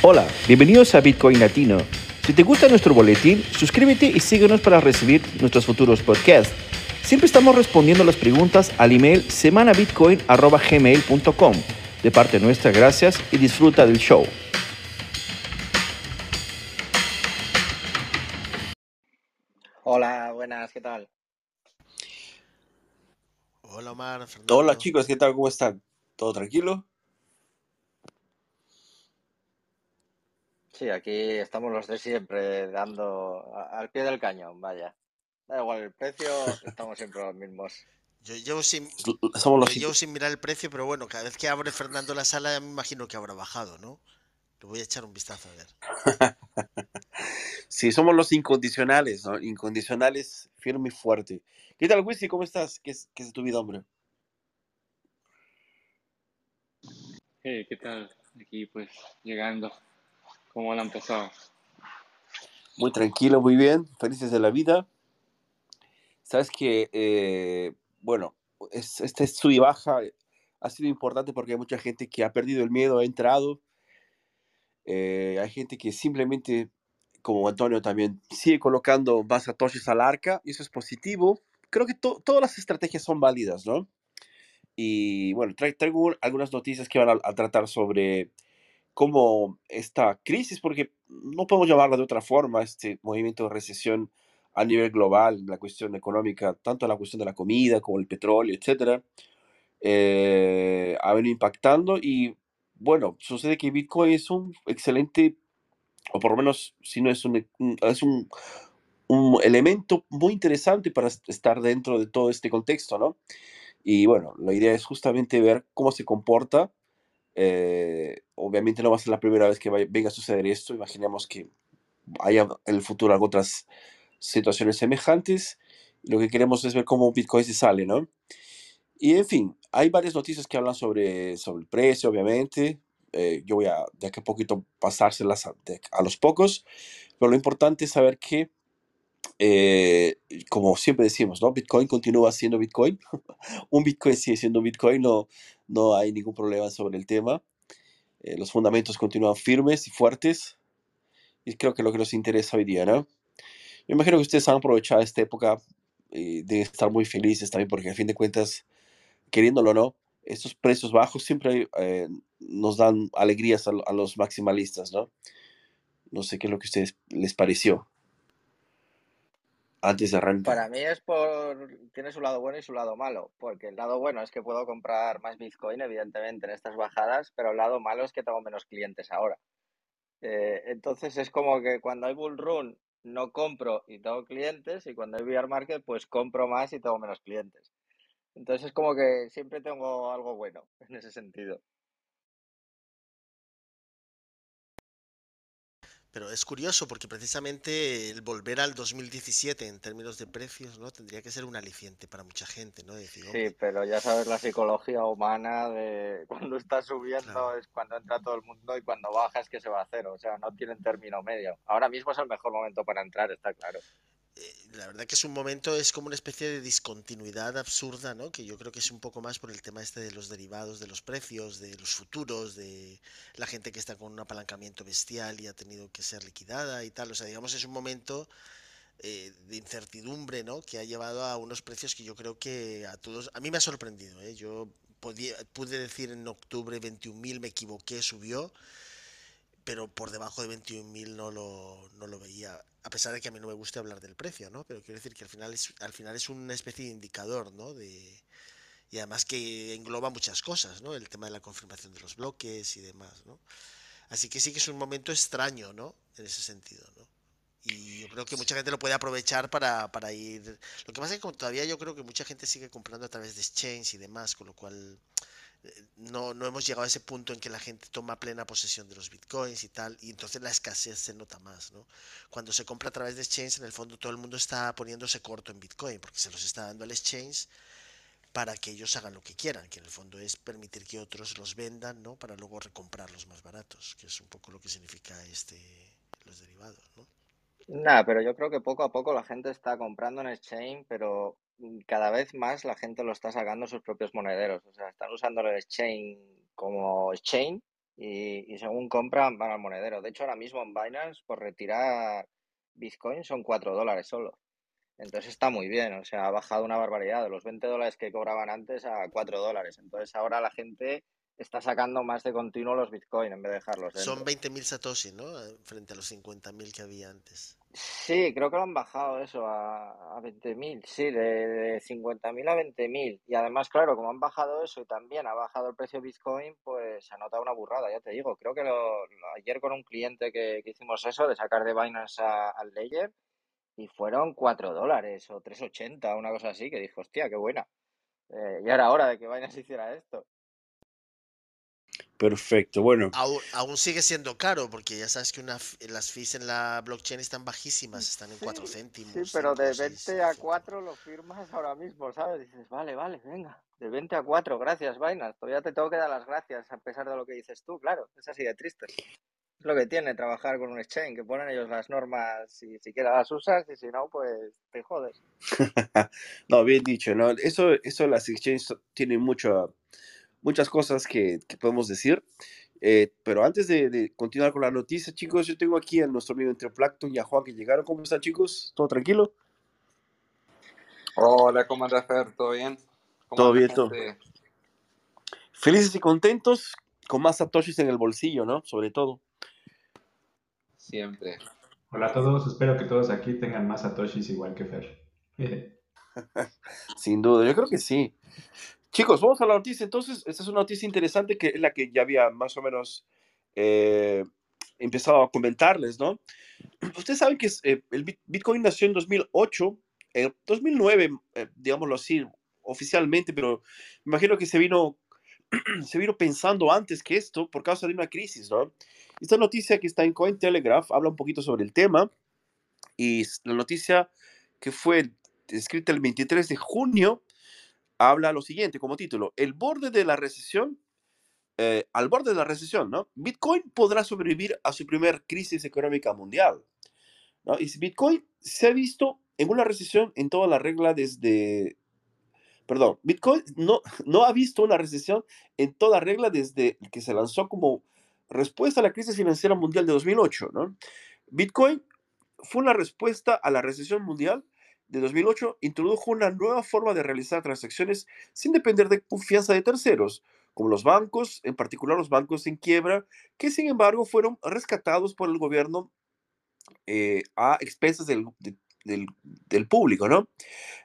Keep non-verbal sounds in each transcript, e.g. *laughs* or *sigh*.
Hola, bienvenidos a Bitcoin Latino. Si te gusta nuestro boletín, suscríbete y síguenos para recibir nuestros futuros podcasts. Siempre estamos respondiendo las preguntas al email semanabitcoin.gmail.com. De parte nuestra, gracias y disfruta del show. Hola, buenas, ¿qué tal? Hola Omar, Fernando. Hola chicos, ¿qué tal? ¿Cómo están? ¿Todo tranquilo? Sí, aquí estamos los de siempre dando al pie del cañón, vaya. Da igual el precio, *laughs* estamos siempre los mismos. Yo llevo sin, Somos los yo llevo sin mirar el precio, pero bueno, cada vez que abre Fernando la sala, ya me imagino que habrá bajado, ¿no? Le voy a echar un vistazo a ver. *laughs* Sí, somos los incondicionales, ¿no? Incondicionales, firme y fuerte. ¿Qué tal, Wisi? ¿Cómo estás? ¿Qué es, qué es tu vida, hombre? Hey, ¿qué tal? Aquí pues llegando. ¿Cómo la han empezado? Muy tranquilo, muy bien, felices de la vida. Sabes que, eh, bueno, es, este y baja ha sido importante porque hay mucha gente que ha perdido el miedo, ha entrado. Eh, hay gente que simplemente, como Antonio también, sigue colocando más satoshis al arca y eso es positivo. Creo que to- todas las estrategias son válidas, ¿no? Y bueno, tra- traigo algunas noticias que van a, a tratar sobre cómo esta crisis, porque no podemos llamarla de otra forma, este movimiento de recesión a nivel global, la cuestión económica, tanto la cuestión de la comida como el petróleo, etcétera, eh, ha venido impactando y bueno, sucede que Bitcoin es un excelente, o por lo menos si no es un, es un, un elemento muy interesante para est- estar dentro de todo este contexto, ¿no? Y bueno, la idea es justamente ver cómo se comporta. Eh, obviamente no va a ser la primera vez que venga a suceder esto. Imaginemos que haya en el futuro otras situaciones semejantes. Lo que queremos es ver cómo Bitcoin se sale, ¿no? Y en fin, hay varias noticias que hablan sobre, sobre el precio, obviamente. Eh, yo voy a de aquí a poquito pasárselas a los pocos, pero lo importante es saber que, eh, como siempre decimos, ¿no? Bitcoin continúa siendo Bitcoin. *laughs* Un Bitcoin sigue siendo Bitcoin, no, no hay ningún problema sobre el tema. Eh, los fundamentos continúan firmes y fuertes, y creo que es lo que nos interesa hoy día, ¿no? Yo imagino que ustedes han aprovechado esta época eh, de estar muy felices también, porque a fin de cuentas, queriéndolo o no, estos precios bajos siempre eh, nos dan alegrías a, a los maximalistas, ¿no? No sé qué es lo que a ustedes les pareció Para mí es por... tiene su lado bueno y su lado malo, porque el lado bueno es que puedo comprar más Bitcoin, evidentemente, en estas bajadas, pero el lado malo es que tengo menos clientes ahora. Eh, entonces es como que cuando hay bull run no compro y tengo clientes, y cuando hay bear market pues compro más y tengo menos clientes. Entonces es como que siempre tengo algo bueno en ese sentido. Pero es curioso porque precisamente el volver al 2017 en términos de precios, ¿no? Tendría que ser un aliciente para mucha gente, ¿no? Decir, Sí, pero ya sabes la psicología humana de *laughs* cuando está subiendo claro. es cuando entra todo el mundo y cuando baja es que se va a cero. O sea, no tienen término medio. Ahora mismo es el mejor momento para entrar, está claro. Eh, la verdad que es un momento, es como una especie de discontinuidad absurda, ¿no? Que yo creo que es un poco más por el tema este de los derivados de los precios, de los futuros, de la gente que está con un apalancamiento bestial y ha tenido que ser liquidada y tal. O sea, digamos, es un momento eh, de incertidumbre, ¿no? Que ha llevado a unos precios que yo creo que a todos, a mí me ha sorprendido, ¿eh? Yo podía, pude decir en octubre 21.000, me equivoqué, subió, pero por debajo de 21.000 no lo, no lo veía, a pesar de que a mí no me guste hablar del precio, ¿no? Pero quiero decir que al final es, al final es una especie de indicador, ¿no? De, y además que engloba muchas cosas, ¿no? El tema de la confirmación de los bloques y demás, ¿no? Así que sí que es un momento extraño, ¿no? En ese sentido, ¿no? Y yo creo que mucha gente lo puede aprovechar para, para ir... Lo que pasa es que todavía yo creo que mucha gente sigue comprando a través de exchange y demás, con lo cual no, no hemos llegado a ese punto en que la gente toma plena posesión de los bitcoins y tal, y entonces la escasez se nota más, ¿no? Cuando se compra a través de exchange, en el fondo todo el mundo está poniéndose corto en bitcoin, porque se los está dando al exchange para que ellos hagan lo que quieran, que en el fondo es permitir que otros los vendan, ¿no? Para luego recomprarlos más baratos, que es un poco lo que significa este los derivados, ¿no? Nada, pero yo creo que poco a poco la gente está comprando en exchange, pero cada vez más la gente lo está sacando sus propios monederos. O sea, están usando el exchange como exchange y, según compran van al monedero. De hecho, ahora mismo en Binance por retirar Bitcoin son 4 dólares solo. Entonces está muy bien, o sea, ha bajado una barbaridad de los 20 dólares que cobraban antes a 4 dólares. Entonces ahora la gente está sacando más de continuo los Bitcoin en vez de dejarlos dentro. Son 20.000 Satoshi, ¿no? Frente a los 50.000 que había antes. Sí, creo que lo han bajado eso a, a 20.000, sí, de, de 50.000 a 20.000. Y además, claro, como han bajado eso y también ha bajado el precio de Bitcoin, pues se ha notado una burrada, ya te digo. Creo que lo, ayer con un cliente que, hicimos eso, de sacar de Binance al Ledger, y fueron 4 dólares o 3,80, una cosa así, que dijo, hostia, qué buena. Eh, ya era hora de que Binance *laughs* hiciera esto. Perfecto, bueno. Aún, sigue siendo caro porque ya sabes que una, las fees en la blockchain están bajísimas, están en 4 céntimos. Sí, pero de 20 a 4 lo firmas ahora mismo, ¿sabes? Dices, vale, vale, venga, de 20 a 4, gracias, Binance. Todavía te tengo que dar las gracias a pesar de lo que dices tú, claro, es así de triste. Es lo que tiene trabajar con un exchange, que ponen ellos las normas y si quieres las usas y si no, pues te jodes. *laughs* no, bien dicho, ¿no? Eso, eso las exchanges tienen mucho muchas cosas que, podemos decir. Eh, pero antes de, continuar con la noticia, chicos, yo tengo aquí a nuestro amigo entre Plankton y a Juan que llegaron. ¿Cómo están, chicos? ¿Todo tranquilo? Hola, ¿cómo andas, Fer? ¿Todo bien? todo bien, todo. Felices y contentos, con más satoshis en el bolsillo, ¿no? Sobre todo. Siempre. Hola a todos, espero que todos aquí tengan más satoshis igual que Fer. *laughs* Sin duda, yo creo que sí. Chicos, vamos a la noticia. Entonces, esta es una noticia interesante que es la que ya había más o menos eh, empezado a comentarles, ¿no? *clears throat* Ustedes saben que eh, el Bitcoin nació en 2008, en 2009, eh, digámoslo así, oficialmente, pero me imagino que se vino, *clears throat* se vino pensando antes que esto por causa de una crisis, ¿no? Esta noticia que está en Cointelegraph habla un poquito sobre el tema y la noticia que fue escrita el 23 de junio habla lo siguiente como título, el borde de la recesión, eh, al borde de la recesión, ¿no? Bitcoin podrá sobrevivir a su primer crisis económica mundial. ¿no? Y Bitcoin se ha visto en una recesión en toda la regla desde, perdón, Bitcoin no, *laughs* no ha visto una recesión en toda regla desde que se lanzó como respuesta a la crisis financiera mundial de 2008, ¿no? Bitcoin fue una respuesta a la recesión mundial de 2008 introdujo una nueva forma de realizar transacciones sin depender de confianza de terceros, como los bancos, en particular los bancos en quiebra, que sin embargo fueron rescatados por el gobierno eh, a expensas del, del, público, ¿no?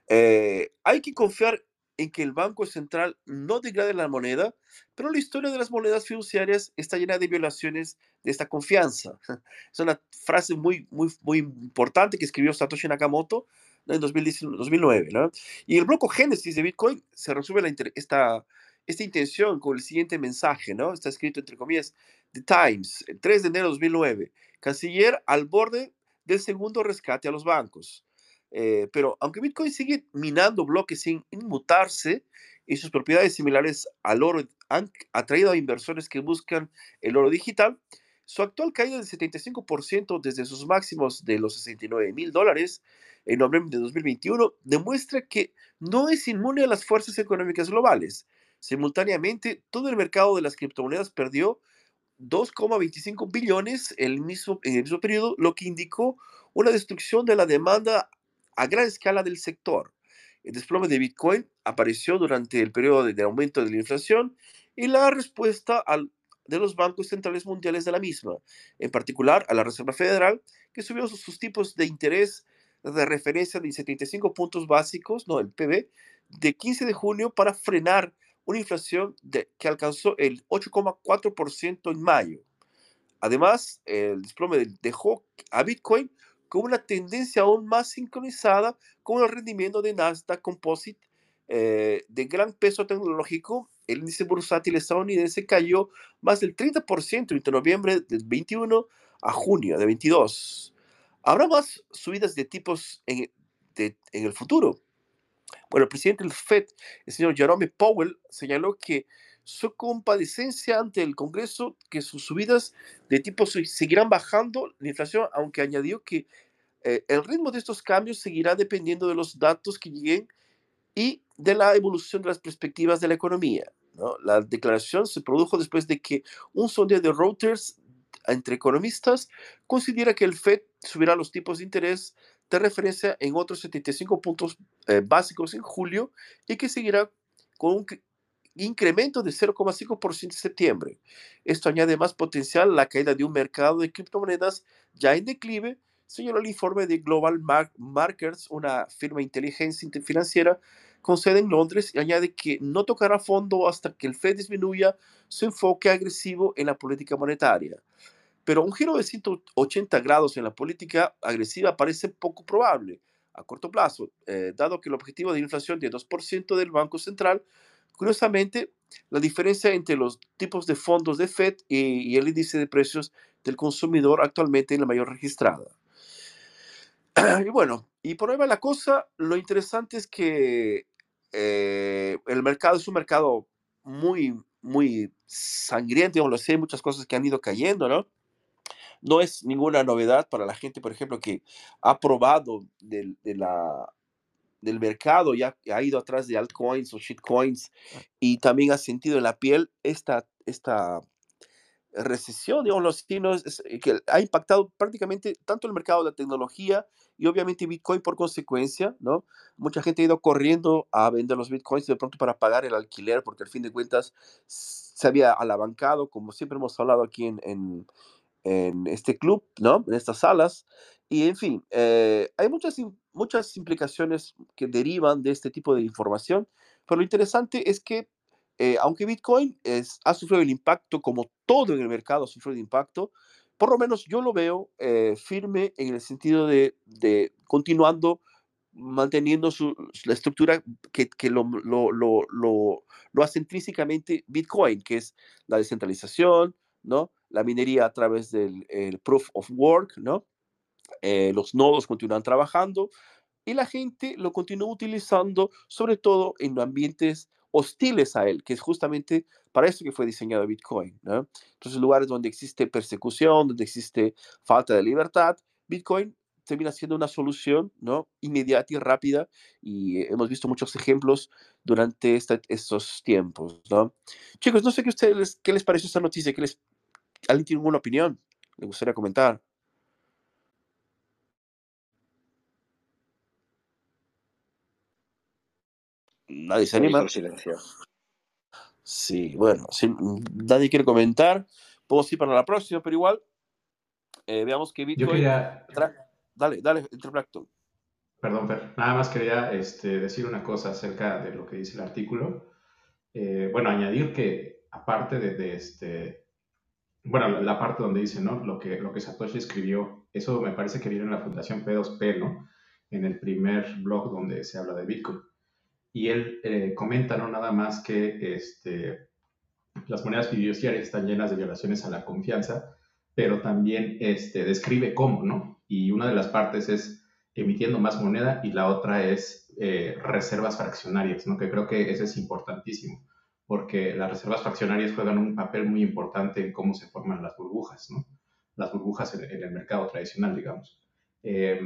Eh, hay que confiar en que el Banco Central no degrade la moneda, pero la historia de las monedas fiduciarias está llena de violaciones de esta confianza. *laughs* Es una frase muy, muy, muy importante que escribió Satoshi Nakamoto en 2009. ¿no? Y el bloque Génesis de Bitcoin se resuelve esta, esta intención con el siguiente mensaje, ¿no? Está escrito entre comillas, The Times, el 3 de enero de 2009, canciller al borde del segundo rescate a los bancos. Eh, pero aunque Bitcoin sigue minando bloques sin inmutarse y sus propiedades similares al oro han atraído a inversores que buscan el oro digital, su actual caída del 75% desde sus máximos de los 69 mil dólares en noviembre de 2021 demuestra que no es inmune a las fuerzas económicas globales. Simultáneamente, todo el mercado de las criptomonedas perdió 2,25 billones el, mismo, en el mismo periodo, lo que indicó una destrucción de la demanda a gran escala del sector. El desplome de Bitcoin apareció durante el periodo de, aumento de la inflación y la respuesta de los bancos centrales mundiales de la misma, en particular a la Reserva Federal, que subió sus tipos de interés de referencia de 75 puntos básicos, no, el PB, de 15 de junio para frenar una inflación de, que alcanzó el 8,4% en mayo. Además, el desplome dejó a Bitcoin con una tendencia aún más sincronizada con el rendimiento de Nasdaq Composite eh, de gran peso tecnológico. El índice bursátil estadounidense cayó más del 30% entre noviembre del 21 a junio de 22. ¿Habrá más subidas de tipos en, el futuro? Bueno, el presidente del FED, el señor Jerome Powell, señaló que su compadecencia ante el Congreso que sus subidas de tipos seguirán bajando la inflación, aunque añadió que eh, el ritmo de estos cambios seguirá dependiendo de los datos que lleguen y de la evolución de las perspectivas de la economía. ¿no? La declaración se produjo después de que un sondeo de Reuters entre economistas considera que el Fed subirá los tipos de interés de referencia en otros 75 puntos eh, básicos en julio y que seguirá con un incremento de 0,5% en septiembre. Esto añade más potencial a la caída de un mercado de criptomonedas ya en declive, señaló el informe de Global Markets, una firma de inteligencia financiera con sede en Londres, y añade que no tocará fondo hasta que el Fed disminuya su enfoque agresivo en la política monetaria. Pero un giro de 180 grados en la política agresiva parece poco probable a corto plazo, eh, dado que el objetivo de inflación de 2% del Banco Central, curiosamente, la diferencia entre los tipos de fondos de Fed y, el índice de precios del consumidor actualmente es la mayor registrada. *clears throat* Y bueno, y por ahí va la cosa, lo interesante es que eh, el mercado es un mercado muy, muy sangriento, lo sé, muchas cosas que han ido cayendo, ¿no? No es ninguna novedad para la gente, por ejemplo, que ha probado del, de la, del mercado, ya ha ido atrás de altcoins o shitcoins y también ha sentido en la piel esta, esta recesión, digamos, los chinos, eh, que ha impactado prácticamente tanto el mercado de la tecnología y obviamente Bitcoin por consecuencia, ¿no? Mucha gente ha ido corriendo a vender los Bitcoins de pronto para pagar el alquiler, porque al fin de cuentas se había alabancado, como siempre hemos hablado aquí en, en, este club, ¿no? En estas salas. Y en fin, eh, hay muchas, muchas implicaciones que derivan de este tipo de información, pero lo interesante es que eh, aunque Bitcoin es, ha sufrido el impacto, como todo en el mercado ha sufrido el impacto, por lo menos yo lo veo eh, firme en el sentido de, de continuando manteniendo su, la estructura que, que lo, lo, lo, lo, hace intrínsecamente Bitcoin, que es la descentralización, ¿no? la minería a través del proof of work, ¿no? Eh, los nodos continúan trabajando y la gente lo continúa utilizando, sobre todo en ambientes hostiles a él, que es justamente para eso que fue diseñado Bitcoin. ¿no? Entonces, lugares donde existe persecución, donde existe falta de libertad, Bitcoin termina siendo una solución ¿no? inmediata y rápida y hemos visto muchos ejemplos durante estos tiempos. ¿no? Chicos, no sé qué, ustedes, qué les pareció esta noticia, ¿Qué les, ¿alguien tiene alguna opinión? ¿Le gustaría comentar? Nadie se anima. silencio. Sí, bueno, si nadie quiere comentar, puedo ir para la próxima, pero igual eh, veamos que Bitcoin. quería... Dale, dale, Interplacto. Perdón, Fer. Nada más quería este, decir una cosa acerca de lo que dice el artículo. Eh, bueno, añadir que aparte de, este, bueno, la, parte donde dice, ¿no? Lo que, lo que Satoshi escribió, eso me parece que viene en la Fundación P2P, ¿no? En el primer blog donde se habla de Bitcoin y él eh, comenta no nada más que este, las monedas fiduciarias están llenas de violaciones a la confianza, pero también este, describe cómo, ¿no? Y una de las partes es emitiendo más moneda y la otra es eh, reservas fraccionarias, ¿no? Que creo que eso es importantísimo, porque las reservas fraccionarias juegan un papel muy importante en cómo se forman las burbujas, ¿no? Las burbujas en, el mercado tradicional, digamos. Eh,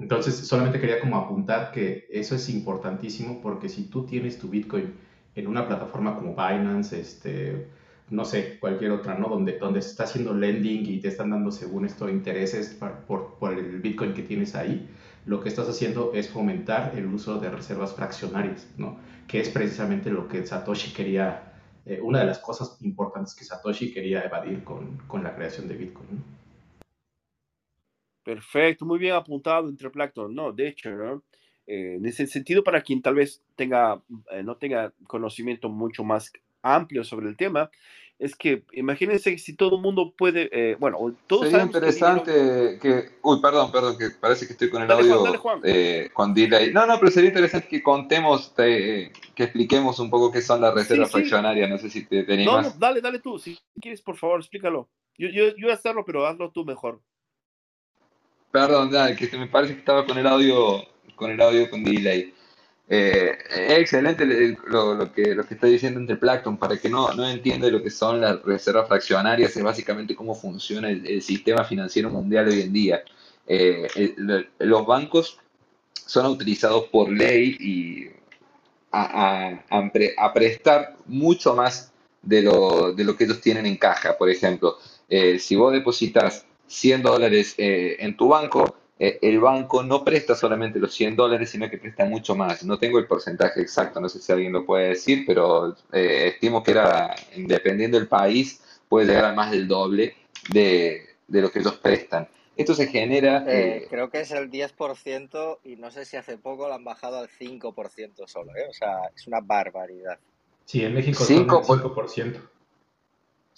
entonces, solamente quería como apuntar que eso es importantísimo porque si tú tienes tu Bitcoin en una plataforma como Binance, este, no sé, cualquier otra, ¿no? Donde, donde se está haciendo lending y te están dando, según esto, intereses por, por, el Bitcoin que tienes ahí, lo que estás haciendo es fomentar el uso de reservas fraccionarias, ¿no? Que es precisamente lo que Satoshi quería, eh, una de las cosas importantes que Satoshi quería evadir con, con la creación de Bitcoin, ¿no? Perfecto, muy bien apuntado entre Plankton. No, de hecho, ¿no? Eh, en ese sentido, para quien tal vez tenga, eh, no tenga conocimiento mucho más amplio sobre el tema, es que imagínense si todo el mundo puede, eh, bueno, todos Sería interesante que, uy, perdón, perdón, que parece que estoy con el audio con delay. No, no, pero sería interesante que contemos, que expliquemos un poco qué son las reservas fraccionarias, no sé si te, te No, no, dale, dale tú, si quieres, por favor, explícalo. Yo, yo, yo voy a hacerlo, pero hazlo tú mejor. Perdón, que me parece que estaba con el audio con el audio con delay. Eh, excelente lo, que, lo que está diciendo entre Plankton. Para que no, no entiende lo que son las reservas fraccionarias, es básicamente cómo funciona el, sistema financiero mundial hoy en día. Eh, los bancos son utilizados por ley y a, a, prestar mucho más de lo, de lo, que ellos tienen en caja. Por ejemplo, eh, si vos depositas 100 dólares eh, en tu banco, eh, el banco no presta solamente los 100 dólares, sino que presta mucho más. No tengo el porcentaje exacto, no sé si alguien lo puede decir, pero estimo que era, dependiendo del país, puede llegar a más del doble de, de lo que ellos prestan. Esto se genera... Eh, creo que es el 10% y no sé si hace poco lo han bajado al 5% solo, ¿eh? O sea, es una barbaridad. Sí, en México 5%. Son el 5%.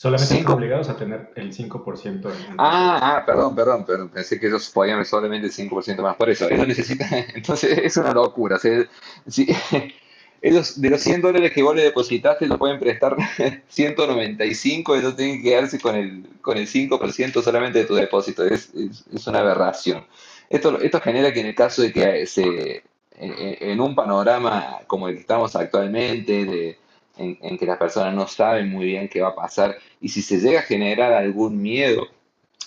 Solamente están obligados a tener el 5%. ah, ah, perdón, perdón, perdón. Pensé que ellos podían solamente el 5% más. Por eso, ellos necesitan. *laughs* Entonces, es una locura. O sea, *laughs* ellos, de los 100 dólares que vos le depositaste, lo pueden prestar *laughs* 195, ellos tienen que quedarse con el, con el 5% solamente de tu depósito. Es, es, una aberración. Esto, esto genera que en el caso de que se, en, un panorama como el que estamos actualmente, de, en, en, que las personas no saben muy bien qué va a pasar, y si se llega a generar algún miedo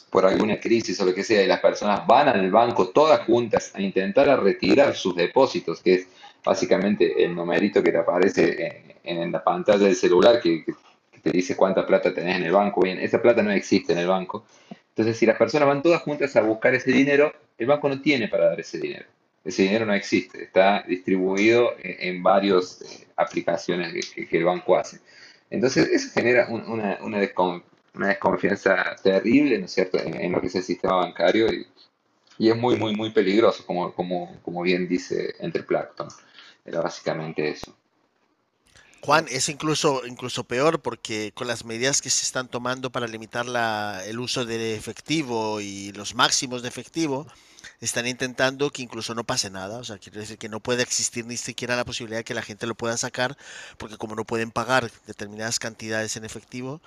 por alguna crisis o lo que sea, y las personas van al banco todas juntas a intentar retirar sus depósitos, que es básicamente el numerito que te aparece en, la pantalla del celular que, te dice cuánta plata tenés en el banco. Bien, esa plata no existe en el banco. Entonces, si las personas van todas juntas a buscar ese dinero, el banco no tiene para dar ese dinero. Ese dinero no existe, está distribuido en, varias eh, aplicaciones que, el banco hace. Entonces, eso genera una, una, desconfianza terrible, ¿no es cierto?, en, lo que es el sistema bancario y, es muy, muy, muy peligroso, como, como, como bien dice Entre Plankton. Era básicamente eso. Juan, es incluso, incluso peor porque con las medidas que se están tomando para limitar la, el uso de efectivo y los máximos de efectivo, están intentando que incluso no pase nada. O sea, quiere decir que no puede existir ni siquiera la posibilidad de que la gente lo pueda sacar, porque como no pueden pagar determinadas cantidades en efectivo,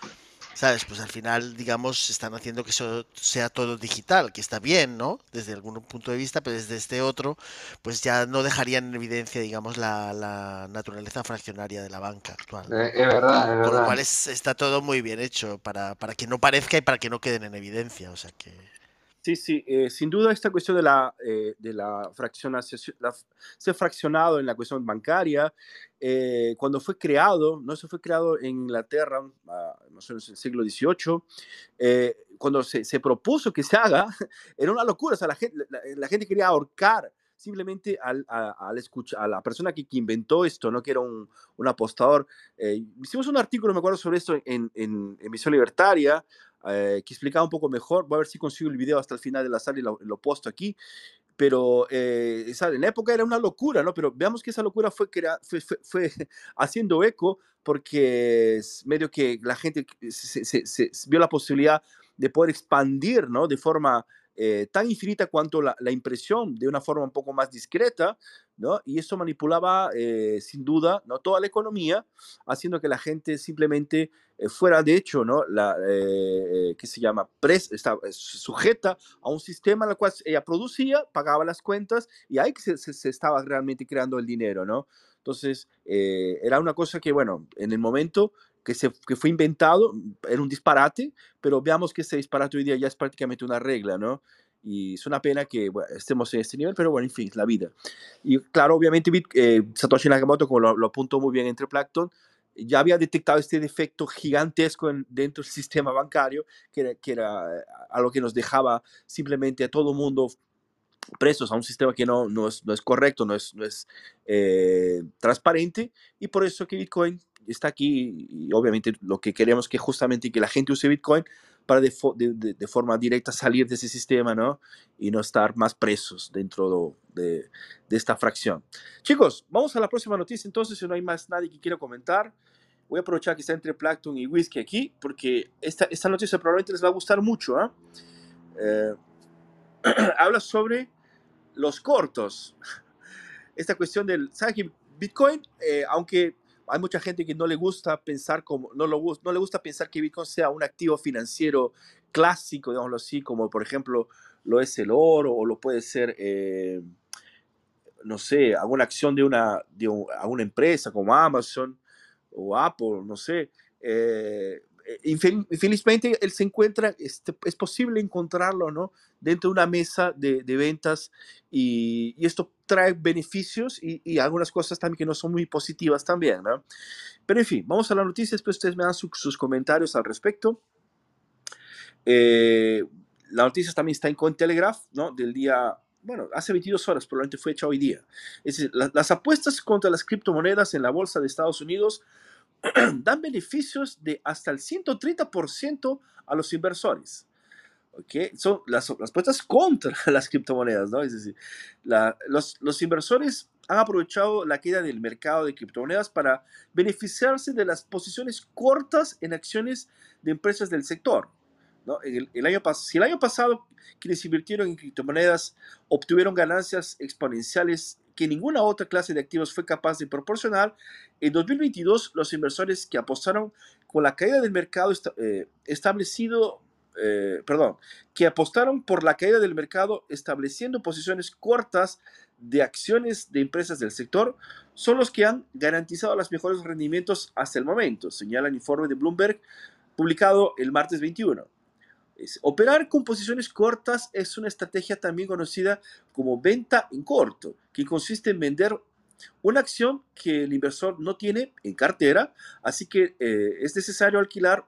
¿sabes? Pues al final, digamos, están haciendo que eso sea todo digital, que está bien, ¿no? Desde algún punto de vista, pero desde este otro, pues ya no dejarían en evidencia, digamos, la, naturaleza fraccionaria de la banca actual. Eh, es verdad, es verdad. Con lo cual está todo muy bien hecho para, para que no parezca y para que no queden en evidencia, o sea que... Sí, sí, eh, sin duda esta cuestión de la, eh, de la fraccionación, ser fraccionado en la cuestión bancaria, eh, cuando fue creado, no se fue creado en Inglaterra, ah, más o menos en el siglo XVIII, cuando se, se, propuso que se haga, *laughs* era una locura, o sea, la gente, la, gente quería ahorcar simplemente al, al escuchar, a la persona que, que, inventó esto, ¿no? que era un, un apostador. hicimos un artículo, me acuerdo, sobre esto en, en, en Misión Libertaria, eh, que explicaba un poco mejor. Voy a ver si consigo el video hasta el final de la sala y lo, lo posto aquí. Pero eh, en la época era una locura, ¿no? Pero veamos que esa locura fue, fue, fue, *laughs* haciendo eco porque medio que la gente se, se, se, vio la posibilidad de poder expandir, ¿no? De forma eh, tan infinita cuanto la, la, impresión, de una forma un poco más discreta, ¿no? Y eso manipulaba, eh, sin duda, ¿no? Toda la economía, haciendo que la gente simplemente eh, fuera, de hecho, ¿no? La, que se llama? Pres, estaba sujeta a un sistema en el cual ella producía, pagaba las cuentas y ahí se, se, se estaba realmente creando el dinero, ¿no? Entonces, era una cosa que, bueno, en el momento que, se, que fue inventado, era un disparate, pero veamos que ese disparate hoy día ya es prácticamente una regla, ¿no? Y es una pena que estemos en este nivel, pero bueno, en fin, la vida. Y claro, obviamente eh, Satoshi Nakamoto, como lo, apuntó muy bien entre Plankton, ya había detectado este defecto gigantesco dentro del sistema bancario, que era, que era a lo que nos dejaba simplemente a todo mundo presos a un sistema que no, no, es, no es correcto, no es, no es eh, transparente, y por eso que Bitcoin está aquí y obviamente lo que queremos que justamente que la gente use Bitcoin para de, forma directa salir de ese sistema, ¿no? Y no estar más presos dentro de, esta fracción. Chicos, vamos a la próxima noticia entonces, si no hay más nadie que quiera comentar. Voy a aprovechar que está entre Plankton y Whisky aquí, porque esta, esta noticia probablemente les va a gustar mucho. ¿eh? eh *clears throat* habla sobre los cortos. *laughs* Esta cuestión del, ¿sabes que Bitcoin, eh, aunque hay mucha gente que no le gusta pensar como, no, lo, no le gusta pensar que Bitcoin sea un activo financiero clásico, digámoslo así, como por ejemplo lo es el oro o lo puede ser, eh, no sé, alguna acción de una, de una empresa como Amazon o Apple, no sé. Eh, eh, infelizmente él se encuentra, este, es posible encontrarlo, ¿no? Dentro de una mesa de, de ventas y, y, esto trae beneficios y, y, algunas cosas también que no son muy positivas también, ¿no? Pero en fin, vamos a la noticia, después ustedes me dan sus comentarios al respecto. Eh, la noticia también está en Cointelegraph, ¿no? Del día, bueno, hace 22 horas, probablemente fue hecha hoy día. Es decir, la, las apuestas contra las criptomonedas en la bolsa de Estados Unidos *clears throat* dan beneficios de hasta el 130% a los inversores. ¿okay? Son las, las apuestas contra *laughs* las criptomonedas, ¿no? Es decir, la, los, los inversores han aprovechado la caída del mercado de criptomonedas para beneficiarse de las posiciones cortas en acciones de empresas del sector. ¿no? El, el año si el año pasado quienes invirtieron en criptomonedas obtuvieron ganancias exponenciales que ninguna otra clase de activos fue capaz de proporcionar, en 2022 los inversores que apostaron con la caída del mercado eh, establecido, eh, perdón, que apostaron por la caída del mercado estableciendo posiciones cortas de acciones de empresas del sector, son los que han garantizado los mejores rendimientos hasta el momento, señala el informe de Bloomberg publicado el martes 21. Operar con posiciones cortas es una estrategia también conocida como venta en corto, que consiste en vender una acción que el inversor no tiene en cartera, así que eh, es necesario alquilar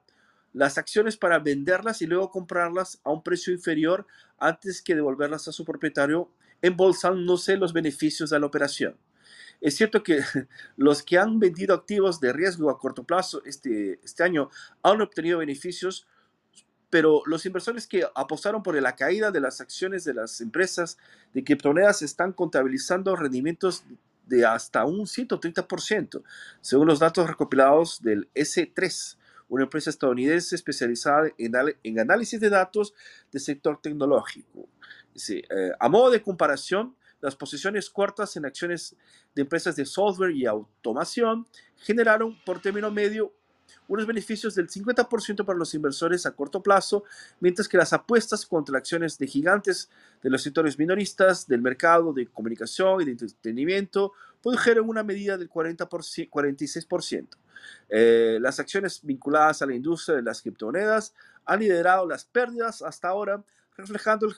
las acciones para venderlas y luego comprarlas a un precio inferior antes que devolverlas a su propietario, embolsándose los beneficios de la operación. Es cierto que *laughs* los que han vendido activos de riesgo a corto plazo este, este año han obtenido beneficios pero los inversores que apostaron por la caída de las acciones de las empresas de criptomonedas están contabilizando rendimientos de hasta un 130%, según los datos recopilados del S3, una empresa estadounidense especializada en, análisis de datos del sector tecnológico. Eh, a modo de comparación, las posiciones cortas en acciones de empresas de software y automación generaron por término medio unos beneficios del 50% para los inversores a corto plazo, mientras que las apuestas contra acciones de gigantes de los sectores minoristas del mercado de comunicación y de entretenimiento produjeron una medida del 40 46%. Eh, las acciones vinculadas a la industria de las criptomonedas han liderado las pérdidas hasta ahora, reflejando el,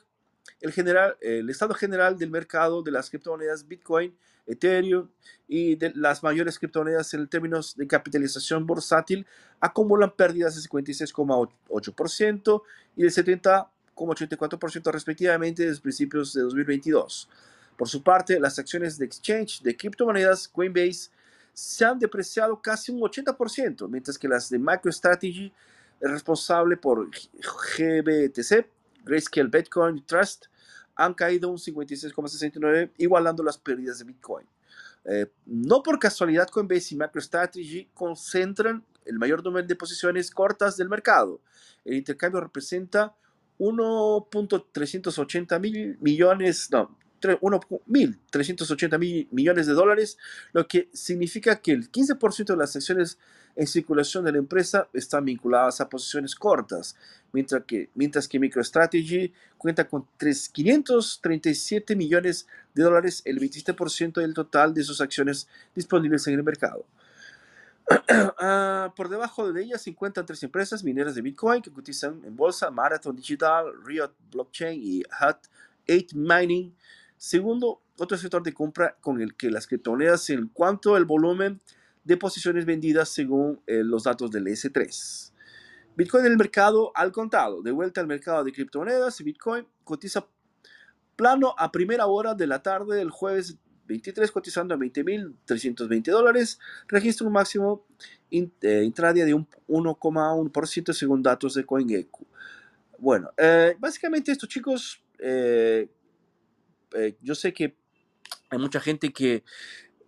el, general, el estado general del mercado de las criptomonedas Bitcoin Ethereum y de las mayores criptomonedas en términos de capitalización bursátil acumulan pérdidas de 56,8% y de 70,84% respectivamente desde principios de 2022. Por su parte, las acciones de exchange de criptomonedas Coinbase se han depreciado casi un 80%, mientras que las de MicroStrategy, responsable por GBTC, Grayscale Bitcoin Trust, han caído un 56,69, igualando las pérdidas de Bitcoin. Eh, no por casualidad, Coinbase y MicroStrategy concentran el mayor número de posiciones cortas del mercado. El intercambio representa 1.380 mil millones, no, 1.380 mil millones de dólares, lo que significa que el 15% de las acciones en circulación de la empresa están vinculadas a posiciones cortas, mientras que, mientras que MicroStrategy cuenta con 537 millones de dólares, el 27% del total de sus acciones disponibles en el mercado. *clears throat* Ah, por debajo de ellas se encuentran tres empresas mineras de Bitcoin que cotizan en bolsa, Marathon Digital, Riot Blockchain y Hut 8 Mining. Segundo, otro sector de compra con el que las criptomonedas en cuanto al volumen de posiciones vendidas según eh, los datos del S3. Bitcoin en el mercado al contado, de vuelta al mercado de criptomonedas, Bitcoin cotiza plano a primera hora de la tarde del jueves 23 cotizando a 20.320 dólares, registra un máximo eh, intradia de un 1,1% según datos de CoinGecko. Bueno, eh, básicamente esto chicos, yo sé que hay mucha gente que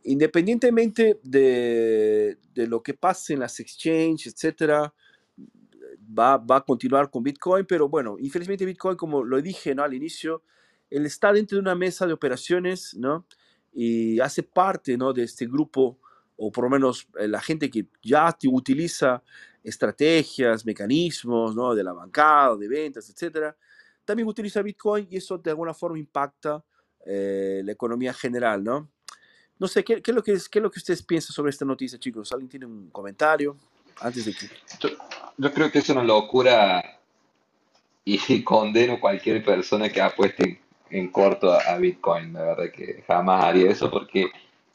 independientemente de, de, lo que pase en las exchanges, etcétera, va, va, a continuar con Bitcoin, pero bueno, infelizmente Bitcoin, como lo dije ¿no? al inicio, él está dentro de una mesa de operaciones, ¿no? Y hace parte, ¿no? De este grupo, o por lo menos eh, la gente que ya utiliza estrategias, mecanismos, ¿no? De la bancada, de ventas, etcétera, también utiliza Bitcoin y eso de alguna forma impacta eh, la economía general, ¿no? No sé, ¿qué, qué, es lo que es, ¿qué es lo que ustedes piensan sobre esta noticia, chicos? ¿Alguien tiene un comentario antes de que...? yo creo que es una locura y *laughs* condeno a cualquier persona que apueste en corto a, Bitcoin. La verdad que jamás haría eso porque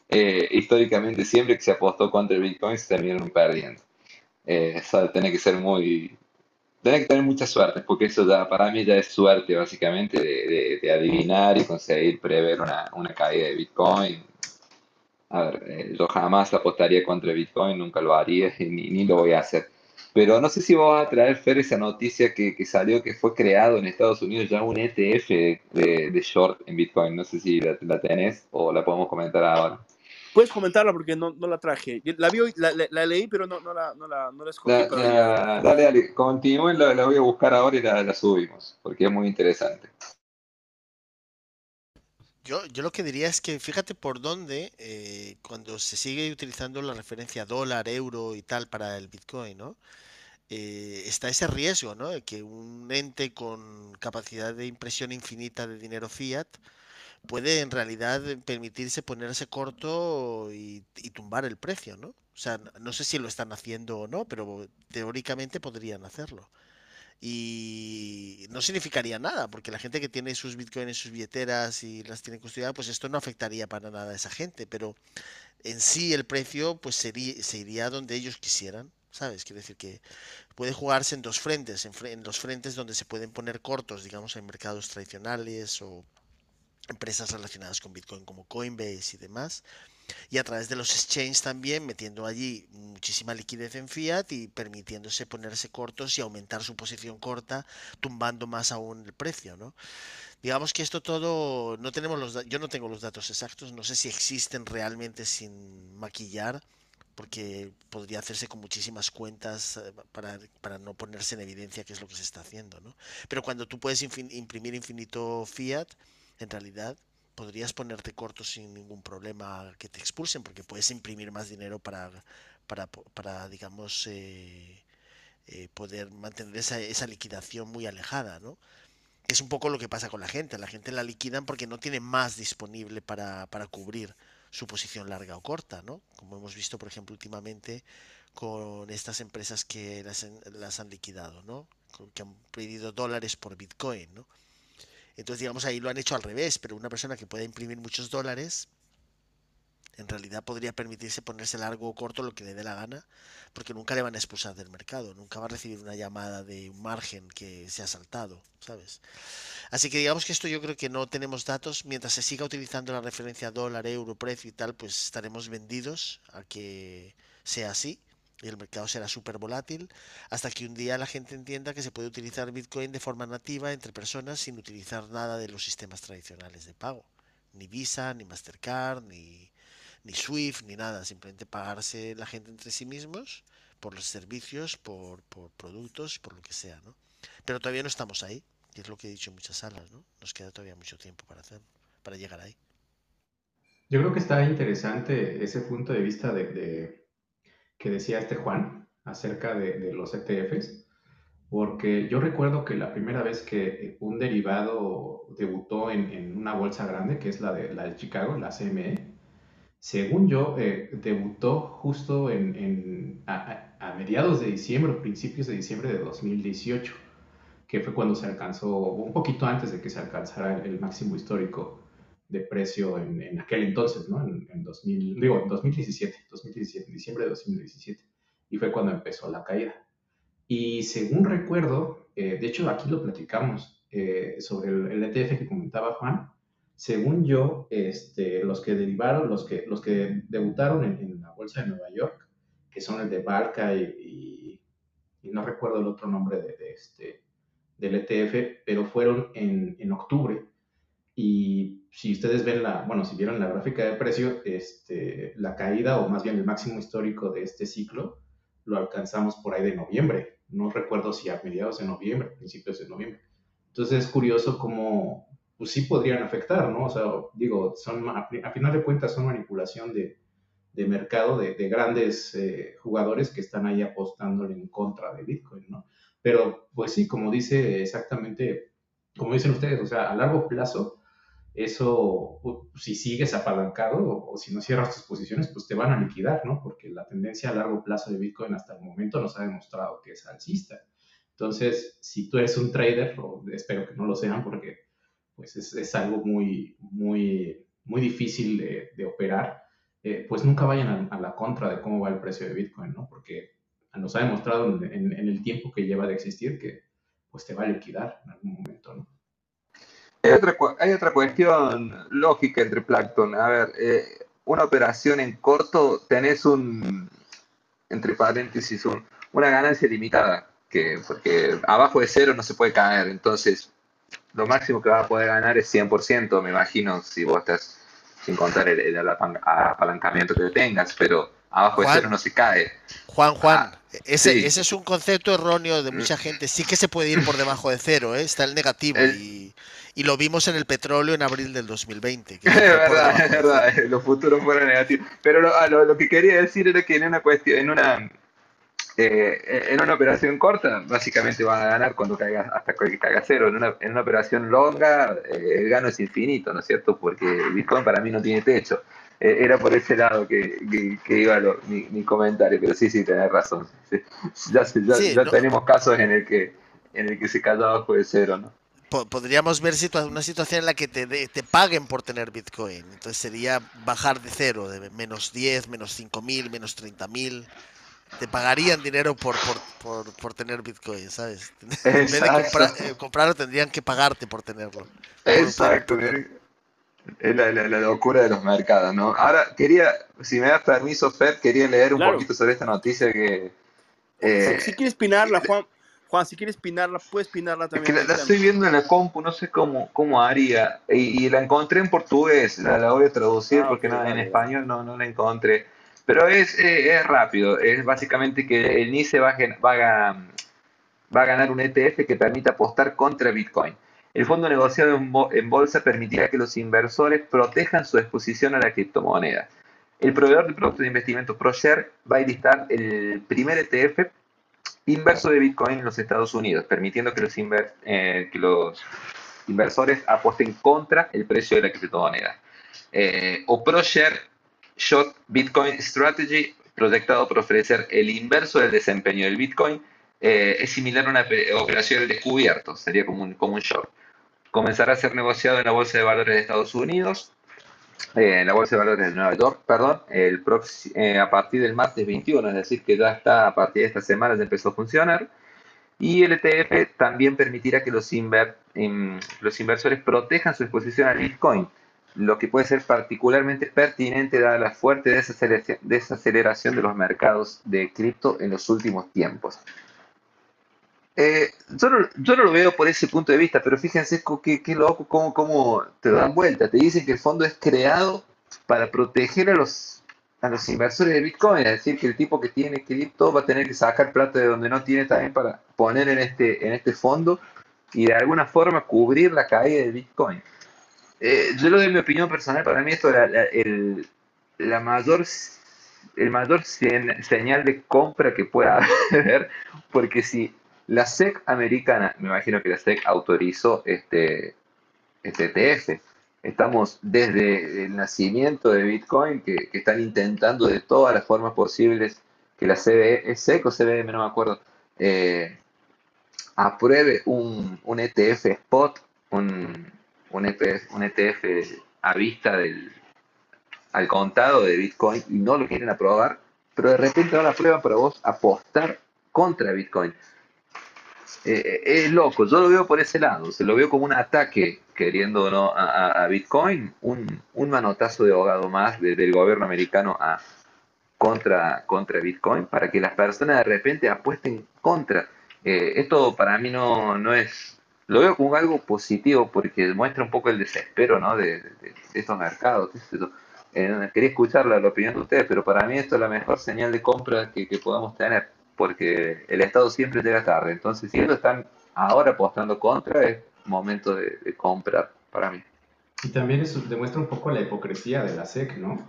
eh, históricamente siempre que se apostó contra el Bitcoin se terminaron perdiendo. Eh, eso tiene que ser muy... Tiene que tener mucha suerte, porque eso ya para mí ya es suerte básicamente de, adivinar y conseguir prever una, una caída de Bitcoin. A ver, eh, yo jamás apostaría contra Bitcoin, nunca lo haría *laughs* ni, ni lo voy a hacer. Pero no sé si vos vas a traer, Fer, esa noticia que, que, salió que fue creado en Estados Unidos ya un ETF de, de short en Bitcoin. No sé si la, la, tenés o la podemos comentar ahora. Puedes comentarla porque no, no la traje. La, vi la, la, leí, pero no, no, la, no, la, no la escogí. dale, dale, continúen, la, voy a buscar ahora y la, subimos, porque es muy interesante. Yo, yo lo que diría es que fíjate por dónde, eh, cuando se sigue utilizando la referencia dólar, euro y tal para el Bitcoin, ¿no? Eh, está ese riesgo, ¿no? De que un ente con capacidad de impresión infinita de dinero fiat puede en realidad permitirse ponerse corto y, y tumbar el precio, ¿no? O sea, no sé si lo están haciendo o no, pero teóricamente podrían hacerlo. Y no significaría nada, porque la gente que tiene sus bitcoins en sus billeteras y las tiene custodiadas, pues esto no afectaría para nada a esa gente, pero en sí el precio pues sería, se iría donde ellos quisieran, ¿sabes? Quiere decir que puede jugarse en dos frentes, en, en los frentes donde se pueden poner cortos, digamos, en mercados tradicionales o empresas relacionadas con Bitcoin como Coinbase y demás, y a través de los exchanges también metiendo allí muchísima liquidez en fiat y permitiéndose ponerse cortos y aumentar su posición corta, tumbando más aún el precio, ¿no? Digamos que esto todo no tenemos los yo no tengo los datos exactos, no sé si existen realmente sin maquillar porque podría hacerse con muchísimas cuentas eh, para, para, no ponerse en evidencia qué es lo que se está haciendo, ¿no? Pero cuando tú puedes imprimir infinito fiat, en realidad podrías ponerte corto sin ningún problema que te expulsen, porque puedes imprimir más dinero para, para, para digamos, eh, eh, poder mantener esa, esa, liquidación muy alejada, ¿no? Es un poco lo que pasa con la gente. La gente la liquidan porque no tiene más disponible para, para cubrir su posición larga o corta, ¿no? Como hemos visto, por ejemplo, últimamente con estas empresas que las, las han liquidado, ¿no? Que han pedido dólares por Bitcoin, ¿no? Entonces, digamos, ahí lo han hecho al revés, pero una persona que pueda imprimir muchos dólares, en realidad podría permitirse ponerse largo o corto lo que le dé la gana, porque nunca le van a expulsar del mercado, nunca va a recibir una llamada de un margen que se ha saltado, ¿sabes? Así que digamos que esto yo creo que no tenemos datos, mientras se siga utilizando la referencia dólar, euro, precio y tal, pues estaremos vendidos a que sea así y el mercado será súper volátil hasta que un día la gente entienda que se puede utilizar Bitcoin de forma nativa entre personas sin utilizar nada de los sistemas tradicionales de pago. Ni Visa, ni Mastercard, ni, ni Swift, ni nada. Simplemente pagarse la gente entre sí mismos por los servicios, por, por productos, por lo que sea. ¿no? Pero todavía no estamos ahí, que es lo que he dicho en muchas salas. ¿no? Nos queda todavía mucho tiempo para hacer, para llegar ahí. Yo creo que está interesante ese punto de vista de que decía este Juan acerca de, los ETFs, porque yo recuerdo que la primera vez que un derivado debutó en, una bolsa grande, que es la de, la de Chicago, la CME, según yo, eh, debutó justo en, a, mediados de diciembre, principios de diciembre de 2018, que fue cuando se alcanzó, un poquito antes de que se alcanzara el máximo histórico de precio en, aquel entonces, ¿no? En, en 2000, digo, en 2017, 2017, diciembre de 2017. Y fue cuando empezó la caída. Y según recuerdo, eh, de hecho aquí lo platicamos eh, sobre el, ETF que comentaba Juan, según yo, este, los que derivaron, los que, los que debutaron en, la bolsa de Nueva York, que son el de Balca y, no recuerdo el otro nombre de este, del ETF, pero fueron en, en octubre y si ustedes ven la, bueno, si vieron la gráfica de precio, este, la caída o más bien el máximo histórico de este ciclo lo alcanzamos por ahí de noviembre. No recuerdo si a mediados de noviembre, principios de noviembre. Entonces es curioso cómo, pues sí podrían afectar, ¿no? O sea, digo, son, a, final de cuentas son manipulación de, de mercado de, de grandes eh, jugadores que están ahí apostándole en contra de Bitcoin, ¿no? Pero pues sí, como dice exactamente, como dicen ustedes, o sea, a largo plazo, eso, si sigues apalancado o, si no cierras tus posiciones, pues te van a liquidar, ¿no? Porque la tendencia a largo plazo de Bitcoin hasta el momento nos ha demostrado que es alcista. Entonces, si tú eres un trader, o espero que no lo sean porque pues es, algo muy, muy, muy difícil de, operar, eh, pues nunca vayan a, la contra de cómo va el precio de Bitcoin, ¿no? Porque nos ha demostrado en, en el tiempo que lleva de existir que pues te va a liquidar en algún momento, ¿no? Hay otra, hay otra cuestión lógica entre Plankton. A ver, eh, una operación en corto tenés un, entre paréntesis, una ganancia limitada, que, porque abajo de cero no se puede caer. Entonces, lo máximo que vas a poder ganar es 100%, me imagino, si vos estás sin contar el, apalancamiento que tengas, pero abajo de cero no se cae. Juan, Juan, ah, ese, ese, es un concepto erróneo de mucha gente. Sí que se puede ir por debajo de cero, ¿eh? está el negativo. y y lo vimos en el petróleo en abril del 2020. *laughs* es verdad, es verdad, *laughs* los futuros fueron negativos. Pero lo, lo, que quería decir era que en una cuestión, en una eh, en una operación corta, básicamente van a ganar cuando caiga, hasta que caiga cero. En una, en una operación longa, eh, el gano es infinito, ¿no es cierto? Porque Bitcoin para mí no tiene techo. Eh, era por ese lado que, que, iba mi, comentario, pero sí, sí, tenés razón. Ya, ya, tenemos casos en el que en el que se cae abajo de cero, ¿no? Podríamos ver una situación en la que te, te paguen por tener Bitcoin. Entonces sería bajar de cero, de menos 10, menos 5 mil, menos 30 mil. Te pagarían dinero por, por, por, tener Bitcoin, ¿sabes? *laughs* En vez de eh, comprarlo, tendrían que pagarte por tenerlo. Exacto. Es la, la, locura de los mercados, ¿no? Ahora, quería, si me das permiso, Fed, quería leer un poquito sobre esta noticia que... Eh, si, quieres pinarla, Juan, Juan, si quieres pinarla, puedes pinarla también. la, estoy viendo en la compu, no sé cómo, cómo haría. Y, la encontré en portugués, la, voy a traducir ah, porque no, en español no, no la encontré. Pero es, eh, es rápido, es básicamente que el NICE va a, va, va a ganar un ETF que permita apostar contra Bitcoin. El fondo negociado en, bolsa permitirá que los inversores protejan su exposición a la criptomoneda. El proveedor de productos de investimento ProShare va a listar el primer ETF inverso de Bitcoin en los Estados Unidos, permitiendo que los, eh, que los inversores apuesten contra el precio de la criptomoneda. Eh, o ProShare Short Bitcoin Strategy, proyectado para ofrecer el inverso del desempeño del Bitcoin, eh, es similar a una operación de descubierto, sería como un, como un short. Comenzará a ser negociado en la Bolsa de Valores de Estados Unidos en la Bolsa de Valores de Nueva York, perdón, el eh, a partir del martes 21, es decir, que ya está a partir de esta semana ya empezó a funcionar. Y el ETF también permitirá que los, los inversores protejan su exposición al Bitcoin, lo que puede ser particularmente pertinente dada la fuerte desaceleración de los mercados de cripto en los últimos tiempos. Eh, yo, no, yo, no, lo veo por ese punto de vista, pero fíjense qué, qué loco, cómo, cómo, te dan vuelta. Te dicen que el fondo es creado para proteger a los, a los inversores de Bitcoin, es decir, que el tipo que tiene cripto va a tener que sacar plata de donde no tiene también para poner en este, en este fondo y de alguna forma cubrir la caída de Bitcoin. Eh, yo lo doy mi opinión personal, para mí esto es la, el, la mayor el mayor señal de compra que pueda *laughs* haber, porque si la SEC americana, me imagino que la SEC autorizó este, este ETF. Estamos desde el nacimiento de Bitcoin, que, están intentando de todas las formas posibles que la CBE, SEC o CBM, no me acuerdo, eh, apruebe un, ETF spot, un, un, ETF, un ETF a vista del, al contado de Bitcoin y no lo quieren aprobar, pero de repente ahora aprueban para vos apostar contra Bitcoin. Eh, es loco, yo lo veo por ese lado, se lo veo como un ataque, queriendo no a, Bitcoin, un, manotazo de ahogado más del gobierno americano a, contra, contra Bitcoin para que las personas de repente apuesten contra. Eh, esto para mí no, no es, lo veo como algo positivo porque muestra un poco el desespero ¿no? de, estos mercados. Eh, quería escuchar la, opinión de ustedes, pero para mí esto es la mejor señal de compra que podamos tener porque el Estado siempre llega tarde. Entonces, si ellos están ahora apostando contra, es momento de, comprar para mí. Y también eso demuestra un poco la hipocresía de la SEC, ¿no?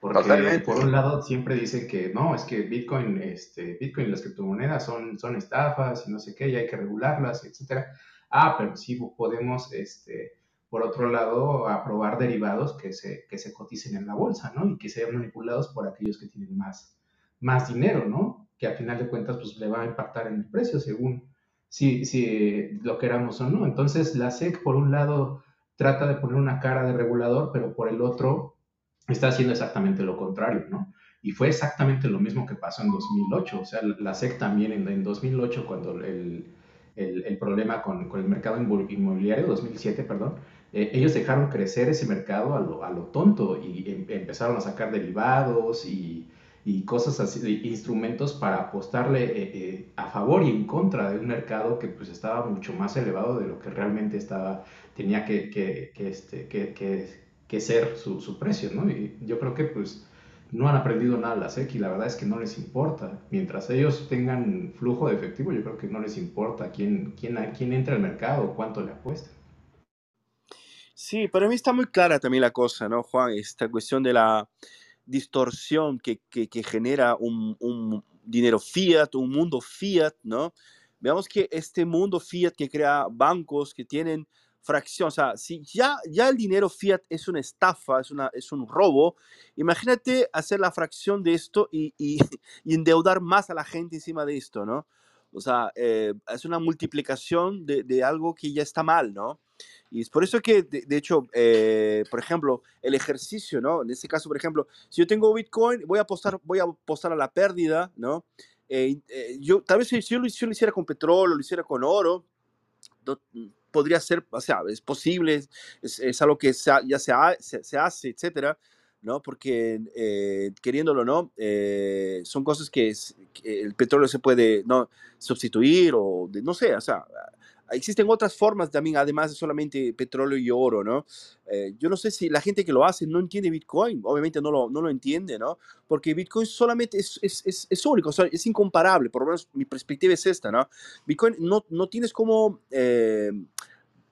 Porque por un lado siempre dicen que no, es que Bitcoin, este, Bitcoin y las criptomonedas son, son estafas y no sé qué, y hay que regularlas, etcétera. Ah, pero sí podemos este, por otro lado, aprobar derivados que se, que se coticen en la bolsa, ¿no? Y que sean manipulados por aquellos que tienen más, más dinero, ¿no? Que al final de cuentas, pues le va a impactar en el precio según si, si lo queramos o no. Entonces, la SEC, por un lado, trata de poner una cara de regulador, pero por el otro, está haciendo exactamente lo contrario, ¿no? Y fue exactamente lo mismo que pasó en 2008. O sea, la SEC también en, en 2008, cuando el, el, el problema con, con, el mercado inmobiliario, 2007, perdón, eh, ellos dejaron crecer ese mercado a lo, a lo tonto y em, empezaron a sacar derivados y, y, cosas así, instrumentos para apostarle eh, eh, a favor y en contra de un mercado que pues estaba mucho más elevado de lo que realmente estaba, tenía que, que, que este, que, ser su, su, precio, ¿no? Y yo creo que pues no han aprendido nada la SEC y la verdad es que no les importa. Mientras ellos tengan flujo de efectivo, yo creo que no les importa quién, quién, quién entra al mercado cuánto le apuesta. Sí, para mí está muy clara también la cosa, ¿no, Juan? Esta cuestión de la distorsión que, que, genera un, dinero fiat, un mundo fiat, ¿no? Veamos que este mundo fiat que crea bancos que tienen fracción, o sea, si ya, ya el dinero fiat es una estafa, es, una, es un robo, imagínate hacer la fracción de esto y *laughs* endeudar más a la gente encima de esto, ¿no? O sea, eh, es una multiplicación de, de, algo que ya está mal, ¿no? Y es por eso que, de, de hecho, eh, por ejemplo, el ejercicio, ¿no? En este caso, por ejemplo, si yo tengo Bitcoin, voy a apostar, voy a apostar a la pérdida, ¿no? Eh, eh, yo, tal vez si yo, lo, si yo, lo, hiciera con petróleo, lo hiciera con oro, no, podría ser, o sea, es posible, es, es algo que se, ya se, ha, se, se, hace, etcétera, ¿no? Porque eh, queriéndolo no, eh, son cosas que, es, que, el petróleo se puede no sustituir o de, no sé, o sea, existen otras formas también, además de solamente petróleo y oro, ¿no? Eh, yo no sé si la gente que lo hace no entiende Bitcoin, obviamente no lo, no lo entiende, ¿no? Porque Bitcoin solamente es, es, es, es único, es incomparable, por lo menos mi perspectiva es esta, ¿no? Bitcoin no, no tienes como... Eh,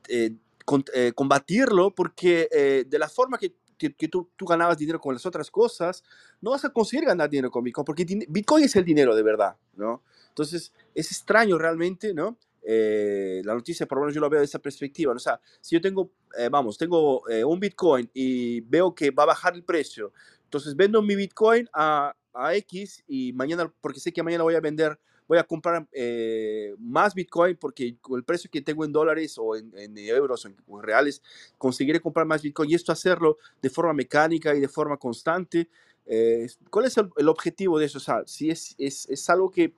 eh, con, eh, combatirlo porque eh, de la forma que, que, que tú, tú, ganabas dinero con las otras cosas, no vas a conseguir ganar dinero con Bitcoin porque Bitcoin es el dinero de verdad, ¿no? Entonces es extraño realmente, ¿no? Eh, la noticia, por lo menos yo lo veo de esa perspectiva. O sea, si yo tengo, eh, vamos, tengo eh, un Bitcoin y veo que va a bajar el precio, entonces vendo mi Bitcoin a, a X y mañana, porque sé que mañana voy a vender, voy a comprar más Bitcoin porque con el precio que tengo en dólares o en, en euros o en, o en, reales, conseguiré comprar más Bitcoin y esto hacerlo de forma mecánica y de forma constante. ¿Cuál es el, el, objetivo de eso? O sea, si es, es, es algo que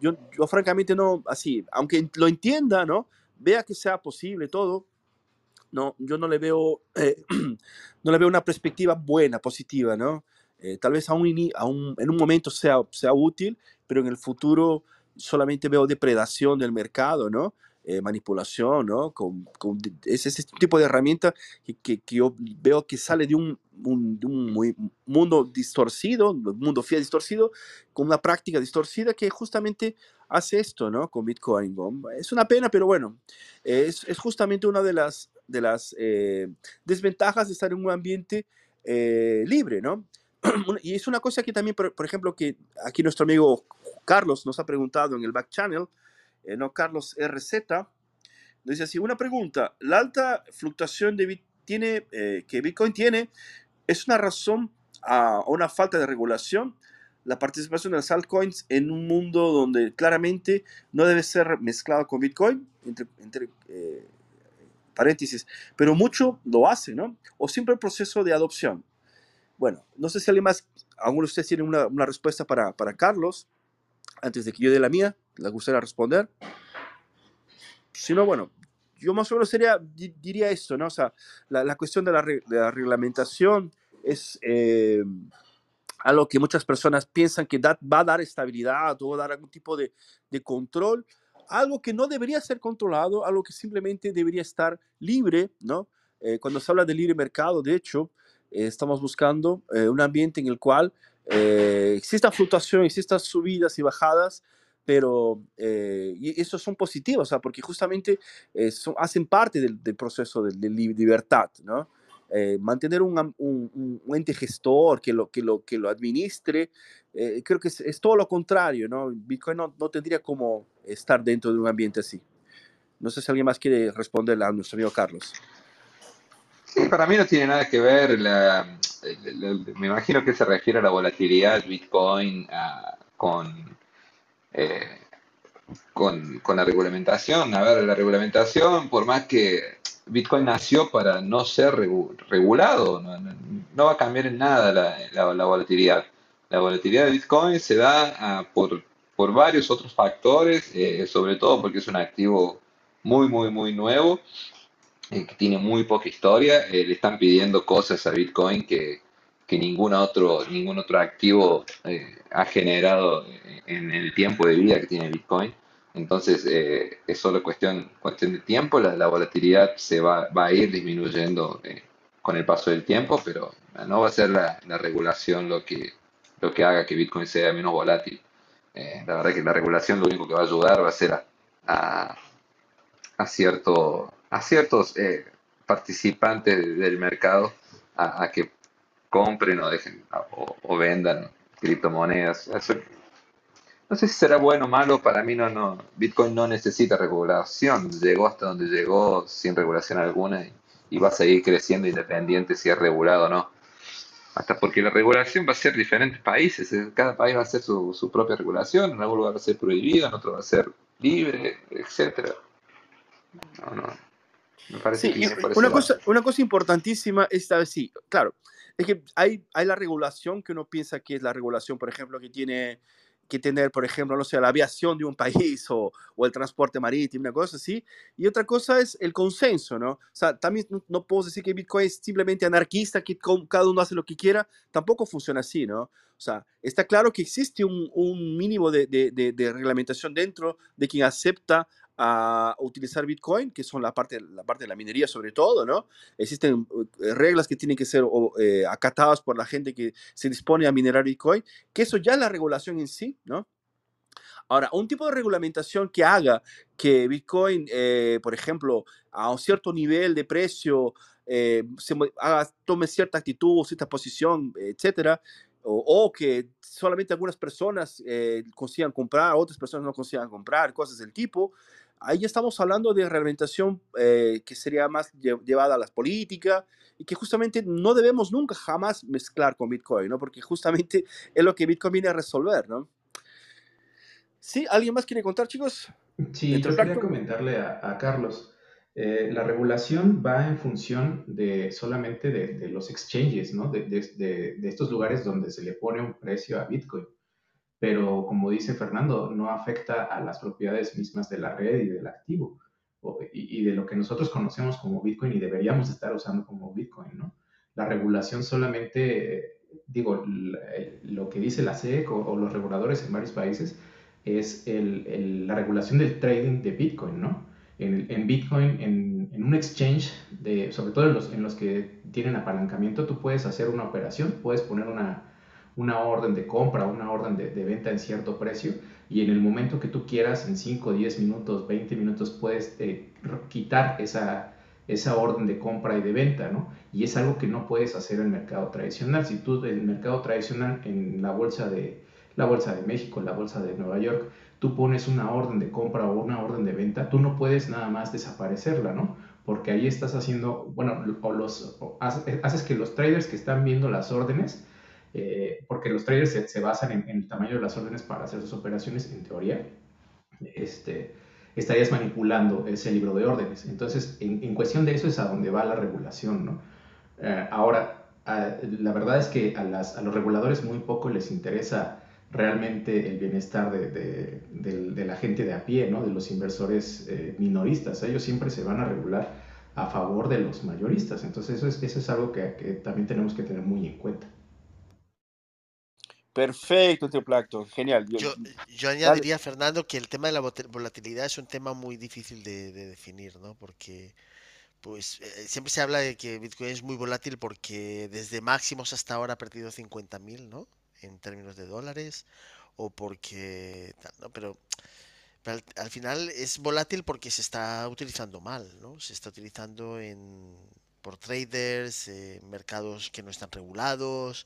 yo, yo francamente no, así, aunque lo entienda, ¿no? Vea que sea posible todo, no, yo no le veo, eh, *clears throat* no le veo una perspectiva buena, positiva, ¿no? Eh, tal vez a un, a un, en un momento sea, sea útil, pero en el futuro solamente veo depredación del mercado, ¿no? Eh, manipulación, ¿no? Con, con, es ese tipo de herramienta que, que, que, yo veo que sale de un, un, de un mundo distorcido, un mundo fiel distorcido, con una práctica distorcida que justamente hace esto, ¿no? Con Bitcoin. Es una pena, pero bueno, es, es justamente una de las, de las eh, desventajas de estar en un ambiente eh, libre, ¿no? *clears throat* y es una cosa que también, por, por, ejemplo, que aquí nuestro amigo Carlos nos ha preguntado en el back channel, eh, no Carlos RZ, dice así, una pregunta, la alta fluctuación tiene, eh, que Bitcoin tiene es una razón a, una falta de regulación, la participación de las altcoins en un mundo donde claramente no debe ser mezclado con Bitcoin, entre, entre eh, paréntesis, pero mucho lo hace, ¿no? O siempre el proceso de adopción. Bueno, no sé si alguien más, alguno de ustedes tiene una, una respuesta para, para Carlos, antes de que yo dé la mía les gustaría responder. Si no, bueno, yo más o menos sería, diría esto, ¿no? O sea, la, la cuestión de la, de la, reglamentación es eh, algo que muchas personas piensan que va a dar estabilidad o va a dar algún tipo de, de, control, algo que no debería ser controlado, algo que simplemente debería estar libre, ¿no? Eh, cuando se habla de libre mercado, de hecho, eh, estamos buscando un ambiente en el cual exista fluctuación, existan subidas y bajadas, pero eh, y eso son positivos, sea, porque justamente eh, son, hacen parte del, del proceso de, de, libertad, ¿no? Eh, mantener un, un, un, ente gestor que lo, que lo, que lo administre, eh, creo que es, es, todo lo contrario, ¿no? Bitcoin no, no, tendría como estar dentro de un ambiente así. No sé si alguien más quiere responderle a nuestro amigo Carlos. Sí, para mí no tiene nada que ver. la- me imagino que se refiere a la volatilidad del Bitcoin ah, con, con, con la regulamentación. A ver, la regulamentación, por más que Bitcoin nació para no ser regu- regulado, no, no- va a cambiar en nada la, la- la volatilidad. La volatilidad de Bitcoin se da ah, por, por varios otros factores, eh, sobre todo porque es un activo muy, muy, muy nuevo eh, que tiene muy poca historia, eh, le están pidiendo cosas a Bitcoin que, que ningún otro, ningún otro activo eh, ha generado eh, en el tiempo de vida que tiene Bitcoin. Entonces, eh, es solo cuestión, cuestión de tiempo, la, la volatilidad se va, va a ir disminuyendo con el paso del tiempo, pero no va a ser la, la regulación lo que, lo que haga que Bitcoin sea menos volátil. La verdad que la regulación lo único que va a ayudar va a ser a, a- a, a ciertos participantes de- del mercado a, a que compren o dejen o, o vendan criptomonedas. Eso- no sé si será bueno o malo, para mí no, no, Bitcoin no necesita regulación, llegó hasta donde llegó sin regulación alguna y, y va a seguir creciendo independiente si es regulado o no. Hasta porque la regulación va a ser diferentes países, cada país va a hacer su, su propia regulación, en algún lugar va a ser prohibido, en otro va a ser libre, etcétera. No, no, me parece Sí, que una cosa, una cosa importantísima vez sí, claro, es que hay, hay la regulación que uno piensa que es la regulación, por ejemplo, que tiene que tener, por ejemplo, no sé, la aviación de un país *laughs* o, o el transporte marítimo, una cosa así, y otra cosa es el consenso, ¿no? O sea, también no, no puedo decir que Bitcoin es simplemente anarquista, que cada uno hace lo que quiera, tampoco funciona así, ¿no? O sea, está claro que existe un, un mínimo de, de, de- de reglamentación dentro de quien acepta a utilizar Bitcoin, que son la parte, la parte de la minería sobre todo, ¿no? Existen eh, reglas que tienen que ser eh, acatadas por la gente que se dispone a minerar Bitcoin, que eso ya es la regulación en sí, ¿no? Ahora, un tipo de regulamentación que haga que Bitcoin, eh, por ejemplo, a un cierto nivel de precio, eh, se haga- tome cierta actitud, cierta posición, etcétera, o, o que solamente algunas personas eh, consigan comprar, otras personas no consigan comprar, cosas del tipo. Ahí ya estamos hablando de reglamentación eh, que sería más lle- llevada a las políticas y que justamente no debemos nunca jamás mezclar con Bitcoin, ¿no? Porque justamente *laughs* es lo que Bitcoin viene a resolver, ¿no? Sí, ¿alguien más quiere contar, chicos? Sí, yo quería comentarle a, a Carlos, eh, la regulación va en función de solamente de, de los exchanges, ¿no? De- de estos lugares donde se le pone un precio a Bitcoin. Pero como dice Fernando, no afecta a las propiedades mismas de la red y del activo, y, de lo que nosotros conocemos como Bitcoin y deberíamos estar usando como Bitcoin, ¿no? La regulación solamente, digo, eh, lo que dice la SEC o, o los reguladores en varios países es el- el- la regulación del trading de Bitcoin, ¿no? En, en Bitcoin, en, en un exchange, de, sobre todo en los, en los que tienen apalancamiento, tú puedes hacer una operación, puedes poner una, una orden de compra, una orden de, venta en cierto precio, y en el momento que tú quieras, en 5, 10 minutos, 20 minutos, puedes eh, quitar esa, esa orden de compra y de venta, ¿no? Y es algo que no puedes hacer en el mercado tradicional. Si tú en el mercado tradicional, en la bolsa de, la bolsa de México, la bolsa de Nueva York, tú pones una orden de compra o una orden de venta, tú no puedes nada más desaparecerla, ¿no? Porque ahí estás haciendo, bueno, o los, haces que los traders que están viendo las órdenes, eh, porque los traders se, basan en, el tamaño de las órdenes para hacer sus operaciones, en teoría, este, estarías manipulando ese libro de órdenes. Entonces, en, en cuestión de eso es a donde va la regulación, ¿no? Eh, ahora, la verdad es que a, las, a, los reguladores muy poco les interesa realmente el bienestar de, la gente de a pie, ¿no? de los inversores eh, minoristas. Ellos siempre se van a regular a favor de los mayoristas. Entonces eso es, eso es algo que, que, también tenemos que tener muy en cuenta. Perfecto, tío Plankton, genial. Yo, yo añadiría, Fernando, que el tema de la volatilidad es un tema muy difícil de, de definir, ¿no? Porque pues eh, siempre se habla de que Bitcoin es muy volátil porque desde máximos hasta ahora ha perdido 50.000, ¿no? En términos de dólares, o porque, ¿no? Pero, pero al, al, final es volátil porque se está utilizando mal, ¿no? Se está utilizando en, por traders, eh, mercados que no están regulados.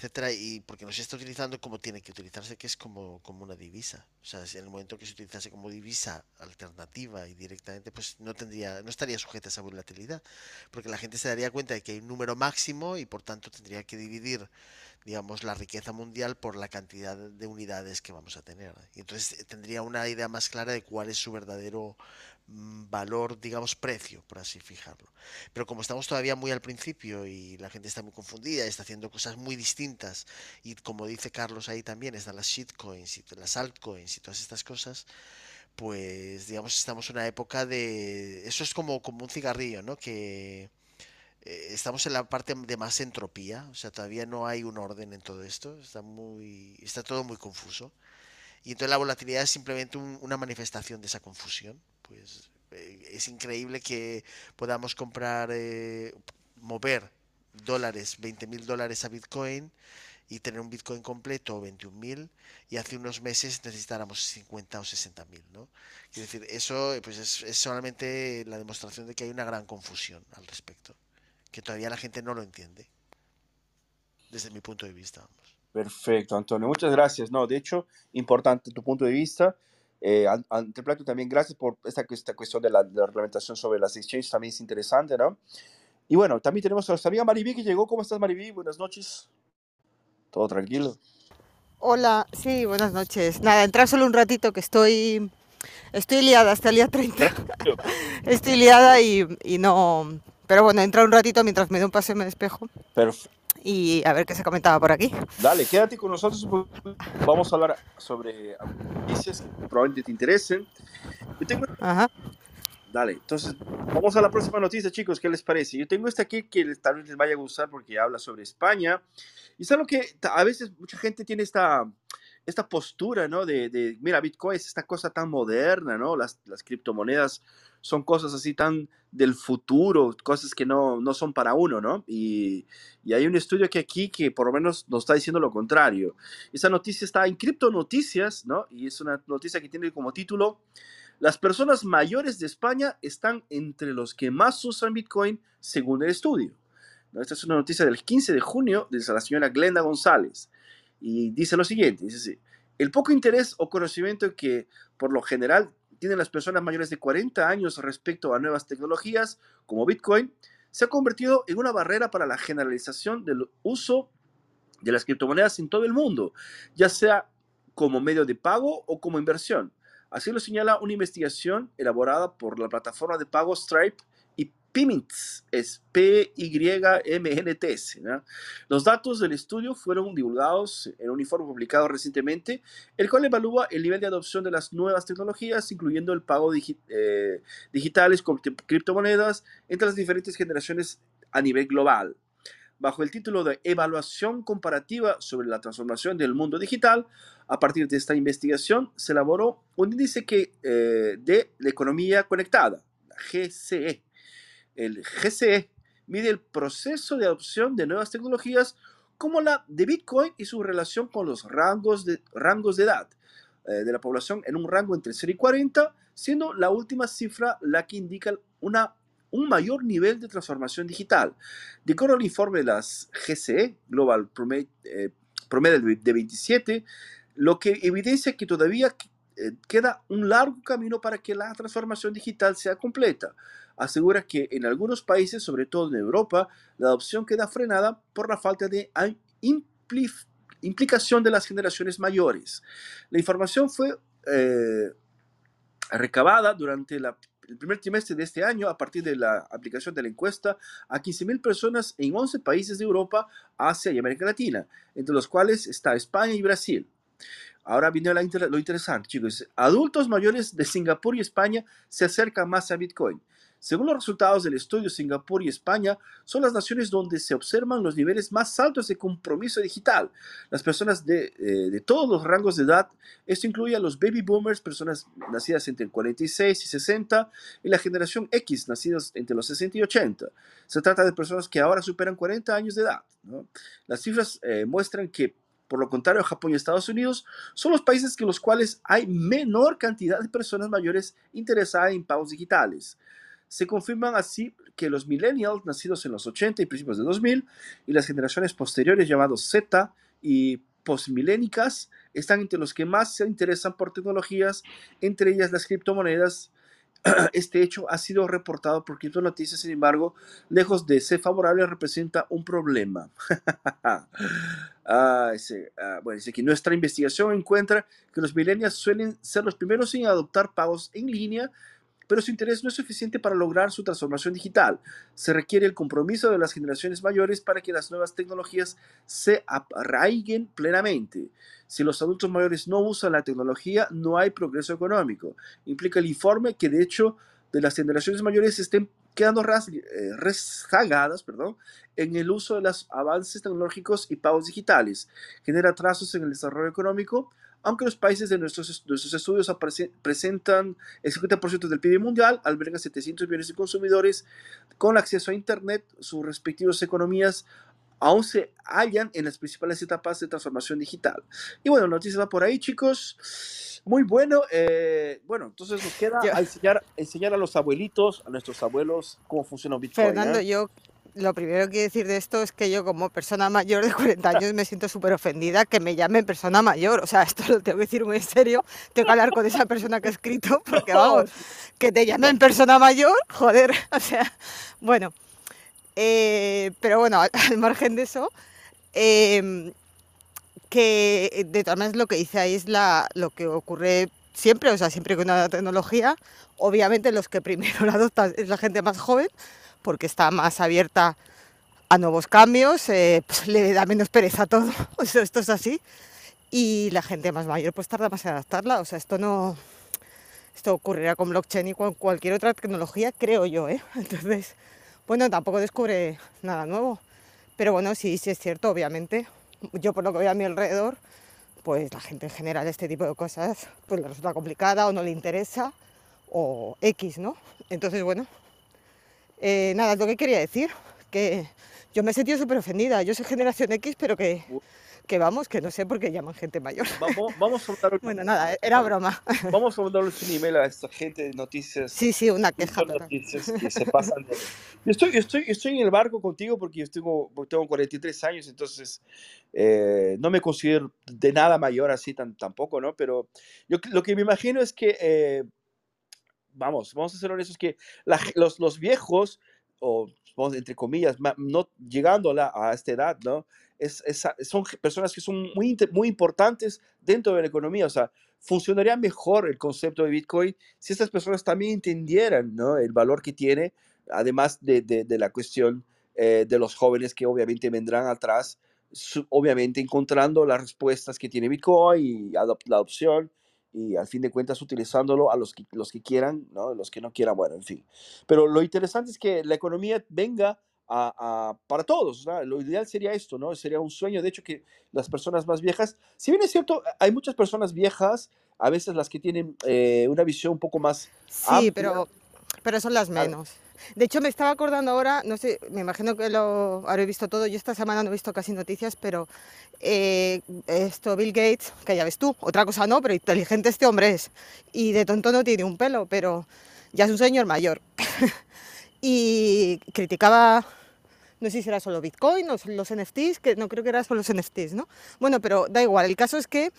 Etcétera, y porque no se está utilizando como tiene que utilizarse, que es como, como una divisa. O sea, en el momento que se utilizase como divisa alternativa y directamente, pues no tendría, no estaría sujeta a esa volatilidad, porque la gente se daría cuenta de que hay un número máximo y por tanto tendría que dividir digamos, la riqueza mundial por la cantidad de unidades que vamos a tener. Y entonces tendría una idea más clara de cuál es su verdadero valor, digamos, precio, por así fijarlo. Pero como estamos todavía muy al principio y la gente está muy confundida, está haciendo cosas muy distintas, y como dice Carlos ahí también, están las shitcoins y las altcoins y todas estas cosas, pues digamos, estamos en una época de... Eso es como, como un cigarrillo, ¿no? Que eh, estamos en la parte de más entropía, o sea, todavía no hay un orden en todo esto, está, muy, está todo muy confuso. Y entonces la volatilidad es simplemente una manifestación de esa confusión pues eh, es increíble que podamos comprar, eh, mover dólares, 20 mil dólares a Bitcoin y tener un Bitcoin completo 21 mil y hace unos meses necesitáramos 50 o 60 mil, ¿no? Quiero decir, eso pues es, es, solamente la demostración de que hay una gran confusión al respecto, que todavía la gente no lo entiende, desde mi punto de vista. Vamos. Perfecto, Antonio, muchas gracias. No, de hecho, importante tu punto de vista. Eh, plato también gracias por esta, esta cuestión de la, de la, reglamentación sobre las exchanges, también es interesante, ¿no? Y bueno, también tenemos a nuestra amiga Mariví que llegó. ¿Cómo estás, Mariví? Buenas noches. ¿Todo tranquilo? Hola, sí, buenas noches. Nada, entrar solo un ratito que estoy, estoy liada hasta el día 30. *laughs* estoy liada y, y no... Pero bueno, entrar un ratito mientras me doy un paseo y me despejo. Perfecto y a ver qué se comentaba por aquí. Dale, quédate con nosotros. Vamos a hablar sobre noticias que probablemente te interesen. Yo tengo... Ajá. Dale, entonces vamos a la próxima noticia, chicos. ¿Qué les parece? Yo tengo esta aquí que tal vez les vaya a gustar porque habla sobre España. Y es algo que a veces mucha gente tiene esta, esta postura, ¿no? De, de, mira, Bitcoin es esta cosa tan moderna, ¿no? Las, las criptomonedas son cosas así tan del futuro, cosas que no, no son para uno, ¿no? Y, y, hay un estudio que aquí que por lo menos nos está diciendo lo contrario. Esa noticia está en Cripto Noticias, ¿no? Y es una noticia que tiene como título, las personas mayores de España están entre los que más usan Bitcoin según el estudio. Esta es una noticia del 15 de junio de la señora Glenda González. Y dice lo siguiente, dice así, el poco interés o conocimiento que por lo general tienen las personas mayores de 40 años respecto a nuevas tecnologías como Bitcoin se ha convertido en una barrera para la generalización del uso de las criptomonedas en todo el mundo, ya sea como medio de pago o como inversión. Así lo señala una investigación elaborada por la plataforma de pago Stripe PIMINTS, es P-Y-M-N-T-S. Los datos del estudio fueron divulgados en un informe publicado recientemente, el cual evalúa el nivel de adopción de las nuevas tecnologías, incluyendo el pago eh, digitales con criptomonedas entre las diferentes generaciones a nivel global. Bajo el título de Evaluación comparativa sobre la transformación del mundo digital, a partir de esta investigación se elaboró un índice que, eh, de la economía conectada, GCE, el GCE mide el proceso de adopción de nuevas tecnologías como la de Bitcoin y su relación con los rangos de, rangos de edad eh, de la población en un rango entre 0 y 40, siendo la última cifra la que indica una, un mayor nivel de transformación digital. De acuerdo al informe de las GCE, Global Promedio, eh, de 27, lo que evidencia que todavía queda un largo camino para que la transformación digital sea completa asegura que en algunos países, sobre todo en Europa, la adopción queda frenada por la falta de implicación de las generaciones mayores. La información fue eh, recabada durante el primer trimestre de este año a partir de la aplicación de la encuesta a 15.000 personas en 11 países de Europa, Asia y América Latina, entre los cuales está España y Brasil. Ahora viene lo interesante, chicos. Adultos mayores de Singapur y España se acercan más a Bitcoin. Según los resultados del estudio, Singapur y España son las naciones donde se observan los niveles más altos de compromiso digital. Las personas de, eh, todos los rangos de edad, esto incluye a los baby boomers, personas nacidas entre el 46 y 60, y la generación X, nacidas entre los 60 y 80. Se trata de personas que ahora superan 40 años de edad. Las cifras eh, muestran que por lo contrario, Japón y Estados Unidos son los países en los cuales hay menor cantidad de personas mayores interesadas en pagos digitales. Se confirman así que los millennials nacidos en los 80 y principios de 2000 y las generaciones posteriores llamados Z y postmilénicas están entre los que más se interesan por tecnologías, entre ellas las criptomonedas. *clears throat* Este hecho ha sido reportado por Cripto Noticias, sin embargo, lejos de ser favorable, representa un problema. *laughs* ah, ah, bueno, dice que nuestra investigación encuentra que los millennials suelen ser los primeros en adoptar pagos en línea pero su interés no es suficiente para lograr su transformación digital. Se requiere el compromiso de las generaciones mayores para que las nuevas tecnologías se arraiguen plenamente. Si los adultos mayores no usan la tecnología, no hay progreso económico. Implica el informe que, de hecho, de las generaciones mayores estén quedando eh, rezagadas perdón, en el uso de los avances tecnológicos y pagos digitales. Genera trazos en el desarrollo económico, aunque los países de nuestros, nuestros estudios presentan el 50% del PIB mundial, albergan 700 millones de consumidores con acceso a Internet, sus respectivas economías aún se hallan en las principales etapas de transformación digital. Y bueno, noticias va por ahí, chicos. Muy bueno. Eh, bueno, entonces nos queda enseñar, enseñar a los abuelitos, a nuestros abuelos, cómo funciona Bitcoin. Fernando, ¿eh? yo lo primero que decir de esto es que yo como persona mayor de 40 años me siento súper ofendida que me llamen persona mayor. O sea, esto lo tengo que decir muy en serio. Tengo que hablar con esa persona que ha escrito porque *laughs* vamos, que te llamen persona mayor, joder. *laughs* O sea, bueno. Eh, pero bueno, *laughs* al, margen de eso, em, que de todas maneras lo que dice ahí es lo que ocurre siempre, o sea, siempre con una tecnología, obviamente los que primero *laughs* la adoptan es la gente más joven, porque está más abierta a nuevos cambios, eh, pues le da menos pereza a todo, *laughs* esto es así. Y la gente más mayor pues tarda más en adaptarla, o sea, esto no... Esto ocurrirá con blockchain y con cualquier otra tecnología, creo yo, ¿eh? Entonces, bueno, tampoco descubre nada nuevo. Pero bueno, sí, sí es cierto, obviamente. Yo por lo que veo a mi alrededor, pues la gente en general este tipo de cosas pues le resulta complicada o no le interesa o X, ¿no? Entonces, bueno, eh, nada, lo que quería decir, que yo me he sentido súper ofendida. Yo soy generación X, pero que, que vamos, que no sé por qué llaman gente mayor. Vamos, vamos a mandar *laughs* Bueno, nada, era broma. Vamos a mandarles un email a esta gente de noticias. Sí, sí, una queja. Noticias que se pasan *laughs* Yo estoy, estoy, estoy en el barco contigo porque yo tengo, tengo 43 años, entonces eh, no me considero de nada mayor así tan, tampoco, ¿no? Pero yo lo que me imagino es que... Eh, vamos, vamos a ser honestos, que los, los, viejos, o entre comillas, no llegando a, a esta edad, ¿no? Es, son personas que son muy, muy importantes dentro de la economía, o sea, funcionaría mejor el concepto de Bitcoin si estas personas también entendieran, ¿no? El valor que tiene, además de, de, la cuestión eh, de los jóvenes que obviamente vendrán atrás, obviamente encontrando las respuestas que tiene Bitcoin y la adopción y al fin de cuentas utilizándolo a los que, los que quieran, ¿no? los que no quieran, bueno, en fin. Pero lo interesante es que la economía venga a, para todos. Lo ideal sería esto, ¿no? Sería un sueño, de hecho, que las personas más viejas, si bien es cierto, hay muchas personas viejas, a veces las que tienen eh, una visión un poco más... Sí, pero, pero son las menos. De hecho, me estaba acordando ahora, no sé, me imagino que lo habré visto todo. Yo esta semana no he visto casi noticias, pero eh, esto, Bill Gates, que ya ves tú, otra cosa no, pero inteligente este hombre es. Y de tonto no tiene un pelo, pero ya es un señor mayor. *laughs* y criticaba, no sé si era solo Bitcoin o los NFTs, que no creo que era solo los NFTs, ¿no? Bueno, pero da igual, el caso es que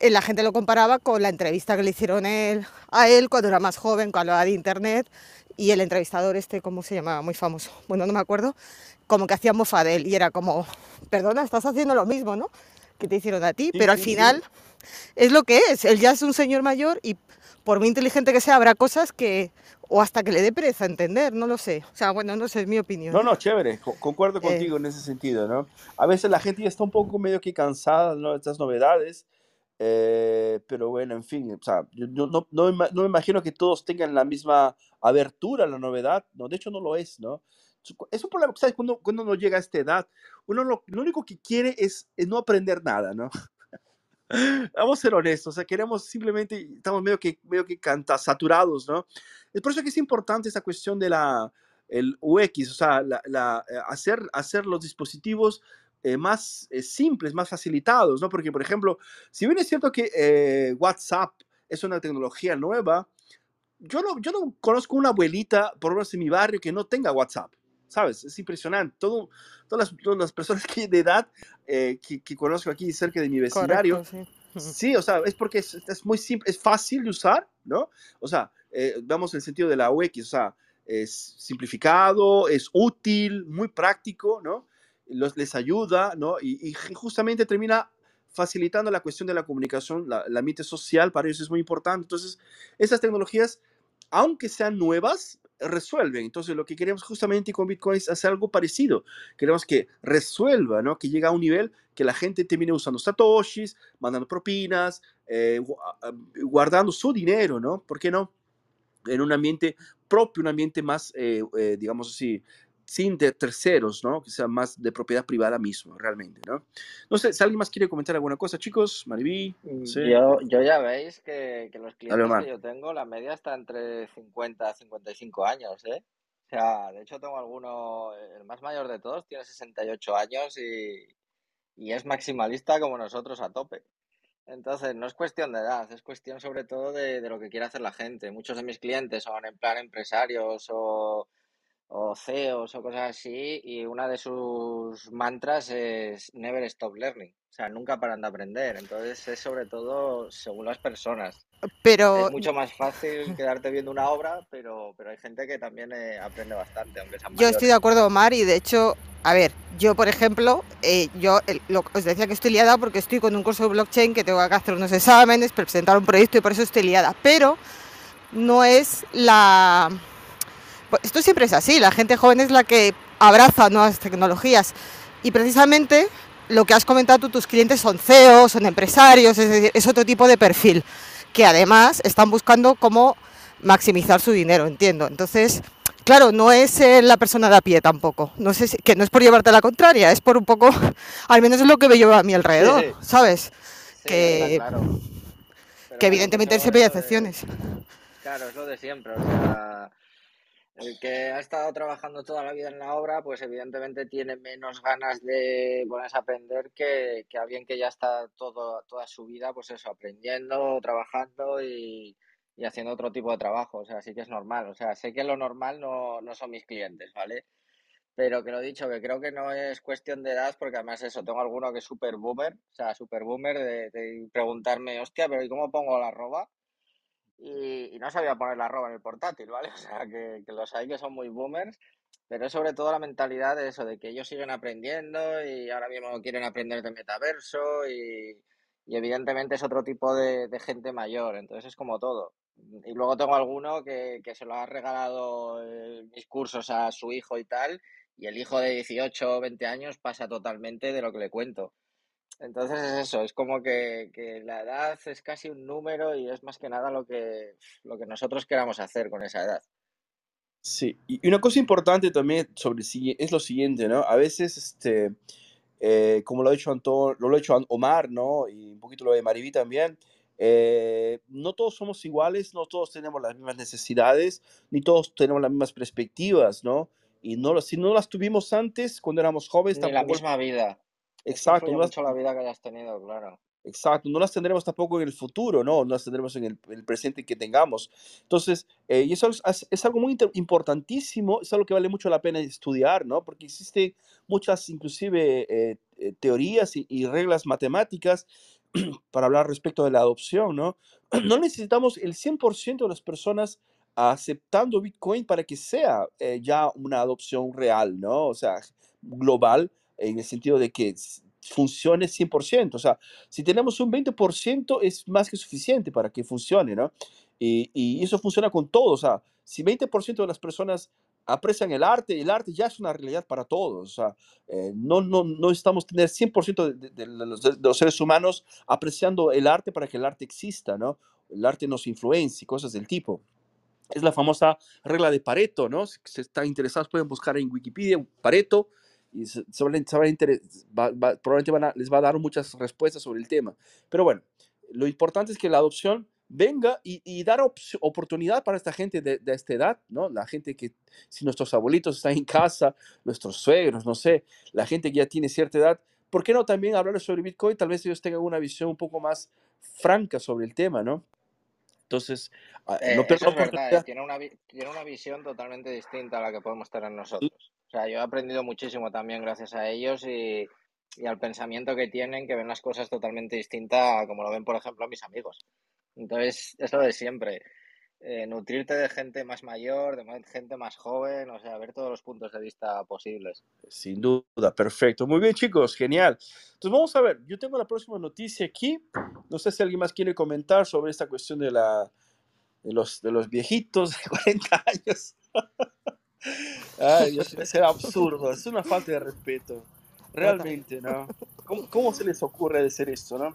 eh, la gente lo comparaba con la entrevista que le hicieron él, a él cuando era más joven, cuando hablaba de internet, y el entrevistador este, ¿cómo se llamaba? Muy famoso, bueno, no me acuerdo, como que hacía mofa de él y era como, perdona, estás haciendo lo mismo, ¿no? Que te hicieron a ti, pero al final es lo que es, él ya es un señor mayor y por muy inteligente que sea, habrá cosas que, o hasta que le dé pereza entender, no lo sé. O sea, bueno, no sé, es mi opinión. No, no, chévere, concuerdo eh. contigo en ese sentido, ¿no? A veces la gente ya está un poco medio que cansada, ¿no? De estas novedades eh, pero bueno, en fin, o sea, yo, no, no, no, me imagino que todos tengan la misma abertura a la novedad, no, de hecho no lo es, ¿no? Es un problema, ¿sabes? Cuando, cuando uno llega a esta edad, uno lo, lo único que quiere es, no aprender nada, ¿no? *laughs* Vamos a ser honestos, o sea, queremos simplemente, estamos medio que, medio que canta, saturados, ¿no? Es por eso que es importante esta cuestión de la, el UX, o sea, la, la, eh, hacer, hacer los dispositivos eh, más eh, simples, más facilitados, ¿no? Porque, por ejemplo, si bien es cierto que eh, WhatsApp es una tecnología nueva, yo no, yo no conozco una abuelita, por lo menos en mi barrio, que no tenga WhatsApp. ¿Sabes? Es impresionante. Todo, todas, las, todas las personas que de edad eh, que, que, conozco aquí cerca de mi vecindario, Correcto, sí. *laughs* sí, o sea, es porque es, es, muy simple, es fácil de usar, ¿no? O sea, eh, vamos en el sentido de la UX, o sea, es simplificado, es útil, muy práctico, ¿no? Los, les ayuda, ¿no? Y, y justamente termina facilitando la cuestión de la comunicación, la, el ambiente social, para ellos es muy importante. Entonces, esas tecnologías, aunque sean nuevas, resuelven. Entonces, lo que queremos justamente con Bitcoin es hacer algo parecido. Queremos que resuelva, ¿no? Que llegue a un nivel que la gente termine usando satoshis, mandando propinas, eh, guardando su dinero, ¿no? ¿Por qué no? En un ambiente propio, un ambiente más, eh, eh, digamos así, sin de terceros, ¿no? Que sea más de propiedad privada mismo, realmente, ¿no? No sé, si alguien más quiere comentar alguna cosa, chicos, Mariví. Sí. Yo, yo, ya veis que, que los clientes que yo tengo, la media está entre 50 a 55 años, ¿eh? O sea, de hecho tengo alguno, el más mayor de todos tiene 68 años y, y es maximalista como nosotros a tope. Entonces, no es cuestión de edad, es cuestión sobre todo de, de, lo que quiere hacer la gente. Muchos de mis clientes son en plan empresarios o, o CEOs o cosas así, y una de sus mantras es never stop learning, o sea, nunca paran de aprender. Entonces es sobre todo según las personas. Pero... Es mucho más fácil *laughs* quedarte viendo una obra, pero, pero hay gente que también eh, aprende bastante, aunque sean Yo mayores. estoy de acuerdo, Omar, y de hecho, a ver, yo por ejemplo, eh, yo el, lo, os decía que estoy liada porque estoy con un curso de blockchain que tengo que hacer unos exámenes, presentar un proyecto y por eso estoy liada, pero no es la esto siempre es así, la gente joven es la que abraza nuevas tecnologías y precisamente lo que has comentado tú, tus clientes son CEOs, son empresarios, es decir, es otro tipo de perfil que además están buscando cómo maximizar su dinero, entiendo. Entonces, claro, no es eh, la persona de a pie tampoco, no sé si, que no es por llevarte a la contraria, es por un poco, *laughs* al menos es lo que veo a mi alrededor, Sí, sí. ¿sabes? Sí, que, claro. Que evidentemente siempre hay excepciones. Claro, es lo de siempre. O sea, el que ha estado trabajando toda la vida en la obra, pues evidentemente tiene menos ganas de ponerse a aprender que, que alguien que ya está todo, toda su vida, pues eso, aprendiendo, trabajando y, y haciendo otro tipo de trabajo. O sea, sí que es normal. O sea, sé que lo normal no, no son mis clientes, ¿vale? Pero que lo dicho, que creo que no es cuestión de edad, porque además eso, tengo alguno que es super boomer, o sea, super boomer de, de preguntarme, hostia, pero ¿y cómo pongo la arroba? Y, no sabía poner la arroba en el portátil, ¿vale? *laughs* O sea, que, los hay que son muy boomers, pero es sobre todo la mentalidad de eso, de que ellos siguen aprendiendo y ahora mismo quieren aprender de metaverso y, evidentemente es otro tipo de, de gente mayor, entonces es como todo. Y luego tengo alguno que, que se lo ha regalado eh, mis cursos a su hijo y tal, y el hijo de 18 o 20 años pasa totalmente de lo que le cuento. Entonces es eso, es como que, que la edad es casi un número y es más que nada lo que, lo que nosotros queramos hacer con esa edad. Sí, y una cosa importante también sobre es lo siguiente, ¿no? A veces, este, eh, como lo ha dicho Anton, lo ha hecho Omar, ¿no? Y un poquito lo de Mariví también, eh, no todos somos iguales, no todos tenemos las mismas necesidades, ni todos tenemos las mismas perspectivas, ¿no? Y no, si no las tuvimos antes, cuando éramos jóvenes, Ni la tampoco, misma vida. Exacto, no las, mucho la vida que hayas tenido, claro. Exacto, no las tendremos tampoco en el futuro, ¿no? No las tendremos en el, el presente que tengamos. Entonces, eh, y eso es, algo muy inter- importantísimo, es algo que vale mucho la pena estudiar, ¿no? Porque existen muchas, inclusive, eh, eh, teorías y, y reglas matemáticas *clears throat* para hablar respecto de la adopción, ¿no? *clears throat* No necesitamos el 100% de las personas aceptando Bitcoin para que sea eh, ya una adopción real, ¿no? O sea, global, en el sentido de que funcione 100%. O sea, si tenemos un 20% es más que suficiente para que funcione, ¿no? Y, y eso funciona con todo. O sea, si 20% de las personas aprecian el arte, el arte ya es una realidad para todos. O sea, eh, no, no, no estamos tener 100% de, de- de los, de los seres humanos apreciando el arte para que el arte exista, ¿no? El arte nos influencia cosas del tipo. Es la famosa regla de Pareto, ¿no? Si están interesados pueden buscar en Wikipedia Pareto y probablemente les va a dar muchas respuestas sobre el tema. Pero bueno, lo importante es que la adopción venga y, y dar oportunidad para esta gente de, de esta edad, ¿no? La gente que, si nuestros abuelitos están en casa, nuestros suegros, no sé, la gente que ya tiene cierta edad, ¿por qué no también hablarles sobre Bitcoin? Tal vez ellos tengan una visión un poco más franca sobre el tema, ¿no? Entonces, ah, Eh, no eso pierdo la es verdad, eh, tiene una, tiene una visión totalmente distinta a la que podemos tener nosotros. O sea, yo he aprendido muchísimo también gracias a ellos y, y al pensamiento que tienen, que ven las cosas totalmente distintas a como lo ven, por ejemplo, mis amigos. Entonces, es lo de siempre. Eh, nutrirte de gente más mayor, de gente más joven, o sea, ver todos los puntos de vista posibles. Sin duda, perfecto. Muy bien, chicos, genial. Entonces, vamos a ver, yo tengo la próxima noticia aquí. No sé si alguien más quiere comentar sobre esta cuestión de, la, de, los, de los viejitos de *laughs* 40 años. *laughs* Ay, Dios, es absurdo, es una falta de respeto. Realmente, ¿no? ¿Cómo, cómo se les ocurre decir esto, no?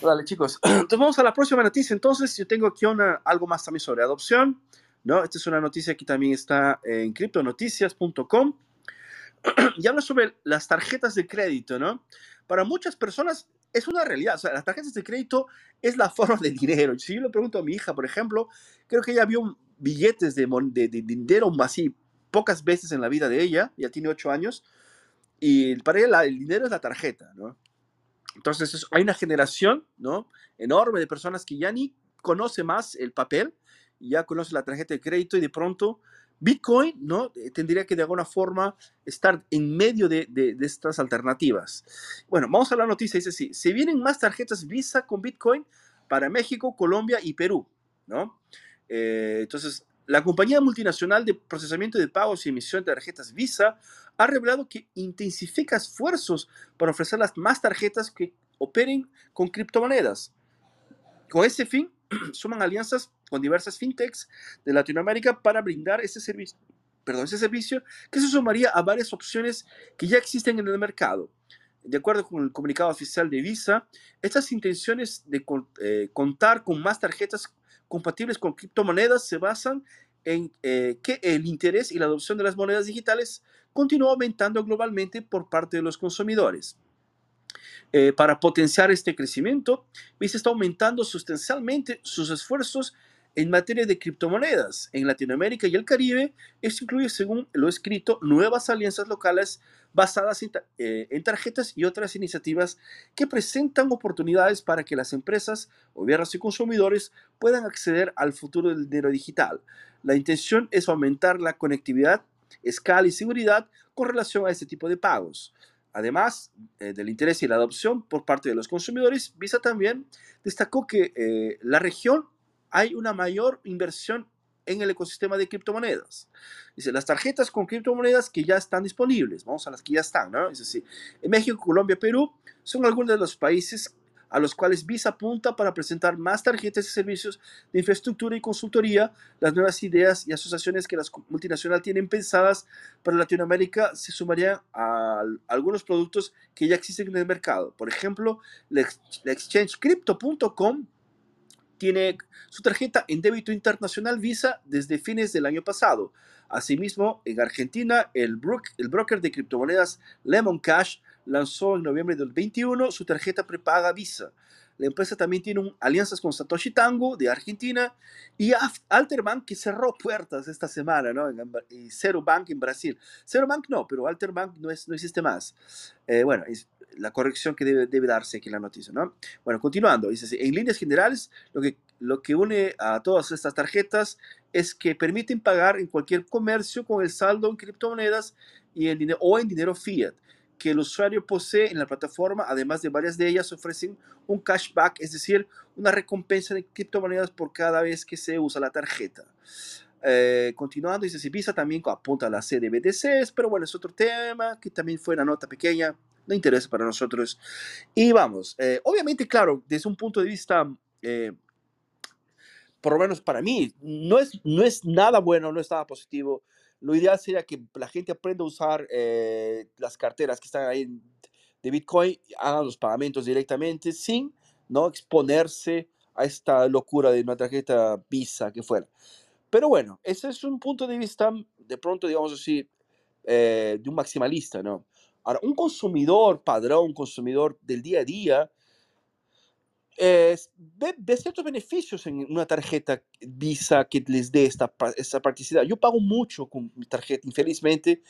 Dale, chicos. *clears throat* Entonces vamos a la próxima noticia. Entonces, yo tengo aquí una, algo más también sobre adopción, ¿no? Esta es una noticia que también está en criptonoticias.com *clears throat* y habla sobre las tarjetas de crédito, ¿no? Para muchas personas es una realidad. O sea, las tarjetas de crédito es la *laughs* forma de dinero. Si yo le pregunto a mi hija, por ejemplo, creo que ella vio billetes de, de, de dinero así pocas veces en la vida de ella, ya tiene ocho años, y para ella la- el dinero es la tarjeta, ¿no? Entonces es- hay una generación, ¿no? Enorme de personas que ya ni conoce más el papel, ya conoce la tarjeta de crédito y de pronto Bitcoin, ¿no? Eh, Tendría que de alguna forma estar en medio de, de- estas alternativas. Bueno, vamos a la noticia, dice así, se vienen más tarjetas Visa con Bitcoin para México, Colombia y Perú, ¿no? Eh, entonces, la compañía multinacional de procesamiento de pagos y emisión de tarjetas Visa ha revelado que intensifica esfuerzos para ofrecer las más tarjetas que operen con criptomonedas. Con ese fin, *clears throat* suman alianzas con diversas fintechs de Latinoamérica para brindar ese servicio, perdón, ese servicio que se sumaría a varias opciones que ya existen en el mercado. De acuerdo con el comunicado oficial de Visa, estas intenciones de eh, contar con más tarjetas compatibles con criptomonedas se basan en eh, que el interés y la adopción de las monedas digitales continúa aumentando globalmente por parte de los consumidores. Eh, para potenciar este crecimiento, Visa está aumentando sustancialmente sus esfuerzos en materia de criptomonedas en Latinoamérica y el Caribe. Esto incluye, según lo escrito, nuevas alianzas locales basadas en, eh, en tarjetas y otras iniciativas que presentan oportunidades para que las empresas, gobiernos y consumidores puedan acceder al futuro del dinero digital. La intención es aumentar la conectividad, escala y seguridad con relación a este tipo de pagos. Además eh, del interés y la adopción por parte de los consumidores, Visa también destacó que eh, la región hay una mayor inversión en el ecosistema de criptomonedas. Dice, las tarjetas con criptomonedas que ya están disponibles, vamos a las que ya están, ¿no? Es decir, en México, Colombia, Perú son algunos de los países a los cuales Visa apunta para presentar más tarjetas y servicios de infraestructura y consultoría, las nuevas ideas y asociaciones que las multinacionales tienen pensadas para Latinoamérica se sumarían a algunos productos que ya existen en el mercado. Por ejemplo, la, ex- la exchange crypto.com tiene su tarjeta en débito internacional Visa desde fines del año pasado. Asimismo, en Argentina, el broker de criptomonedas Lemon Cash lanzó en noviembre del 21 su tarjeta prepaga Visa. La empresa también tiene alianzas con Satoshi Tango de Argentina y Alterbank que cerró puertas esta semana, ¿no? En- y Zero Bank en Brasil. Zero Bank no, pero Alterbank no, es, no existe más. Eh, bueno, es la corrección que debe, debe darse aquí en la noticia, ¿no? Bueno, continuando, dice así, en líneas generales, lo que, lo que une a todas estas tarjetas es que permiten pagar en cualquier comercio con el saldo en criptomonedas y en o en dinero fiat que el usuario posee en la plataforma, además de varias de ellas ofrecen un cashback, es decir, una recompensa de criptomonedas por cada vez que se usa la tarjeta. Eh, continuando, dice, si Visa también apunta a la CDBDCs, pero bueno, es otro tema que también fue una nota pequeña, no interesa para nosotros. Y vamos, eh, obviamente, claro, desde un punto de vista, eh, por lo menos para mí, no es, no es nada bueno, no es nada positivo. Lo ideal sería que la gente aprenda a usar eh, las carteras que están ahí de Bitcoin, hagan los pagamentos directamente sin no exponerse a esta locura de una tarjeta Visa que fuera. Pero bueno, ese es un punto de vista, de pronto, digamos así, eh, de un maximalista, ¿no? Ahora, un consumidor padrón, un consumidor del día a día, eh, ve, ciertos beneficios en una tarjeta Visa que les dé esta, esta practicidad. Yo pago mucho con mi tarjeta, infelizmente,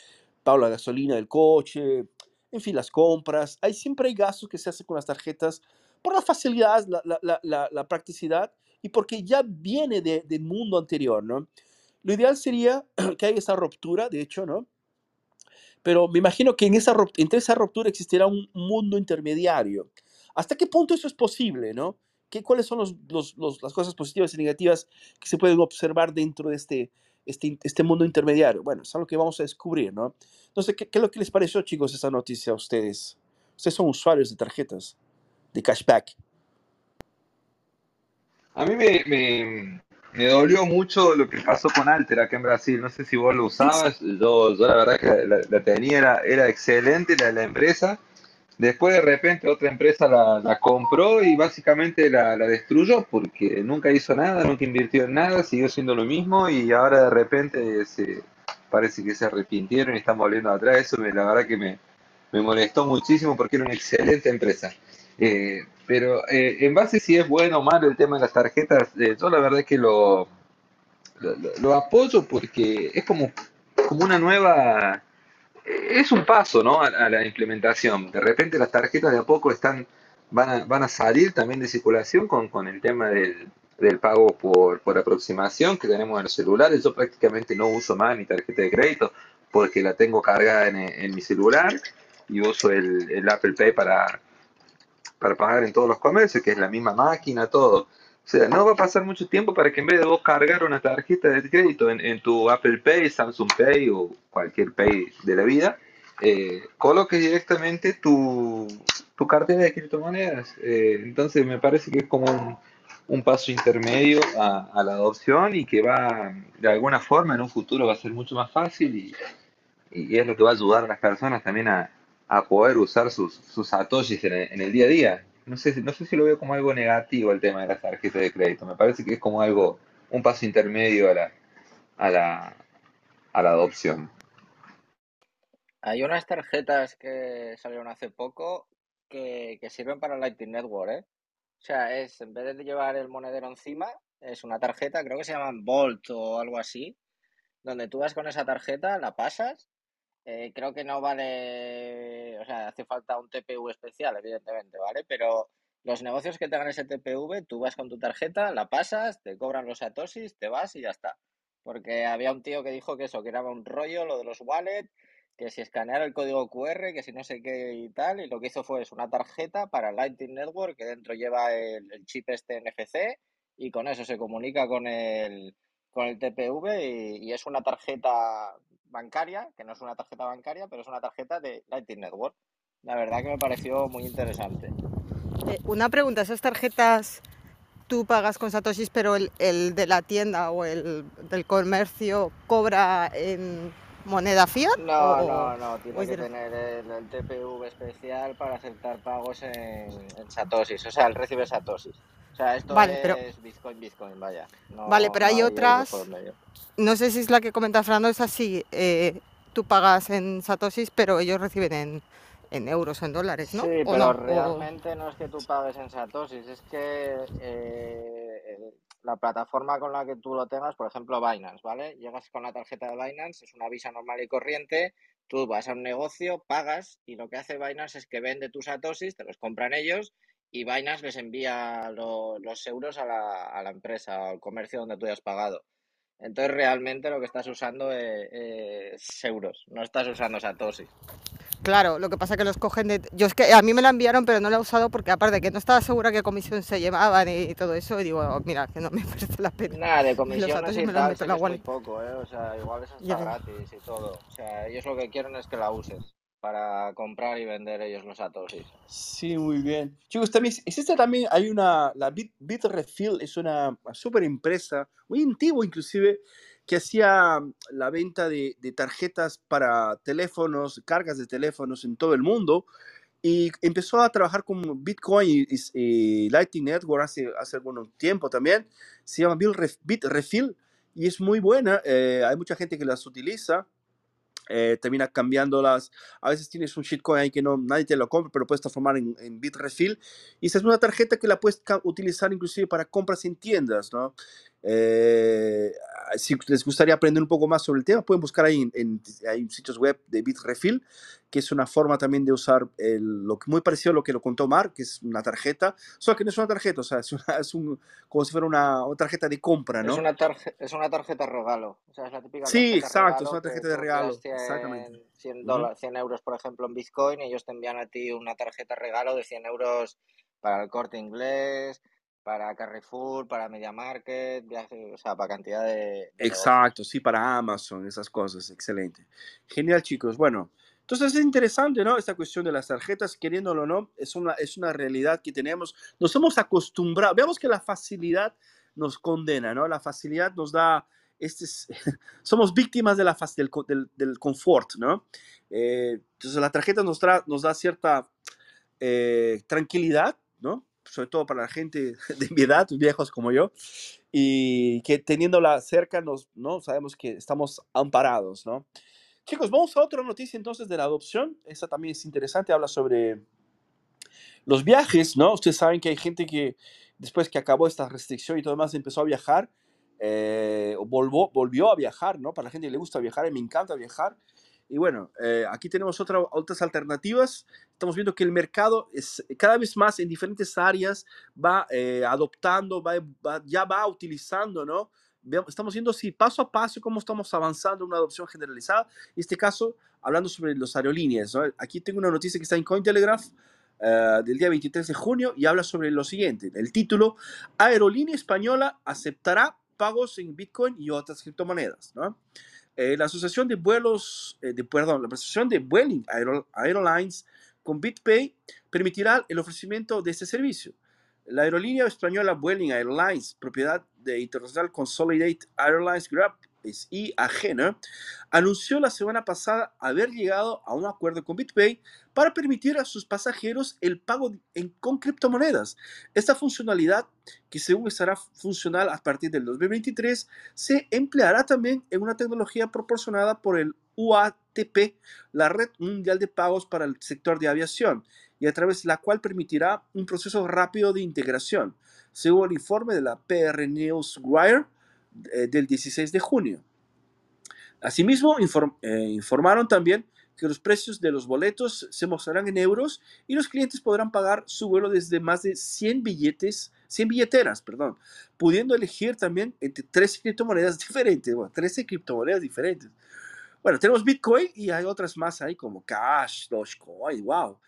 pago la gasolina del coche, en fin, las compras. Hay siempre hay gastos que se hacen con las tarjetas por la facilidad, la, la, la, la- practicidad y porque ya viene de- del mundo anterior, ¿no? Lo ideal sería *clears throat* que haya esa ruptura, de hecho, ¿no? Pero me imagino que en esa, entre esa ruptura existirá un mundo intermediario. ¿Hasta qué punto eso es posible, no? ¿Qué, ¿Cuáles son los, los- los- las cosas positivas y negativas que se pueden observar dentro de este, este, este mundo intermediario? Bueno, es algo que vamos a descubrir, ¿no? Entonces, ¿qué, qué es lo que les pareció, chicos, esa noticia a ustedes? Ustedes son usuarios de tarjetas, de cashback. A mí me, me, me dolió mucho lo que pasó con Alter acá en Brasil. No sé si vos lo usabas. Yo, yo la verdad que la, la tenía, era, era excelente la, la empresa. Después de repente otra empresa la, compró y básicamente la, destruyó porque nunca hizo nada, nunca invirtió en nada, siguió siendo lo mismo y ahora de repente se, parece que se arrepintieron y están volviendo atrás. Eso me- la verdad que me, molestó muchísimo porque era una excelente empresa. Eh, pero eh, en base si es bueno o malo el tema de las tarjetas, eh, yo la verdad es que lo, lo, apoyo porque es como una nueva, es un paso, ¿no? a, la implementación. De repente las tarjetas de a poco están, van a, van a salir también de circulación con, con el tema del, del pago por, por aproximación que tenemos en los celulares. Yo prácticamente no uso más mi tarjeta de crédito porque la tengo cargada en, en mi celular y uso el, el Apple Pay para, para pagar en todos los comercios, que es la misma máquina, todo. O sea, no va a pasar mucho tiempo para que en vez de vos cargar una tarjeta de crédito en, en tu Apple Pay, Samsung Pay o cualquier Pay de la vida, eh, coloques directamente tu, tu cartera de criptomonedas. Eh, entonces me parece que es como un, un paso intermedio a, la adopción y que va, de alguna forma, en un futuro va a ser mucho más fácil y, y es lo que va a ayudar a las personas también a, a poder usar sus, sus satoshis en en el día a día. No sé, no sé si lo veo como algo negativo el tema de las tarjetas de crédito. Me parece que es como algo, un paso intermedio a la, a la, a la adopción. Hay unas tarjetas que salieron hace poco que, que sirven para Lightning Network, ¿eh? O sea, es, en vez de llevar el monedero encima, es una tarjeta, creo que se llaman Volt o algo así, donde tú vas con esa tarjeta, la pasas, eh, creo que no vale, o sea, hace falta un TPV especial, evidentemente, ¿vale? Pero los negocios que tengan ese TPV, tú vas con tu tarjeta, la pasas, te cobran los satoshis, te vas y ya está. Porque había un tío que dijo que eso, que era un rollo, lo de los wallets, que si escanear el código QR, que si no sé qué y tal, y lo que hizo fue es una tarjeta para Lightning Network que dentro lleva el, chip este NFC y con eso se comunica con el, con el TPV y es una tarjeta bancaria, que no es una tarjeta bancaria, pero es una tarjeta de Lightning Network. La verdad que me pareció muy interesante. Eh, una pregunta, esas tarjetas tú pagas con satoshis, pero el, el de la tienda o el del comercio cobra en moneda fiat No, o, no, no, tiene es que tener el, el TPV especial para aceptar pagos en, en satoshis, o sea, él recibe satoshis. O sea, esto Vale, pero es Bitcoin, Bitcoin, vaya. vale, No, pero no hay otras, no sé si es la que comenta Fernando, es así, eh, tú pagas en satoshis, pero ellos reciben en, en euros o en dólares, ¿no? Sí, ¿O pero no? O, realmente no es que tú pagues en satoshis, es que eh, la plataforma con la que tú lo tengas, por ejemplo Binance, ¿vale? Llegas con la tarjeta de Binance, es una Visa normal y corriente, tú vas a un negocio, pagas y lo que hace Binance es que vende tus satoshis, te los compran ellos y Binance les envía lo- los euros a la, a la empresa, al comercio donde tú hayas pagado. Entonces realmente lo que estás usando es, es euros, no estás usando satoshis. Claro, lo que pasa que los cogen de... Yo es que a mí me la enviaron, pero no la he usado porque aparte que no estaba segura qué comisión se llevaban y todo eso, y digo, "Oh, mira, que no me *laughs* merece la pena. Nada, de Y los y me tal, meto la es muy poco, ¿eh? O sea, igual es hasta Ya, gratis y todo. O sea, ellos lo que quieren es que la uses para comprar y vender ellos los satoshis. Sí, muy bien. Chicos, también existe también, hay una, la Bit, Bitrefill es una super empresa, muy antigua inclusive, que hacía la venta de, de tarjetas para teléfonos, cargas de teléfonos en todo el mundo, y empezó a trabajar con Bitcoin y, y- y Lightning Network hace, hace algún tiempo también. Se llama Bitref- Bitrefill y es muy buena. eh, hay mucha gente que las utiliza eh, termina cambiándolas. A veces tienes un shitcoin ahí que no, nadie te lo compra, pero puedes transformar en, en Bitrefill. Y esa es una tarjeta que la puedes utilizar inclusive para compras en tiendas, ¿no? Eh, si les gustaría aprender un poco más sobre el tema, pueden buscar ahí en, hay sitios web de Bitrefill, que es una forma también de usar el, lo que muy parecido a lo que lo contó Mar, que es una tarjeta, solo que no es una tarjeta, o sea, es, *laughs* es un, como si fuera una, una, tarjeta de compra, ¿no? Es una, es una tarjeta regalo, o sea, es la típica Sí, exacto, es una tarjeta de regalo, 100, exactamente. 100, dólares, 100 euros, por ejemplo, en Bitcoin, y ellos te envían a ti una tarjeta regalo de 100 euros para el corte inglés, para Carrefour, para Media Market, o sea, para cantidad de... Exacto, sí, para Amazon, esas cosas, excelente. Genial, chicos. Bueno, entonces es interesante, ¿no? Esta cuestión de las tarjetas, queriéndolo o no, es una, es una realidad que tenemos. Nos hemos acostumbrado, veamos que la facilidad nos condena, ¿no? La facilidad nos da, este *laughs* somos víctimas de la, del, del, del confort, ¿no? Eh, entonces la tarjeta nos, nos da cierta eh, tranquilidad, ¿no? Sobre todo para la gente *laughs* de mi edad, viejos como yo, y que teniéndola cerca nos, ¿no? sabemos que estamos amparados, ¿no? Chicos, vamos a otra noticia entonces de la adopción. Esta también es interesante, habla sobre los viajes, ¿no? Ustedes saben que hay gente que después que acabó esta restricción y todo demás empezó a viajar, eh, volvió, volvió a viajar, ¿no? Para la gente que le gusta viajar, y me encanta viajar, y bueno, eh, aquí tenemos otra, otras alternativas. Estamos viendo que el mercado es cada vez más en diferentes áreas va eh, adoptando, va, ya va utilizando, ¿no? Estamos viendo si paso a paso cómo estamos avanzando en una adopción generalizada. En este caso, hablando sobre los aerolíneas. ¿no? Aquí tengo una noticia que está en Cointelegraph uh, del día 23 de junio y habla sobre lo siguiente. El título, Aerolínea Española aceptará pagos en Bitcoin y otras criptomonedas. ¿no? Eh, la Asociación de Vuelos, eh, de, perdón, la Asociación de Vueling Airlines con BitPay permitirá el ofrecimiento de este servicio. La aerolínea española Vueling Airlines, propiedad de International Consolidated Airlines Group, y ajena, anunció la semana pasada haber llegado a un acuerdo con BitPay para permitir a sus pasajeros el pago en, con criptomonedas. Esta funcionalidad, que según estará funcional a partir del 2023, se empleará también en una tecnología proporcionada por el UATP, la Red Mundial de Pagos para el Sector de Aviación, y a través de la cual permitirá un proceso rápido de integración. Según el informe de la PR Newswire, eh, del 16 de junio. Asimismo, eh, informaron también que los precios de los boletos se mostrarán en euros y los clientes podrán pagar su vuelo desde más de 100 billetes, 100 billeteras, perdón, pudiendo elegir también entre tres criptomonedas *laughs* diferentes, bueno, 13 criptomonedas diferentes. Bueno, tenemos Bitcoin y hay otras más ahí como Cash, Dogecoin, wow.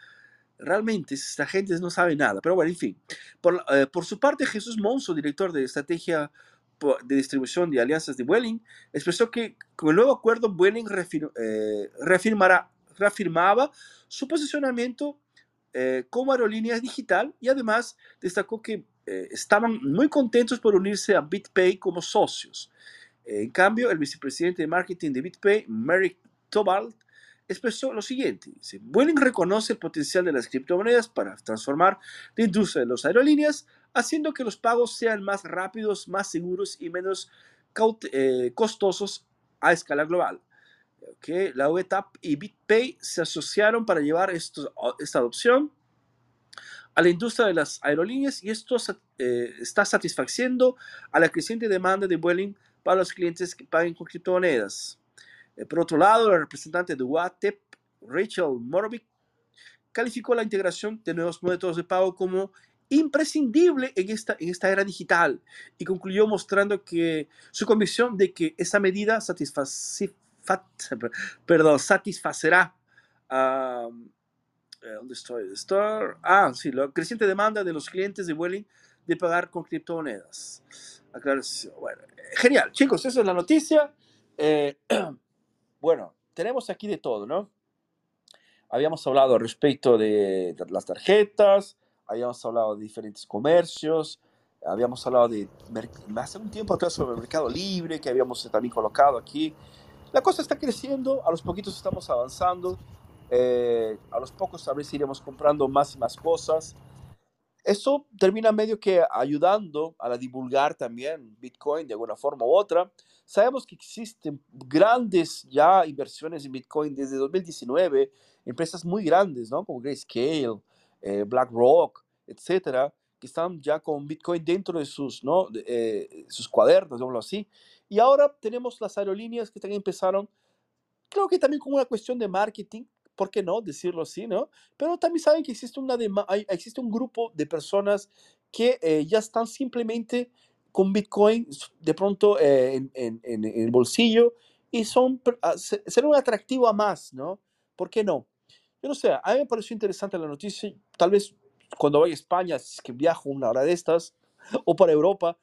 Realmente esta gente no sabe nada, pero bueno, en fin. Por, eh, por su parte, Jesús Monzo, director de estrategia de distribución de alianzas de Vueling, expresó que con el nuevo acuerdo Vueling eh, reafirmaba su posicionamiento eh, como aerolínea digital y además destacó que eh, estaban muy contentos por unirse a BitPay como socios. En cambio, el vicepresidente de marketing de BitPay, Merrick Tobalt, expresó lo siguiente. Dice, Vueling reconoce el potencial de las criptomonedas para transformar la industria de las aerolíneas haciendo que los pagos sean más rápidos, más seguros y menos eh, costosos a escala global. Okay. La UETAP y BitPay se asociaron para llevar esta adopción a la industria de las aerolíneas y esto eh, está satisfaciendo a la creciente demanda de Vueling para los clientes que paguen con criptomonedas. Eh, por otro lado, la representante de UATEP, Rachel Morovic, calificó la integración de nuevos métodos de pago como imprescindible en esta, en esta era digital y concluyó mostrando que su convicción de que esa medida perdón, satisfacerá uh, ¿dónde estoy? Ah, sí, la creciente demanda de los clientes de Vueling de pagar con criptomonedas. Bueno, genial, chicos, esa es la noticia. Eh, *clears throat* bueno, tenemos aquí de todo, ¿no? Habíamos hablado respecto de las tarjetas, habíamos hablado de diferentes comercios, habíamos hablado de hace un tiempo atrás sobre el mercado libre que habíamos también colocado aquí. La cosa está creciendo, a los poquitos estamos avanzando, eh, a los pocos ver si iremos comprando más y más cosas. Eso termina medio que ayudando a la divulgar también Bitcoin de alguna forma u otra. Sabemos que existen grandes ya inversiones en Bitcoin desde 2019, empresas muy grandes, ¿no? Como Grayscale, eh, BlackRock, etcétera, que están ya con Bitcoin dentro de sus, ¿no? eh, sus cuadernos, digámoslo así. Y ahora tenemos las aerolíneas que también empezaron, creo que también como una cuestión de marketing, ¿por qué no decirlo así, no? Pero también saben que existe, una hay, existe un grupo de personas que eh, ya están simplemente con Bitcoin de pronto en, el bolsillo y son, ah, será un atractivo a más, ¿no? ¿Por qué no? Yo no sé, a mí me pareció interesante la noticia, tal vez cuando voy a España, si que viajo una hora de estas, o para Europa,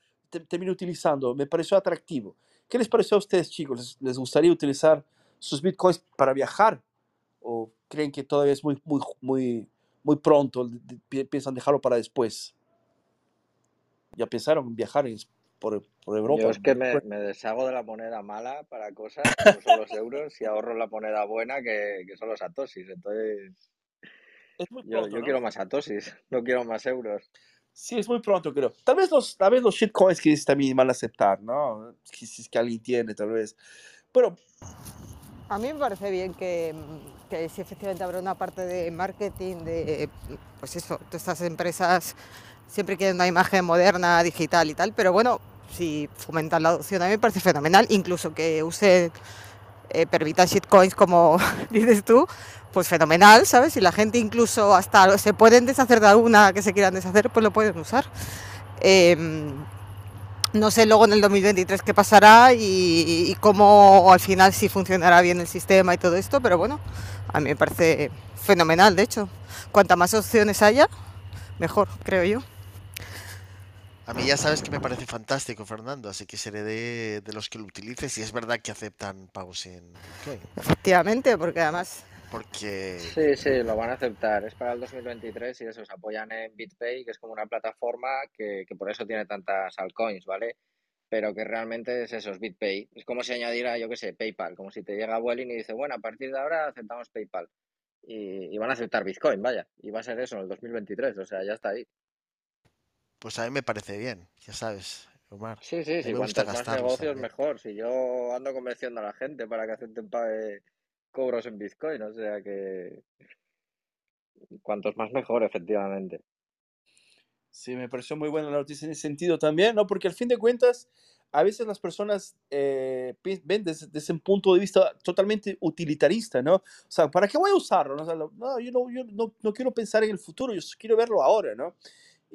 termino utilizando, me pareció atractivo. ¿Qué les pareció a ustedes, chicos? ¿Les, gustaría utilizar sus bitcoins para viajar? ¿O creen que todavía es muy, muy, muy, muy pronto? ¿Piensan dejarlo para después? ¿Ya pensaron en viajar en, por, por, Europa? Yo es que me, me, deshago de la moneda mala para cosas, como son los euros, y ahorro la moneda buena que, que son los atosis. Entonces, es muy yo, pronto, yo ¿no? quiero más atosis, no quiero más euros. Sí, es muy pronto, creo. Tal vez los, tal vez los shitcoins que también van a aceptar, ¿no? Si es que alguien tiene, tal vez. Pero A mí me parece bien que, que si efectivamente habrá una parte de marketing, de pues eso, todas estas empresas siempre quieren una imagen moderna, digital y tal, pero bueno, si fomentan la adopción a mí me parece fenomenal, incluso que use, eh, permita shitcoins como *laughs* dices tú, pues fenomenal, ¿sabes? Si la gente incluso hasta se pueden deshacer de alguna que se quieran deshacer, pues lo pueden usar. Eh, no sé luego en el 2023 qué pasará y, y, cómo al final si funcionará bien el sistema y todo esto, pero bueno, a mí me parece fenomenal, de hecho. Cuanta más opciones haya, mejor, creo yo. A mí ya sabes que me parece fantástico, Fernando, así que seré de, de los que lo utilices y es verdad que aceptan pagos en Bitcoin. Efectivamente, porque además Porque Sí, sí, lo van a aceptar. Es para el 2023 y eso, se apoyan en BitPay, que es como una plataforma que, que por eso tiene tantas altcoins, ¿vale? Pero que realmente es eso, es BitPay. Es como si añadiera, yo qué sé, PayPal, como si te llega Vueling y dice, bueno, a partir de ahora aceptamos PayPal. Y, y van a aceptar Bitcoin, vaya. Y va a ser eso en el 2023, o sea, ya está ahí. Pues a mí me parece bien, ya sabes, Omar. Sí, sí, sí, me gusta más negocios, también. mejor. Si yo ando convenciendo a la gente para que acepten pague cobros en Bitcoin, o sea que cuantos más mejor, efectivamente. Sí, me pareció muy buena la noticia en ese sentido también, ¿no? Porque al fin de cuentas, a veces las personas eh, ven desde, desde un punto de vista totalmente utilitarista, ¿no? O sea, ¿para qué voy a usarlo? no? O sea, lo- no, yo, no, yo no, no quiero pensar en el futuro, yo quiero verlo ahora, ¿no?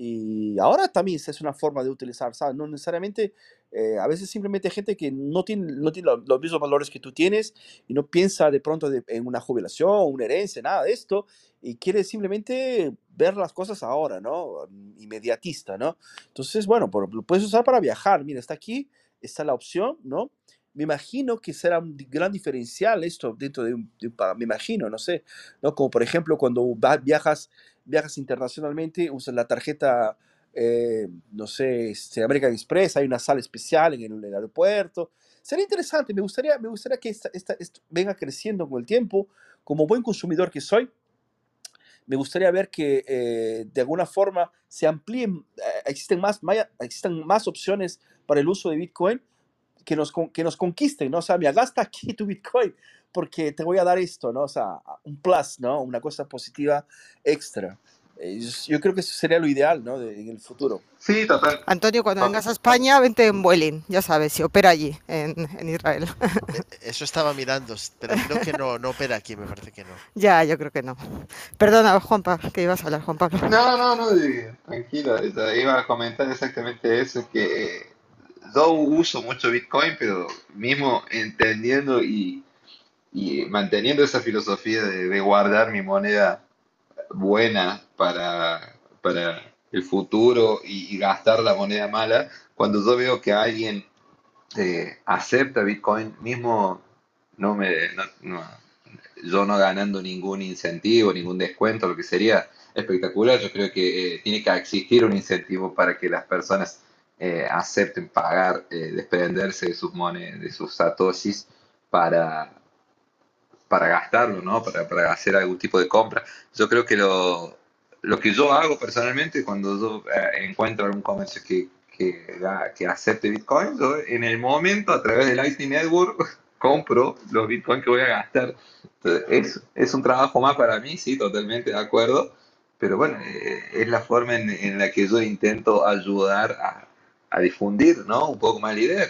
Y ahora también es una forma de utilizar, ¿sabes? No necesariamente, eh, a veces simplemente gente que no tiene, no tiene lo- los mismos valores que tú tienes y no piensa de pronto de- en una jubilación, una herencia, nada de esto, y quiere simplemente ver las cosas ahora, ¿no? Inmediatista, ¿no? Entonces, bueno, por- lo puedes usar para viajar. Mira, está aquí, está la opción, ¿no? Me imagino que será un gran diferencial esto dentro de un, de un me imagino, no sé, ¿no? Como por ejemplo cuando viajas, viajas internacionalmente, usas la tarjeta, eh, no sé, este, American Express, hay una sala especial en el, en el aeropuerto. Sería interesante, me gustaría, me gustaría que esta, esta- esto venga creciendo con el tiempo. Como buen consumidor que soy, me gustaría ver que eh, de alguna forma se amplíen, eh, existen más, maya- existan más opciones para el uso de Bitcoin que nos, que nos conquisten, ¿no? O sea, mira, gasta aquí tu Bitcoin porque te voy a dar esto, ¿no? O sea, un plus, ¿no? Una cosa positiva extra. Eh, yo creo que eso sería lo ideal, ¿no? De- en el futuro. Sí, total. Antonio, cuando vengas a España, vente en Vueling, ya sabes, si opera allí, en, en Israel. E- Eso estaba mirando, pero creo que no, no opera aquí, me parece que no. *laughs* ya, yo creo que no. Perdona, Juanpa, que ibas a hablar, Juan Pablo. No, no, no, tranquilo. Iba a comentar exactamente eso, que yo uso mucho Bitcoin, pero mismo entendiendo y, y manteniendo esa filosofía de, guardar mi moneda buena para, para el futuro y, gastar la moneda mala, cuando yo veo que alguien eh, acepta Bitcoin, mismo no me, yo no ganando ningún incentivo, ningún descuento, lo que sería espectacular, yo creo que eh, tiene que existir un incentivo para que las personas eh, acepten pagar, eh, desprenderse de sus monedas, de sus satoshis para, para gastarlo, ¿no? Para, para hacer algún tipo de compra. Yo creo que lo, lo que yo hago personalmente cuando yo eh, encuentro algún comercio que, que, acepte Bitcoin, yo en el momento a través del Lightning Network *laughs* compro los Bitcoin que voy a gastar. Es, es un trabajo más para mí, sí, totalmente de acuerdo, pero bueno, eh, es la forma en, en la que yo intento ayudar a, a difundir, ¿no? Un poco más la idea.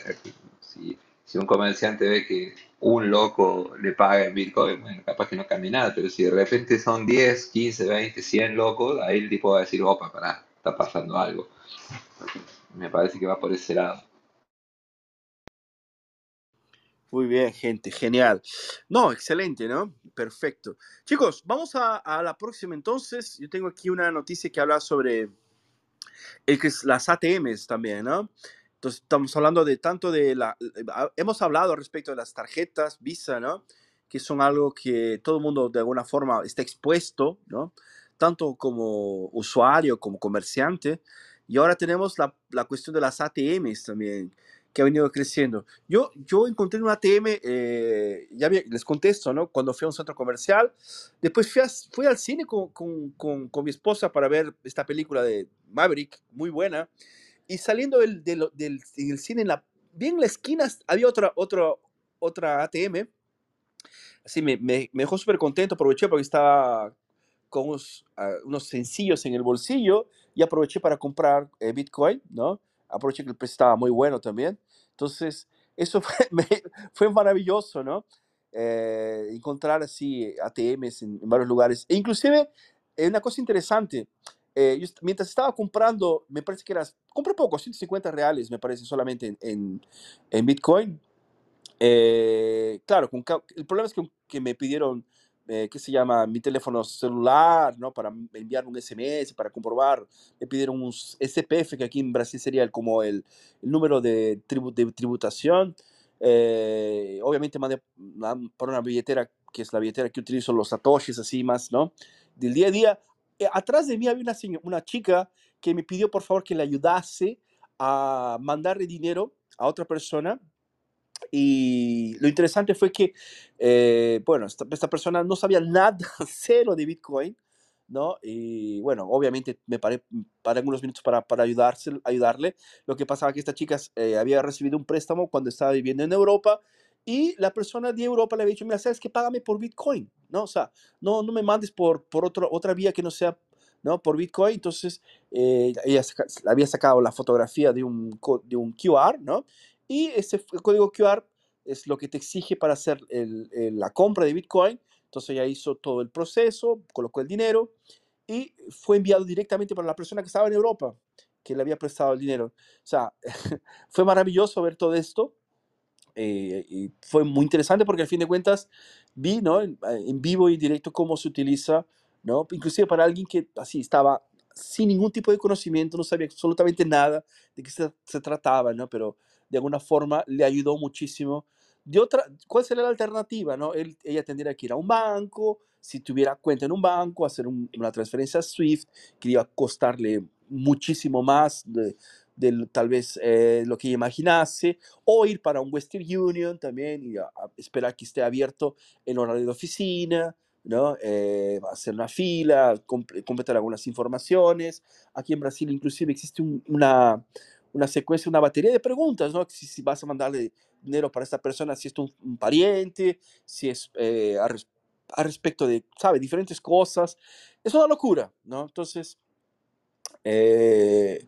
Si, si un comerciante ve que un loco le paga en Bitcoin, bueno, capaz que no cambie nada, pero si de repente son 10, 15, 20, 100 locos, ahí el tipo va a decir, opa, pará, está pasando algo. Me parece que va por ese lado. Muy bien, gente, genial. No, excelente, ¿no? Perfecto. Chicos, vamos a, la próxima entonces. Yo tengo aquí una noticia que habla sobre el las ATMs también, ¿no? Entonces, estamos hablando de tanto de la... Hemos hablado respecto de las tarjetas Visa, ¿no? Que son algo que todo el mundo de alguna forma está expuesto, ¿no? Tanto como usuario como comerciante. Y ahora tenemos la, la cuestión de las ATMs también, que ha venido creciendo. Yo, yo encontré un ATM, eh, ya les contesto, ¿no? Cuando fui a un centro comercial, después fui, a, fui al cine con, con, con, con, mi esposa para ver esta película de Maverick, muy buena, y saliendo del, del, del, del cine, en la, bien en la esquina había otra, otra, otra ATM, así me, me, me dejó súper contento, aproveché porque estaba con unos, uh, unos, sencillos en el bolsillo y aproveché para comprar eh, Bitcoin, ¿no? Aproveché que el precio estaba muy bueno también. Entonces, eso *laughs* fue, me, fue maravilloso, ¿no? Eh, encontrar así ATMs en, en, varios lugares. E inclusive, eh, una cosa interesante, eh, yo, mientras estaba comprando, me parece que era, compré poco, 150 reales, me parece, solamente en, en, en Bitcoin. Eh, claro, con, el problema es que, que me pidieron eh, ¿qué se llama? Mi teléfono celular, ¿no? Para enviar un SMS, para comprobar. Me pidieron un SPF, que aquí en Brasil sería el, como el, el número de, tribu, de tributación. Eh, obviamente mandé por una billetera, que es la billetera que utilizo los satoshis, así más, ¿no? Del día a día. Eh, atrás de mí había una, una chica que me pidió, por favor, que le ayudase a mandarle dinero a otra persona y lo interesante fue que, eh, bueno, esta, persona no sabía nada, *laughs* cero de Bitcoin, ¿no? Y bueno, obviamente me paré, para algunos minutos para, para ayudarse, ayudarle. Lo que pasaba que esta chica eh, había recibido un préstamo cuando estaba viviendo en Europa y la persona de Europa le había dicho, mira, sabes que págame por Bitcoin, ¿no? O sea, no, no me mandes por, por otro, otra vía que no sea ¿no? Por Bitcoin. Entonces, eh, ella había sacado la fotografía de un, de un QR, ¿no? Y ese código QR es lo que te exige para hacer el, el, la compra de Bitcoin. Entonces ya hizo todo el proceso, colocó el dinero y fue enviado directamente para la persona que estaba en Europa, que le había prestado el dinero. O sea, *laughs* fue maravilloso ver todo esto. Eh, y fue muy interesante porque al fin de cuentas vi ¿no? en, en vivo y directo cómo se utiliza, ¿no? inclusive para alguien que así estaba sin ningún tipo de conocimiento, no sabía absolutamente nada de qué se, se trataba, ¿no? pero de alguna forma le ayudó muchísimo. De otra, ¿Cuál sería la alternativa? No? Él, ella tendría que ir a un banco, si tuviera cuenta en un banco, hacer un, una transferencia SWIFT, que iba a costarle muchísimo más de, de tal vez eh, lo que imaginase, o ir para un Western Union también y a, a esperar que esté abierto el horario de oficina, ¿no? Eh, hacer una fila, completar algunas informaciones. Aquí en Brasil inclusive existe un, una, una secuencia, una batería de preguntas, ¿no? Si, vas a mandarle dinero para esta persona, si es un, pariente, si es eh, a, respecto de, ¿sabe? Diferentes cosas. Es una locura, ¿no? Entonces, eh,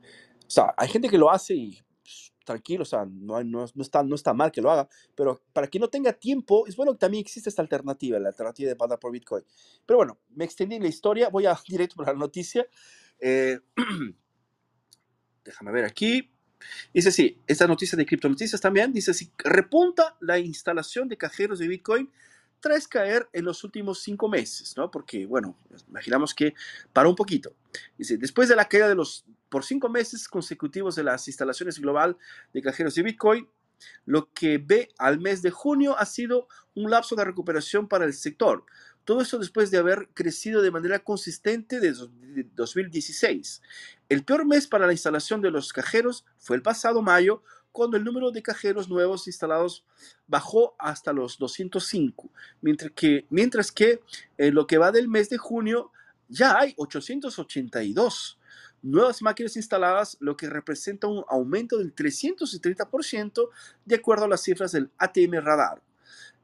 o sea, hay gente que lo hace y pues, tranquilo, o sea, no, no, no, está, no está mal que lo haga, pero para quien no tenga tiempo, es bueno que también existe esta alternativa, la alternativa de pagar por Bitcoin. Pero bueno, me extendí en la historia, voy a *laughs* directo para la noticia. Eh, *clears throat* déjame ver aquí. Dice así, esta noticia de Criptonoticias también, dice así, repunta la instalación de cajeros de Bitcoin tras caer en los últimos cinco meses, ¿no? Porque, bueno, imaginamos que paró un poquito. Dice, después de la caída de los, por cinco meses consecutivos de las instalaciones global de cajeros de Bitcoin, lo que ve al mes de junio ha sido un lapso de recuperación para el sector, todo eso después de haber crecido de manera consistente desde 2016. El peor mes para la instalación de los cajeros fue el pasado mayo, cuando el número de cajeros nuevos instalados bajó hasta los 205, mientras que, mientras que en lo que va del mes de junio ya hay 882 nuevas máquinas instaladas, lo que representa un aumento del 330% de acuerdo a las cifras del ATM Radar.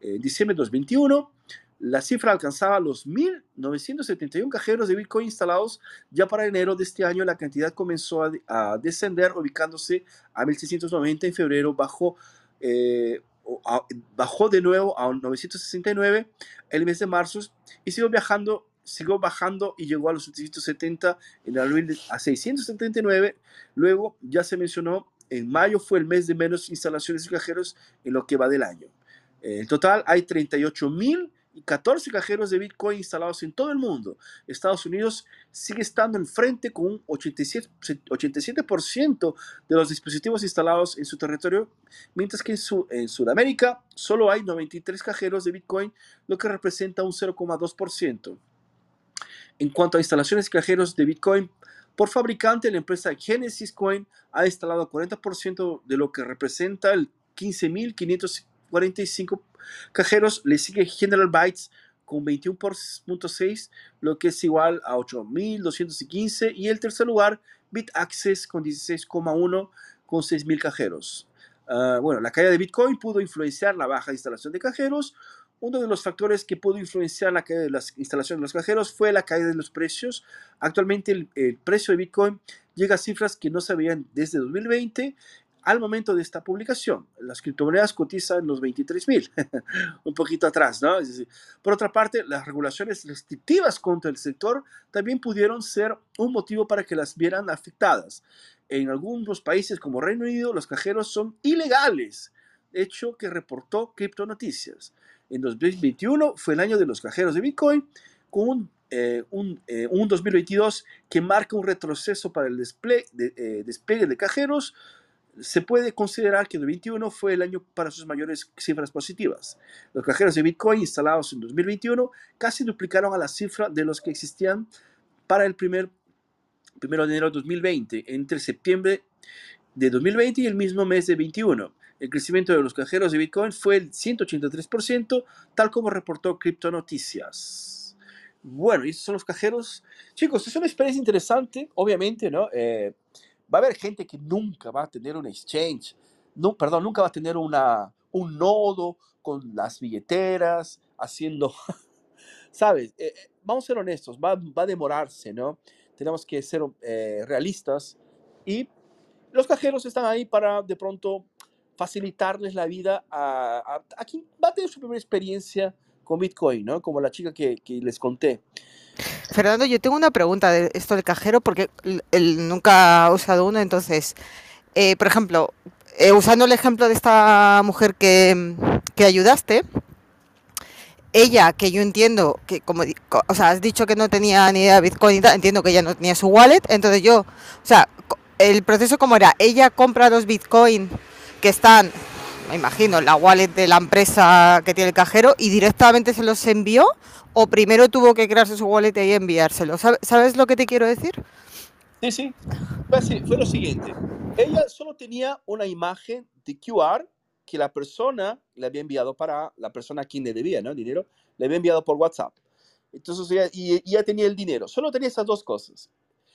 En diciembre de 2021, La cifra alcanzaba los 1.971 cajeros de Bitcoin instalados. Ya para enero de este año la cantidad comenzó a, descender, ubicándose a 1.690 en febrero, bajo eh, bajó de nuevo a 969 el mes de marzo y siguió viajando, siguió bajando y llegó a los 770 en abril a 679. Luego ya se mencionó, en mayo fue el mes de menos instalaciones de cajeros en lo que va del año. En total hay 38 mil y 14 cajeros de Bitcoin instalados en todo el mundo. Estados Unidos sigue estando en frente con un 87%, 87 de los dispositivos instalados en su territorio, mientras que en, su, en Sudamérica solo hay 93 cajeros de Bitcoin, lo que representa un 0,2%. En cuanto a instalaciones de cajeros de Bitcoin, por fabricante, la empresa Genesis Coin ha instalado 40% de lo que representa el 15.545 cajeros le sigue General Bytes con 21.6, lo que es igual a 8.215. Y el tercer lugar, BitAccess con 16.1 con 6.000 cajeros. Ah, bueno, la caída de Bitcoin pudo influenciar la baja instalación de cajeros. Uno de los factores que pudo influenciar la caída de las instalaciones de los cajeros fue la caída de los precios. Actualmente el, el precio de Bitcoin llega a cifras que no se veían desde 2020 al momento de esta publicación. Las criptomonedas cotizan los 23 mil, *laughs* un poquito atrás, ¿no? por otra parte, las regulaciones restrictivas contra el sector también pudieron ser un motivo para que las vieran afectadas. En algunos países como Reino Unido, los cajeros son ilegales, hecho que reportó Crypto Noticias. En 2021 fue el año de los cajeros de Bitcoin, con un, eh, un, 2022 eh, que marca un retroceso para el despliegue de, eh, despliegue de cajeros, se puede considerar que el 2021 fue el año para sus mayores cifras positivas. Los cajeros de Bitcoin instalados en 2021 casi duplicaron a la cifra de los que existían para el primer, primero de enero de 2020, entre septiembre de 2020 y el mismo mes de 21. El crecimiento de los cajeros de Bitcoin fue el 183%, tal como reportó Crypto Noticias. Bueno, y estos son los cajeros. Chicos, es una experiencia interesante, obviamente, ¿no? Eh, va a haber gente que nunca va a tener un exchange, no, perdón, nunca va a tener una, un nodo con las billeteras, haciendo, *laughs* ¿sabes? Eh, eh, vamos a ser honestos, va, va, a demorarse, ¿no? Tenemos que ser eh, realistas y los cajeros están ahí para de pronto facilitarles la vida a, a, quien va a tener su primera experiencia con Bitcoin, ¿no? Como la chica que, que les conté. Fernando, yo tengo una pregunta de esto del cajero porque él nunca ha usado uno, entonces, eh, por ejemplo, eh, usando el ejemplo de esta mujer que, que, ayudaste, ella, que yo entiendo que, como, o sea, has dicho que no tenía ni idea de Bitcoin, entiendo que ella no tenía su wallet, entonces yo, o sea, el proceso como era, ella compra los Bitcoin que están, me imagino, en la wallet de la empresa que tiene el cajero y directamente se los envió o primero tuvo que crearse su wallet y enviárselo. ¿Sabes lo que te quiero decir? Sí, sí. Fue lo siguiente. Ella solo tenía una imagen de QR que la persona le había enviado para la persona a quien le debía, ¿no? Dinero, le había enviado por WhatsApp. Entonces ella, y, ya tenía el dinero. Solo tenía esas dos cosas.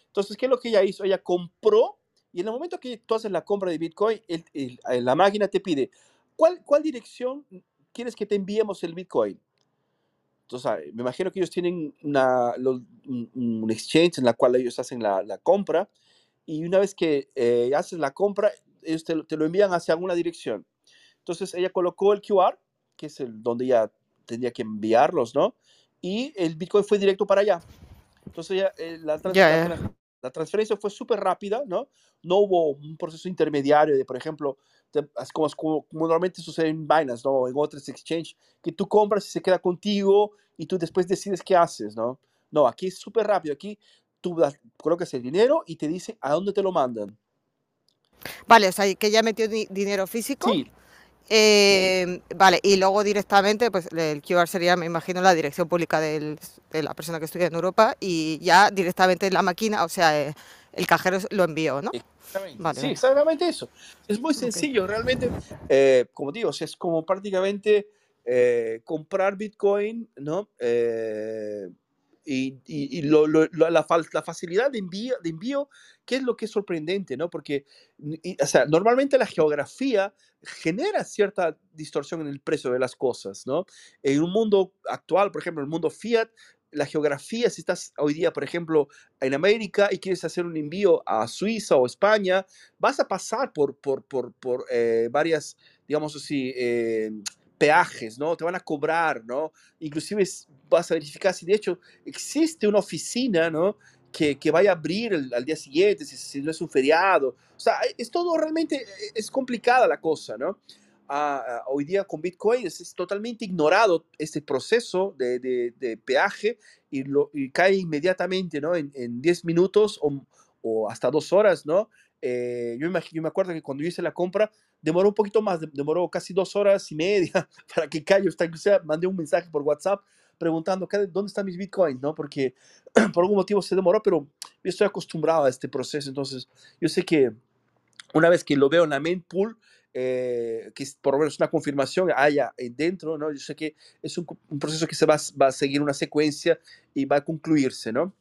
Entonces, ¿qué es lo que ella hizo? Ella compró y en el momento que tú haces la compra de Bitcoin, la máquina te pide, ¿cuál, ¿cuál dirección quieres que te enviemos el Bitcoin? Entonces, me imagino que ellos tienen una, un, exchange en la cual ellos hacen la, la compra y una vez que eh, haces la compra, ellos te, te, lo envían hacia alguna dirección. Entonces, ella colocó el QR, que es el donde ella tendría que enviarlos, ¿no? Y el Bitcoin fue directo para allá. Entonces, ella, eh, la, la, transferencia fue súper rápida, ¿no? No hubo un proceso intermediario de, por ejemplo, como, como, normalmente sucede en Binance, ¿no? En otros exchange, que tú compras y se queda contigo y tú después decides qué haces, ¿no? No, aquí es súper rápido. Aquí tú colocas el dinero y te dice a dónde te lo mandan. Vale, o sea, que ya metió dinero físico. Sí. Eh, vale, y luego directamente, pues el QR sería, me imagino, la dirección pública de la persona que estudia en Europa y ya directamente la máquina, o sea, eh, el cajero lo envió, ¿no? Sí, exactamente eso. Es muy sencillo, realmente, eh, como digo, es como prácticamente eh, comprar Bitcoin, ¿no? Eh, Y, y, lo, lo, la, la, facilidad de envío, de envío, ¿qué es lo que es sorprendente, ¿no? Porque, o sea, normalmente la geografía genera cierta distorsión en el precio de las cosas, ¿no? En un mundo actual, por ejemplo, el mundo Fiat, la geografía, si estás hoy día, por ejemplo, en América y quieres hacer un envío a Suiza o España, vas a pasar por, por, por, por eh, varias, digamos así, eh, peajes, ¿no? Te van a cobrar, ¿no? Inclusive vas a verificar si de hecho existe una oficina, ¿no? Que, que vaya a abrir al día siguiente, si, si, no es un feriado. O sea, es todo realmente, e, es complicada la cosa, ¿no? Ah, hoy día con Bitcoin es, totalmente ignorado este proceso de, peaje y, cae inmediatamente, ¿no? En, en 10 minutos o, o, hasta dos horas, ¿no? Eh, yo, me, yo me acuerdo que cuando yo hice la compra, demoró un poquito más, demoró casi dos horas y media *laughs* para que caiga. Inclusive mandé un mensaje por WhatsApp preguntando dónde están mis bitcoins, ¿no? Porque *clears throat* por algún motivo se demoró, pero yo estoy acostumbrado a este proceso, entonces yo sé que una vez que lo veo en la main pool, eh, que por lo menos una confirmación haya dentro, ¿no? Yo sé que es un, un proceso que se va, va, a seguir una secuencia y va a concluirse, ¿no?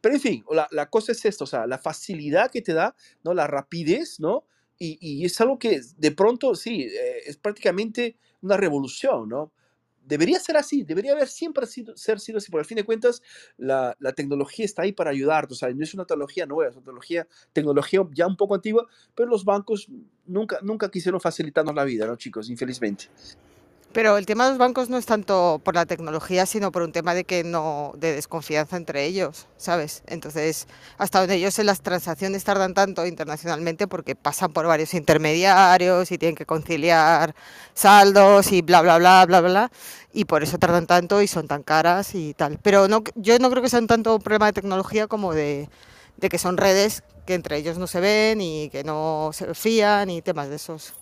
Pero en fin, la, la cosa es esto, o sea, la facilidad que te da, ¿no? La rapidez, ¿no? Y, y, es algo que de pronto, sí, eh, es prácticamente una revolución, ¿no? Debería ser así, debería haber siempre sido, ser sido así, porque al fin de cuentas la, la, tecnología está ahí para ayudarte, o sea, no es una tecnología nueva, es una tecnología, tecnología ya un poco antigua, pero los bancos nunca, nunca quisieron facilitarnos la vida, ¿no, chicos? Infelizmente. Pero el tema de los bancos no es tanto por la tecnología, sino por un tema de que no de desconfianza entre ellos, ¿sabes? Entonces, hasta donde ellos en las transacciones tardan tanto internacionalmente porque pasan por varios intermediarios y tienen que conciliar saldos y bla bla bla bla bla y por eso tardan tanto y son tan caras y tal. Pero no yo no creo que sea un tanto un problema de tecnología como de, de que son redes que entre ellos no se ven y que no se fían y temas de esos.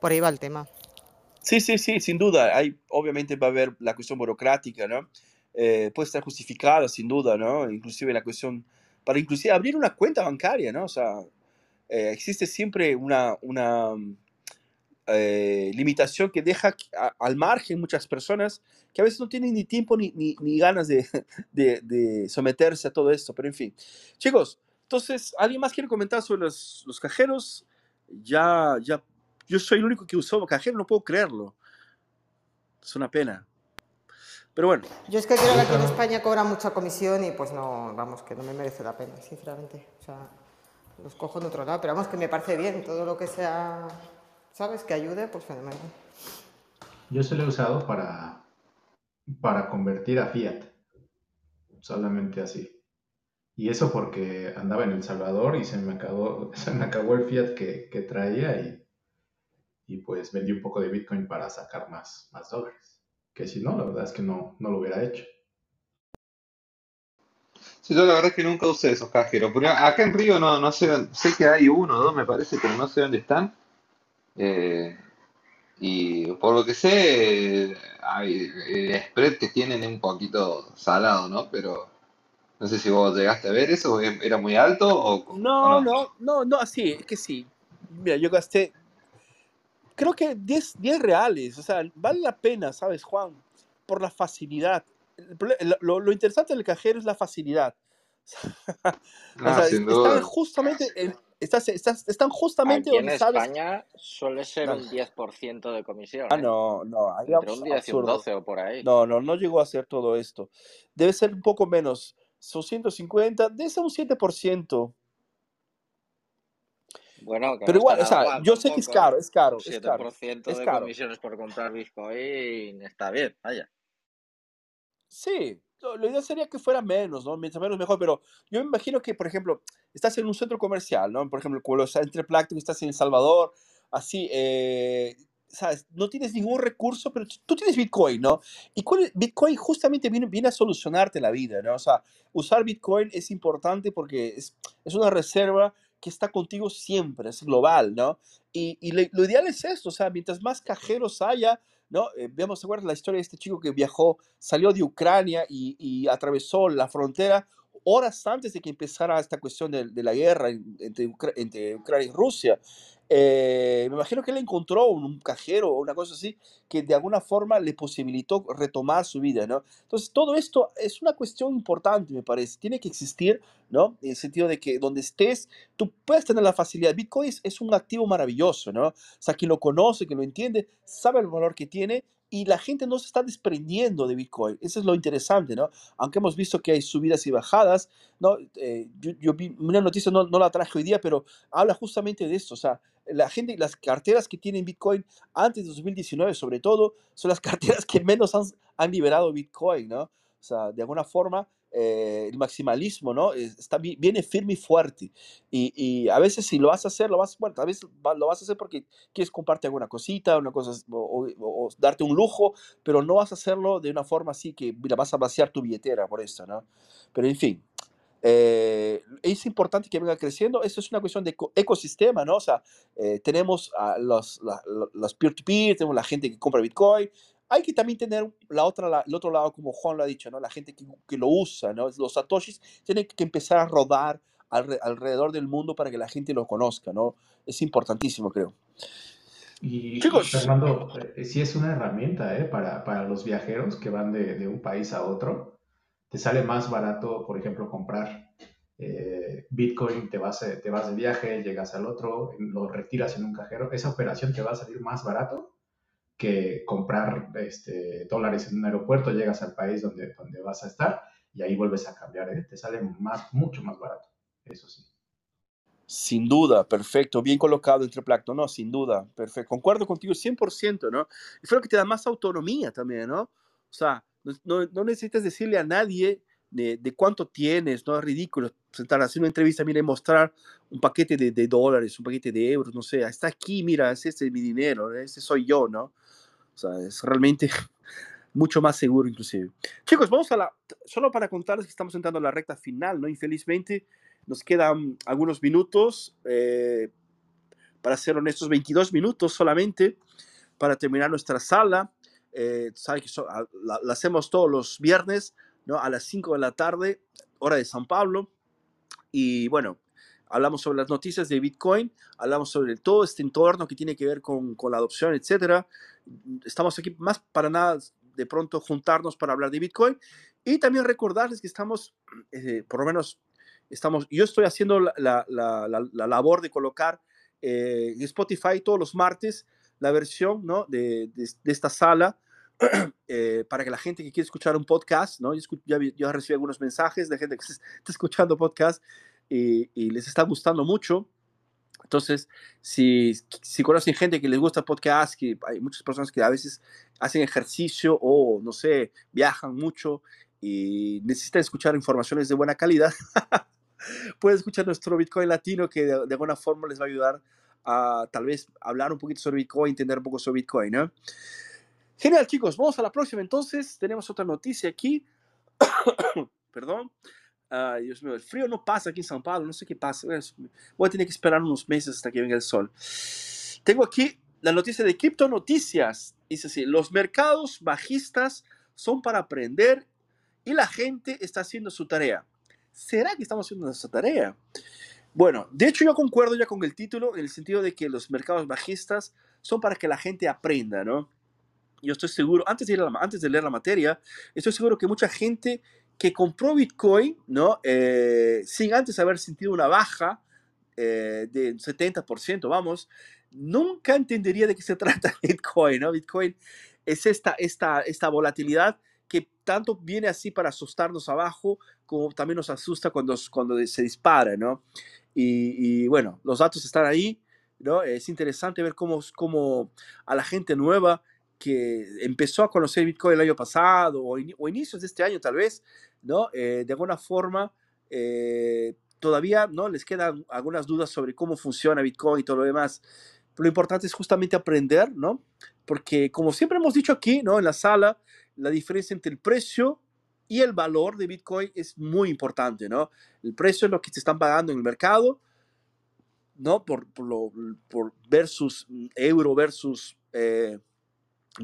Por ahí va el tema. Sí, sí, sí, sin duda. Hay, obviamente va a haber la cuestión burocrática, ¿no? Eh, puede estar justificada, sin duda, ¿no? Inclusive la cuestión, para inclusive abrir una cuenta bancaria, ¿no? O sea, eh, existe siempre una, una eh, limitación que deja a, al margen muchas personas que a veces no tienen ni tiempo ni, ni, ni ganas de, *laughs* de, de, someterse a todo esto, pero en fin. Chicos, entonces, ¿alguien más quiere comentar sobre los, los cajeros? Ya, ya yo soy el único que usó cajero, no puedo creerlo. Es una pena. Pero bueno. Yo es que creo que aquí en España cobra mucha comisión y pues no, vamos, que no me merece la pena, sinceramente. O sea, los cojo en otro lado, pero vamos, que me parece bien todo lo que sea, ¿sabes? Que ayude, pues fenomenal. Yo se lo he usado para, para convertir a Fiat. Solamente así. Y eso porque andaba en El Salvador y se me acabó, *laughs* se me acabó el Fiat que, que traía y y pues vendí un poco de Bitcoin para sacar más, más dólares. Que si no, la verdad es que no, no lo hubiera hecho. Sí, yo la verdad es que nunca usé esos cajeros. Pero acá en Río no, no sé, sé que hay uno o dos, me parece, pero no sé dónde están. Eh, y por lo que sé, hay, el spread que tienen es un poquito salado, ¿no? Pero no sé si vos llegaste a ver eso, ¿era muy alto o, no, o no? No, no, no, sí, es que sí. Mira, yo gasté, creo que 10, 10 reales, o sea, vale la pena, ¿sabes, Juan? Por la facilidad. Lo, lo interesante del cajero es la facilidad. Ah, *laughs* o sea, sin están duda. justamente, en- estás- estás- están justamente Aquí en donde sabes. España suele ser No. un 10% de comisión, Ah, ¿eh? no, no, ahí Entre un abs- 10 y un absurdo. 12 o por ahí. No, no, no llegó a hacer todo esto. Debe ser un poco menos. Son 150, debe ser un 7%. Bueno, Pero igual, o sea, mal yo sé que es ¿eh? caro, es caro, Un es caro, 7% es de caro. comisiones por comprar Bitcoin está bien, vaya. Sí, lo, ideal sería que fuera menos, ¿no? Mientras menos mejor, pero yo me imagino que, por ejemplo, estás en un centro comercial, ¿no? Por ejemplo, como los entre estás en El Salvador, así, eh, ¿sabes? No tienes ningún recurso, pero tú tienes Bitcoin, ¿no? Y Bitcoin justamente viene, viene a solucionarte la vida, ¿no? O sea, usar Bitcoin es importante porque es, es una reserva que está contigo siempre, es global, ¿no? Y, y lo ideal es esto, o sea, mientras más cajeros haya, ¿no? Eh, veamos, ¿se acuerdan la historia de este chico que viajó, salió de Ucrania y, y atravesó la frontera horas antes de que empezara esta cuestión de, de la guerra entre, entre Ucrania y Rusia. Eh, me imagino que él encontró un, cajero o una cosa así que de alguna forma le posibilitó retomar su vida, ¿no? Entonces, todo esto es una cuestión importante, me parece. Tiene que existir, ¿no? En el sentido de que donde estés, tú puedes tener la facilidad. Bitcoin es un activo maravilloso, ¿no? O sea, quien lo conoce, que lo entiende, sabe el valor que tiene y la gente no se está desprendiendo de Bitcoin. Eso es lo interesante, ¿no? Aunque hemos visto que hay subidas y bajadas, ¿no? Eh, yo, vi una noticia, no, no, la traje hoy día, pero habla justamente de esto. O sea, la gente, las carteras que tienen Bitcoin antes de 2019, sobre todo, son las *laughs* carteras que menos han, han liberado Bitcoin, ¿no? O sea, de alguna forma, eh, el maximalismo, ¿no? Está, viene firme y fuerte. Y, a veces si lo vas a hacer, lo vas, bueno, a veces lo vas a hacer porque quieres compartir alguna cosita, una cosa, o, darte un lujo, pero no vas a hacerlo de una forma así que mira, vas a vaciar tu billetera por esto, ¿no? Pero en fin, eh, es importante que venga creciendo. Esto es una cuestión de ecosistema, ¿no? O sea, eh, tenemos a los, los peer-to-peer, tenemos la gente que compra Bitcoin, hay que también tener la otra, el otro lado, como Juan lo ha dicho, ¿no? La gente que, que lo usa, ¿no? Los satoshis tienen que empezar a rodar alrededor del mundo para que la gente lo conozca, ¿no? Es importantísimo, creo. Y, Chicos. Fernando, eh, sí es una herramienta, ¿eh? Para, para los viajeros que van de, de, un país a otro. Te sale más barato, por ejemplo, comprar eh, Bitcoin, te vas, te vas de viaje, llegas al otro, lo retiras en un cajero. Esa operación te va a salir más barato que comprar este, dólares en un aeropuerto, llegas al país donde, donde vas a estar y ahí vuelves a cambiar, ¿eh? te sale más, mucho más barato, eso sí. Sin duda, perfecto, bien colocado entre Plato, no, sin duda, perfecto, concuerdo contigo 100%, ¿no? Y creo que te da más autonomía también, ¿no? O sea, no, no necesitas decirle a nadie de, de, cuánto tienes, no es ridículo sentar, hacer una entrevista, mira, y mostrar un paquete de, de, dólares, un paquete de euros, no sé, está aquí, mira, ese es mi dinero, ese soy yo, ¿no? Es realmente *laughs* mucho más seguro inclusive. Chicos, vamos a la, solo para contarles que estamos entrando a la recta final, ¿no? Infelizmente nos quedan algunos minutos, eh, para ser honestos, 22 minutos solamente para terminar nuestra sala. Eh, que la, la, hacemos todos los viernes, ¿no? A las 5 de la tarde, hora de San Pablo. Y bueno, hablamos sobre las noticias de Bitcoin, hablamos sobre todo este entorno que tiene que ver con, con la adopción, etcétera. Estamos aquí más para nada de pronto juntarnos para hablar de Bitcoin y también recordarles que estamos, eh, por lo menos, estamos, yo estoy haciendo la, la, la, la labor de colocar eh, Spotify todos los martes la versión ¿no? de, de, de esta sala *clears throat* eh, para que la gente que quiere escuchar un podcast, ¿no? Yo, ya, yo recibí algunos mensajes de gente que *laughs* está escuchando podcast y, les está gustando mucho. Entonces, si, conocen gente que les gusta podcast, que hay muchas personas que a veces hacen ejercicio o, no sé, viajan mucho y necesitan escuchar informaciones de buena calidad, *laughs* pueden escuchar nuestro Bitcoin latino que de, alguna forma les va a ayudar a tal vez hablar un poquito sobre Bitcoin, entender un poco sobre Bitcoin, ¿no? Genial, chicos. Vamos a la próxima entonces. Tenemos otra noticia aquí. *coughs* Perdón. Mío, el frío no pasa aquí en São Paulo, no sé qué pasa. Voy a tener que esperar unos meses hasta que venga el sol. Tengo aquí la noticia de Cripto Noticias. Dice así, los mercados bajistas son para aprender y la gente está haciendo su tarea. ¿Será que estamos haciendo nuestra tarea? Bueno, de hecho yo concuerdo ya con el título en el sentido de que los mercados bajistas son para que la gente aprenda, ¿no? Yo estoy seguro, antes de, antes de leer la materia, estoy seguro que mucha gente que compró Bitcoin, ¿no? Eh, sin antes haber sentido una baja eh, de 70%, vamos, nunca entendería de qué se *laughs* trata Bitcoin, ¿no? Bitcoin es esta, esta, esta volatilidad que tanto viene así para asustarnos abajo, como también nos asusta cuando, cuando se dispara, ¿no? Y, y bueno, los datos están ahí, ¿no? Es interesante ver cómo, cómo a la gente nueva que empezó a conocer Bitcoin el año pasado o, o inicios de este año tal vez, ¿no? Eh, de alguna forma, eh, todavía, ¿no? Les quedan algunas dudas sobre cómo funciona Bitcoin y todo lo demás. lo importante es justamente aprender, ¿no? Porque como siempre hemos dicho aquí, ¿no? En la sala, la diferencia entre el precio y el valor de Bitcoin es muy importante, ¿no? El precio es lo que te están pagando en el mercado, ¿no? Por, por, lo, por versus euro versus eh,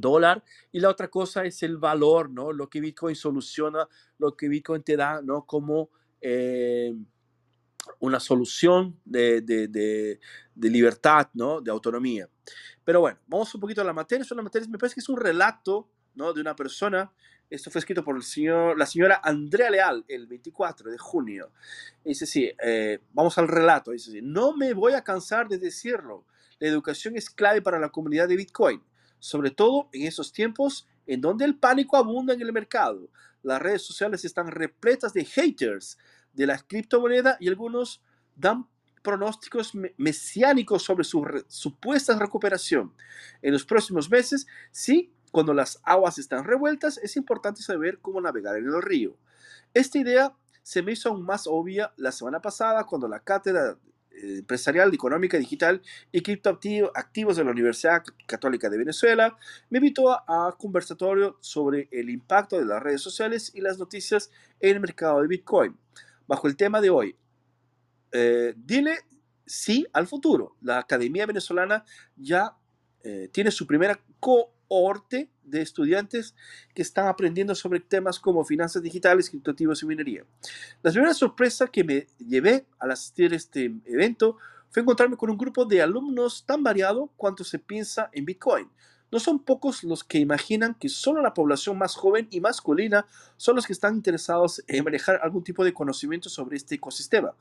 dólar y la otra cosa es el valor, ¿no? Lo que Bitcoin soluciona, lo que Bitcoin te da, ¿no? Como eh, una solución de, de, de, libertad, ¿no? De autonomía. Pero bueno, vamos un poquito a la materia. Son las materias, me parece que es un relato, ¿no? De una persona. Esto fue escrito por el señor, la señora Andrea Leal el 24 de junio. Dice sí, eh, vamos al relato. Dice no me voy a cansar de decirlo. La educación es clave para la comunidad de Bitcoin, sobre todo en esos tiempos en donde el pánico abunda en el mercado. Las redes sociales están repletas de haters de la criptomoneda y algunos dan pronósticos mesiánicos sobre su supuesta recuperación. En los próximos meses, sí, cuando las aguas están revueltas, es importante saber cómo navegar en el río. Esta idea se me hizo aún más obvia la semana pasada cuando la cátedra empresarial, económica, digital y criptoactivos de la Universidad Católica de Venezuela me invitó a, a conversatorio sobre el impacto de las redes sociales y las noticias en el mercado de Bitcoin bajo el tema de hoy. Eh, dile sí al futuro. La Academia Venezolana ya eh, tiene su primera cohorte de estudiantes que están aprendiendo sobre temas como finanzas digitales, criptoactivos y minería. La primera sorpresa que me llevé al asistir a este evento fue encontrarme con un grupo de alumnos tan variado cuanto se piensa en Bitcoin. No son pocos los que imaginan que solo la población más joven y masculina son los que están interesados en manejar algún tipo de conocimiento sobre este ecosistema.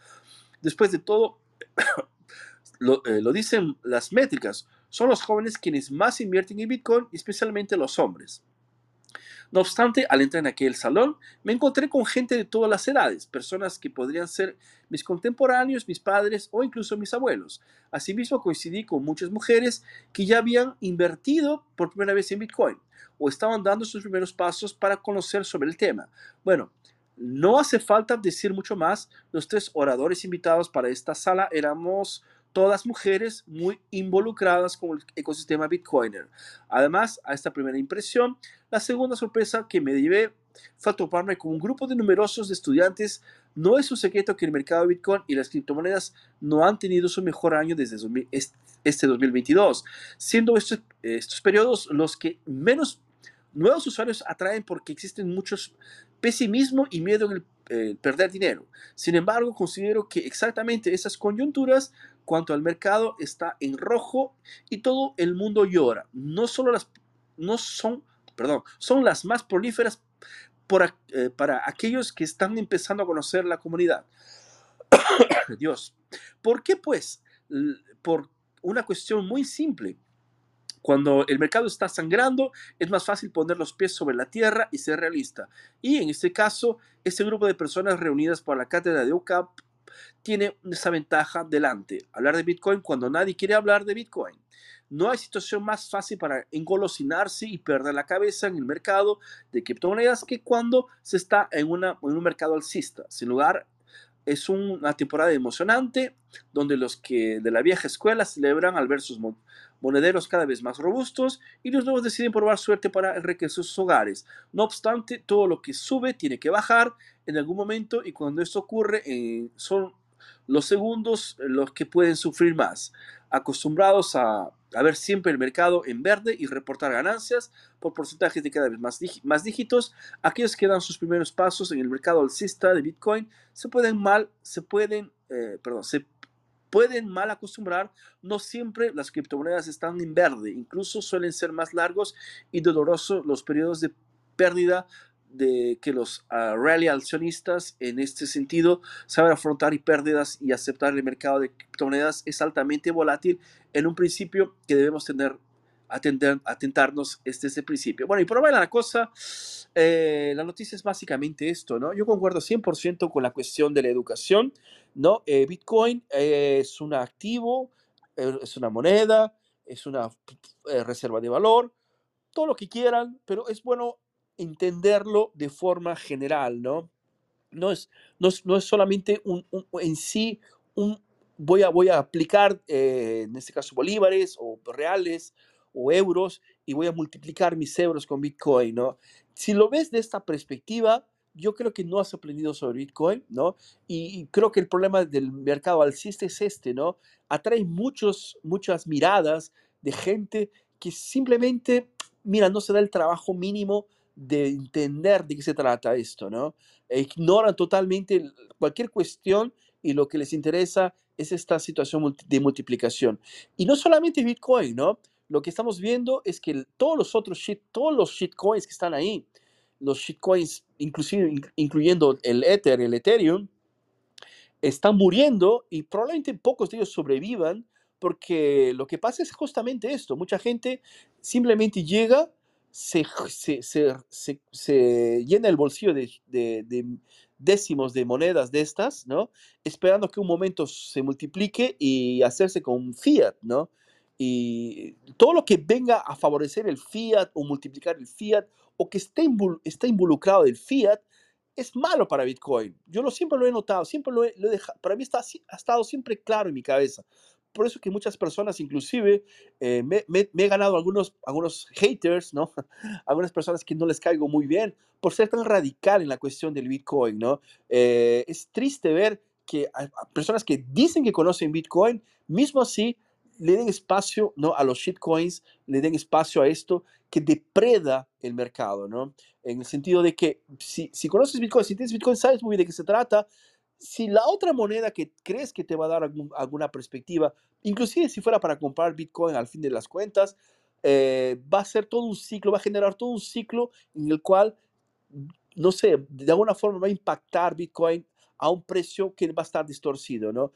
Después de todo, *coughs* lo, eh, lo, dicen las métricas, son los jóvenes quienes más invierten en Bitcoin, especialmente los hombres. No obstante, al entrar en aquel salón, me encontré con gente de todas las edades, personas que podrían ser mis contemporáneos, mis padres o incluso mis abuelos. Asimismo, coincidí con muchas mujeres que ya habían invertido por primera vez en Bitcoin o estaban dando sus primeros pasos para conocer sobre el tema. Bueno, no hace falta decir mucho más. Los tres oradores invitados para esta sala éramos todas mujeres muy involucradas con el ecosistema Bitcoiner. Además, a esta primera impresión, la segunda sorpresa que me llevé fue toparme con un grupo de numerosos estudiantes. No es un secreto que el mercado de Bitcoin y las criptomonedas no han tenido su mejor año desde este 2022, siendo estos, estos periodos los que menos nuevos usuarios atraen porque existen muchos pesimismo y miedo en el eh, perder dinero. Sin embargo, considero que exactamente esas coyunturas cuanto al mercado está en rojo y todo el mundo llora. No solo las, no son, perdón, son las más prolíferas eh, para aquellos que están empezando a conocer la comunidad. *coughs* Dios, ¿por qué pues? Por una cuestión muy simple. Cuando el mercado está sangrando, es más fácil poner los pies sobre la tierra y ser realista. Y en este caso, este grupo de personas reunidas por la cátedra de UCAP tiene esa ventaja delante. Hablar de Bitcoin cuando nadie quiere hablar de Bitcoin. No hay situación más fácil para engolosinarse y perder la cabeza en el mercado de criptomonedas que cuando se está en, una, en un mercado alcista. Sin lugar, es una temporada emocionante donde los que de la vieja escuela celebran al ver sus monederos cada vez más robustos y los nuevos deciden probar suerte para enriquecer sus hogares. No obstante, todo lo que sube tiene que bajar en algún momento y cuando esto ocurre eh, son los segundos los que pueden sufrir más, acostumbrados a, a, ver siempre el mercado en verde y reportar ganancias por porcentajes de cada vez más, más dígitos, aquellos que dan sus primeros pasos en el mercado alcista de Bitcoin se pueden mal, se pueden, eh, perdón, se pueden mal acostumbrar, no siempre las criptomonedas están en verde, incluso suelen ser más largos y dolorosos los periodos de pérdida de que los uh, rally accionistas en este sentido saben afrontar y pérdidas y aceptar el mercado de criptomonedas es altamente volátil en un principio que debemos tener atender, atentarnos desde ese principio. Bueno, y por la cosa, eh, la noticia es básicamente esto, ¿no? Yo concuerdo 100% con la cuestión de la educación, ¿no? Eh, Bitcoin es un activo, eh, es una moneda, es una eh, reserva de valor, todo lo que quieran, pero es bueno entenderlo de forma general, ¿no? No es, no es, no es solamente un, un, en sí un, voy a, voy a aplicar, eh, en este caso, bolívares o reales o euros y voy a multiplicar mis euros con Bitcoin, ¿no? Si lo ves de esta perspectiva, yo creo que no has aprendido sobre Bitcoin, ¿no? Y, creo que el problema del mercado alcista es este, ¿no? Atrae muchos, muchas miradas de gente que simplemente, mira, no se da el trabajo mínimo de entender de qué se trata esto, ¿no? e ignoran totalmente cualquier cuestión y lo que les interesa es esta situación de multiplicación. Y no solamente Bitcoin, ¿no? Lo que estamos viendo es que todos los otros shit, todos los shitcoins que están ahí, los shitcoins, inclusive incluyendo el Ether, el Ethereum, están muriendo y probablemente pocos de ellos sobrevivan porque lo que pasa es justamente esto. Mucha gente simplemente llega, se, se, se, se llena el bolsillo de, de, décimos de monedas de estas, ¿no? Esperando que un momento se multiplique y hacerse con fiat, ¿no? Y todo lo que venga a favorecer el fiat o multiplicar el fiat o que esté, está involucrado el fiat es malo para Bitcoin. Yo lo, siempre lo he notado, siempre lo he, dejado, para mí está, ha estado siempre claro en mi cabeza. Por eso que muchas personas, inclusive, eh, me, me, he ganado algunos, algunos haters, ¿no? *laughs* Algunas personas que no les caigo muy bien por ser tan radical en la cuestión del Bitcoin, ¿no? Eh, es triste ver que hay personas que dicen que conocen Bitcoin, mismo así le den espacio ¿no? a los shitcoins, le den espacio a esto que depreda el mercado, ¿no? En el sentido de que si, si conoces Bitcoin, si tienes Bitcoin, sabes muy bien de qué se trata. Si la otra moneda que crees que te va a dar alguna perspectiva, inclusive si fuera para comprar Bitcoin al fin de las cuentas, eh, va a ser todo un ciclo, va a generar todo un ciclo en el cual, no sé, de alguna forma va a impactar Bitcoin a un precio que va a estar distorcido, ¿no?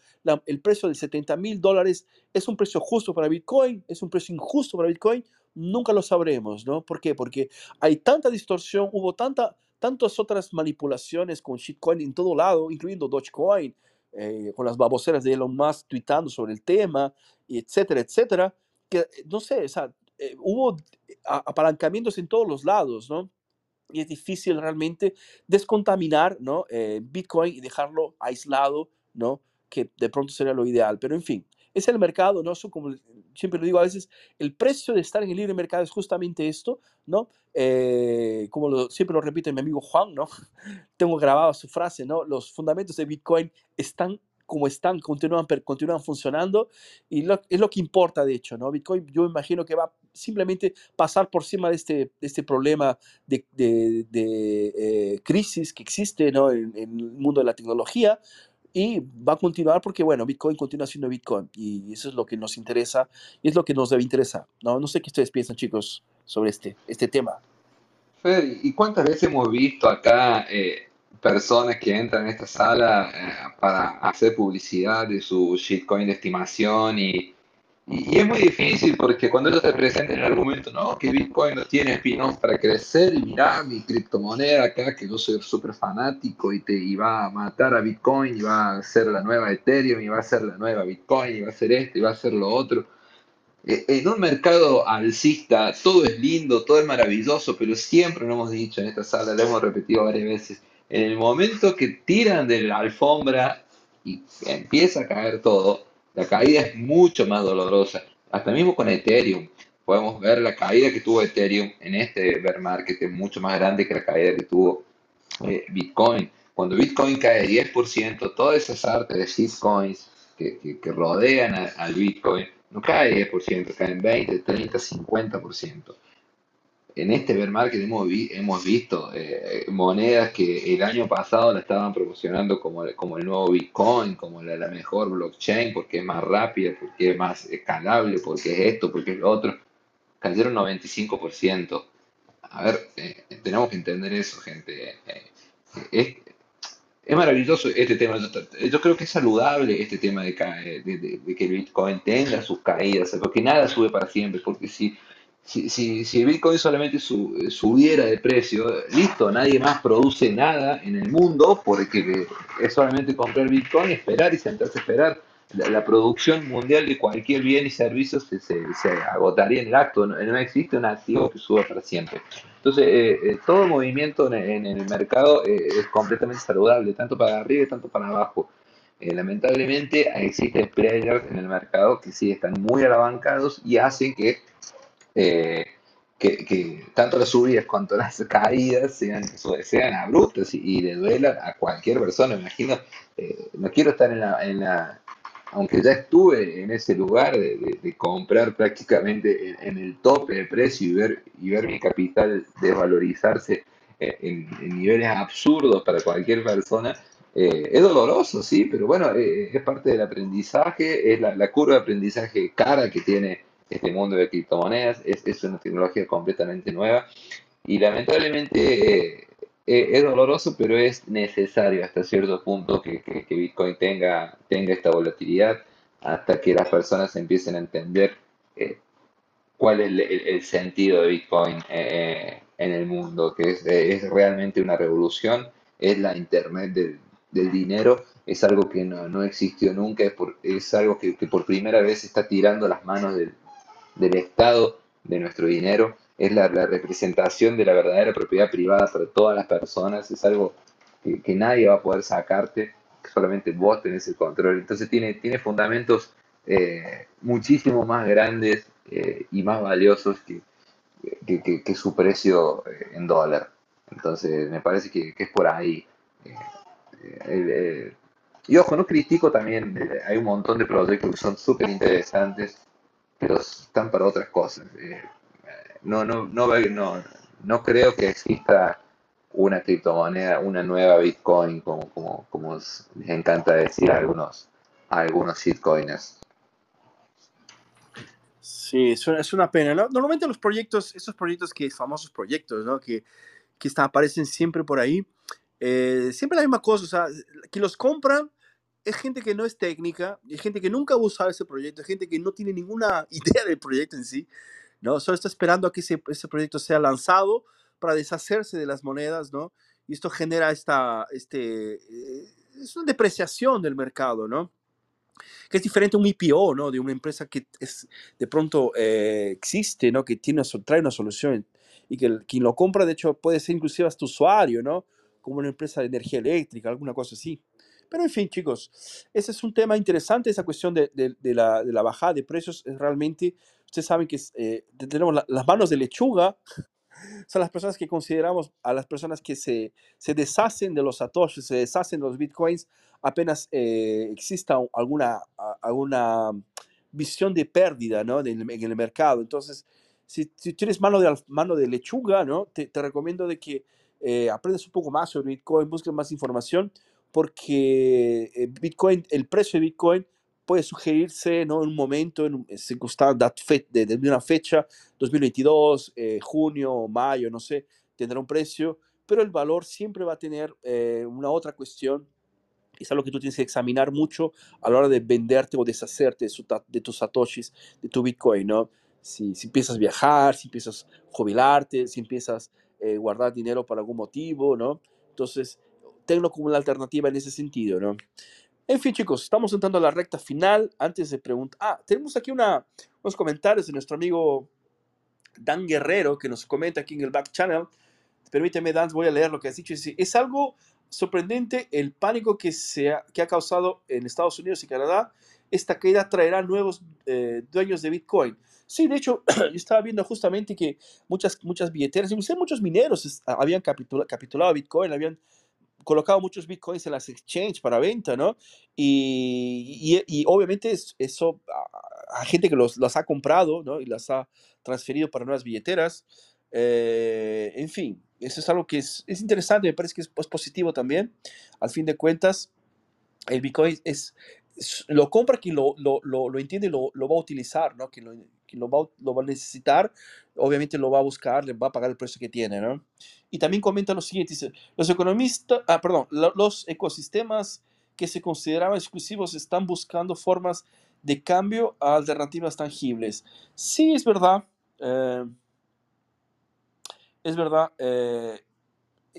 el precio de 70 mil dólares es un precio justo para Bitcoin, es un precio injusto para Bitcoin, nunca lo sabremos, ¿no? ¿Por qué? Porque hay tanta distorsión, hubo tanta, tantas otras manipulaciones con shitcoin en todo lado, incluyendo Dogecoin, eh, con las baboseras de Elon Musk tweetando sobre el tema, etcétera, etcétera, que no sé, o sea, eh, hubo apalancamientos en todos los lados, ¿no? Y es difícil realmente descontaminar ¿no? Eh, Bitcoin y dejarlo aislado, ¿no? que de pronto sería lo ideal. Pero en fin, es el mercado, ¿no? como siempre lo digo a veces, el precio de estar en el libre mercado es justamente esto, ¿no? Eh, como lo, siempre lo repite mi amigo Juan, ¿no? *laughs* Tengo grabado su frase, ¿no? Los fundamentos de Bitcoin están como están, continúan, continúan funcionando y es lo que importa, de hecho, ¿no? Bitcoin yo imagino que va simplemente pasar por encima de este, de este problema de, de, eh, crisis que existe, ¿no? En, en, el mundo de la tecnología y va a continuar porque, bueno, Bitcoin continúa siendo Bitcoin y eso es lo que nos interesa y es lo que nos debe interesar, ¿no? No sé qué ustedes piensan, chicos, sobre este, este tema. Fer, ¿y cuántas veces hemos visto acá eh, personas que entran en esta sala eh, para hacer publicidad de su shitcoin de estimación y, y, es muy difícil porque cuando ellos te presentan el argumento, no, que Bitcoin no tiene espinos para crecer y mira mi criptomoneda acá que yo soy súper fanático y te iba a matar a Bitcoin y va a ser la nueva Ethereum y va a ser la nueva Bitcoin y va a ser esto y va a ser lo otro. E, en un mercado alcista todo es lindo, todo es maravilloso, pero siempre lo hemos dicho en esta sala, lo hemos repetido varias veces, en el momento que tiran de la alfombra y empieza a caer todo, la caída es mucho más dolorosa. Hasta mismo con Ethereum, podemos ver la caída que tuvo Ethereum en este bear market es mucho más grande que la caída que tuvo eh, Bitcoin. Cuando Bitcoin cae 10%, todas esas artes de shitcoins que, que, rodean al Bitcoin no cae 10%, caen 20, 30, 50% en este bear market hemos, hemos visto eh, monedas que el año pasado la estaban promocionando como, como el nuevo Bitcoin, como la, mejor blockchain, porque es más rápida, porque es más escalable, porque es esto, porque es lo otro. Cayeron 95%. A ver, eh, tenemos que entender eso, gente. Eh, es, es, maravilloso este tema. Yo creo que es saludable este tema de, de, de que el Bitcoin tenga sus caídas, porque nada sube para siempre, porque si si, si, si, Bitcoin solamente subiera de precio, listo, nadie más produce nada en el mundo porque es solamente comprar Bitcoin, esperar y sentarse a esperar. La, producción mundial de cualquier bien y servicio se, se, agotaría en el acto, no, existe un activo que suba para siempre. Entonces, eh, eh, todo movimiento en, el mercado eh, es completamente saludable, tanto para arriba y tanto para abajo. lamentablemente existen players en el mercado que sí están muy alabancados y hacen que eh, que, tanto las subidas cuanto las caídas sean, sean abruptas y, le duelan a cualquier persona. Me imagino, eh, no quiero estar en la, en la, aunque ya estuve en ese lugar de, comprar prácticamente en, el tope de precio y ver, y ver mi capital desvalorizarse eh, en, niveles absurdos para cualquier persona, eh, es doloroso, sí, pero bueno, es parte del aprendizaje, es la, curva de aprendizaje cara que tiene este mundo de criptomonedas, es, es una tecnología completamente nueva y lamentablemente es doloroso, pero es necesario hasta cierto punto que, que, Bitcoin tenga, tenga esta volatilidad hasta que las personas empiecen a entender cuál es el, sentido de Bitcoin eh, en el mundo, que es, realmente una revolución, es la Internet del, dinero, es algo que no, existió nunca, es, algo que, por primera vez está tirando las manos del, Estado de nuestro dinero, es la, representación de la verdadera propiedad privada para todas las personas, es algo que, nadie va a poder sacarte, solamente vos tenés el control. Entonces tiene, tiene fundamentos eh, muchísimo más grandes eh, y más valiosos que, que, su precio eh, en dólar. Entonces, me parece que, es por ahí. Eh, y ojo, no critico también, hay un montón de proyectos que son súper interesantes, pero están para otras cosas. no, no, no, no, no creo que exista una criptomoneda, una nueva Bitcoin, como, como, como les encanta decir a algunos, a algunos shitcoiners. Sí, es una, pena. Normalmente los proyectos, esos proyectos que famosos proyectos, ¿no? Que, que aparecen siempre por ahí, eh, siempre la misma cosa, o sea, que los compran es gente que no es técnica, es gente que nunca ha usado ese proyecto, es gente que no tiene ninguna *laughs* idea del proyecto en sí, ¿no? Solo está esperando a que ese, ese proyecto sea lanzado para deshacerse de las monedas, ¿no? Y esto genera esta, este, eh, es una depreciación del mercado, ¿no? que es diferente a un IPO, ¿no? De una empresa que es, de pronto eh, existe, ¿no? Que tiene, trae una solución y que quien lo compra, de hecho, puede ser inclusive hasta usuario, ¿no? Como una empresa de energía eléctrica, alguna cosa así. Pero en fin, chicos, ese es un tema interesante, esa cuestión de, de, la, de la, bajada de precios es realmente, ustedes saben que eh, tenemos las manos de lechuga *laughs* son las personas que consideramos a las personas que se, se deshacen de los satoshis, se deshacen de los bitcoins, apenas eh, exista alguna, alguna visión de pérdida ¿no? en, el mercado. Entonces, si, tienes mano de, mano de lechuga, ¿no? te, te recomiendo de que eh, aprendas un poco más sobre Bitcoin, busques más información, porque eh, Bitcoin, el precio de Bitcoin puede sugerirse ¿no? en un momento, en, en circunstancia de, de, una fecha, 2022, eh, junio, mayo, no sé, tendrá un precio, pero el valor siempre va a tener eh, una otra cuestión. Es algo que tú tienes que examinar mucho a la hora de venderte o deshacerte de, de tus satoshis, de tu Bitcoin, ¿no? Si, si, empiezas a viajar, si empiezas a jubilarte, si empiezas a eh, guardar dinero por algún motivo, ¿no? Entonces, tenlo como una alternativa en ese sentido, ¿no? En fin, chicos, estamos entrando a la recta final. Antes de preguntar, ah, tenemos aquí unos comentarios de nuestro amigo Dan Guerrero que nos comenta aquí en el back channel. Permíteme, Dan, voy a leer lo que has dicho. Es algo sorprendente el pánico que, se ha, que ha causado en Estados Unidos y Canadá. Esta caída traerá nuevos eh, dueños de Bitcoin. Sí, de hecho, *clears throat* yo estaba viendo justamente que muchas, muchas billeteras, incluso muchos mineros habían capitulado Bitcoin, habían colocado muchos bitcoins en las exchanges para venta, ¿no? Y, y, obviamente eso a, gente que los, los, ha comprado, ¿no? Y las ha transferido para nuevas billeteras. Eh, en fin, eso es algo que es, es interesante, me parece que es, positivo también. Al fin de cuentas, el bitcoin es, lo compra quien lo, lo, lo, entiende y lo, va a utilizar, ¿no? Quien, lo, quien lo, va, lo va a necesitar, obviamente lo va a buscar, le va a pagar el precio que tiene, ¿no? Y también comenta lo siguiente, dice, los economistas, ah, perdón, los ecosistemas que se consideraban exclusivos están buscando formas de cambio a alternativas tangibles. Sí, es verdad. Eh, es verdad. Eh,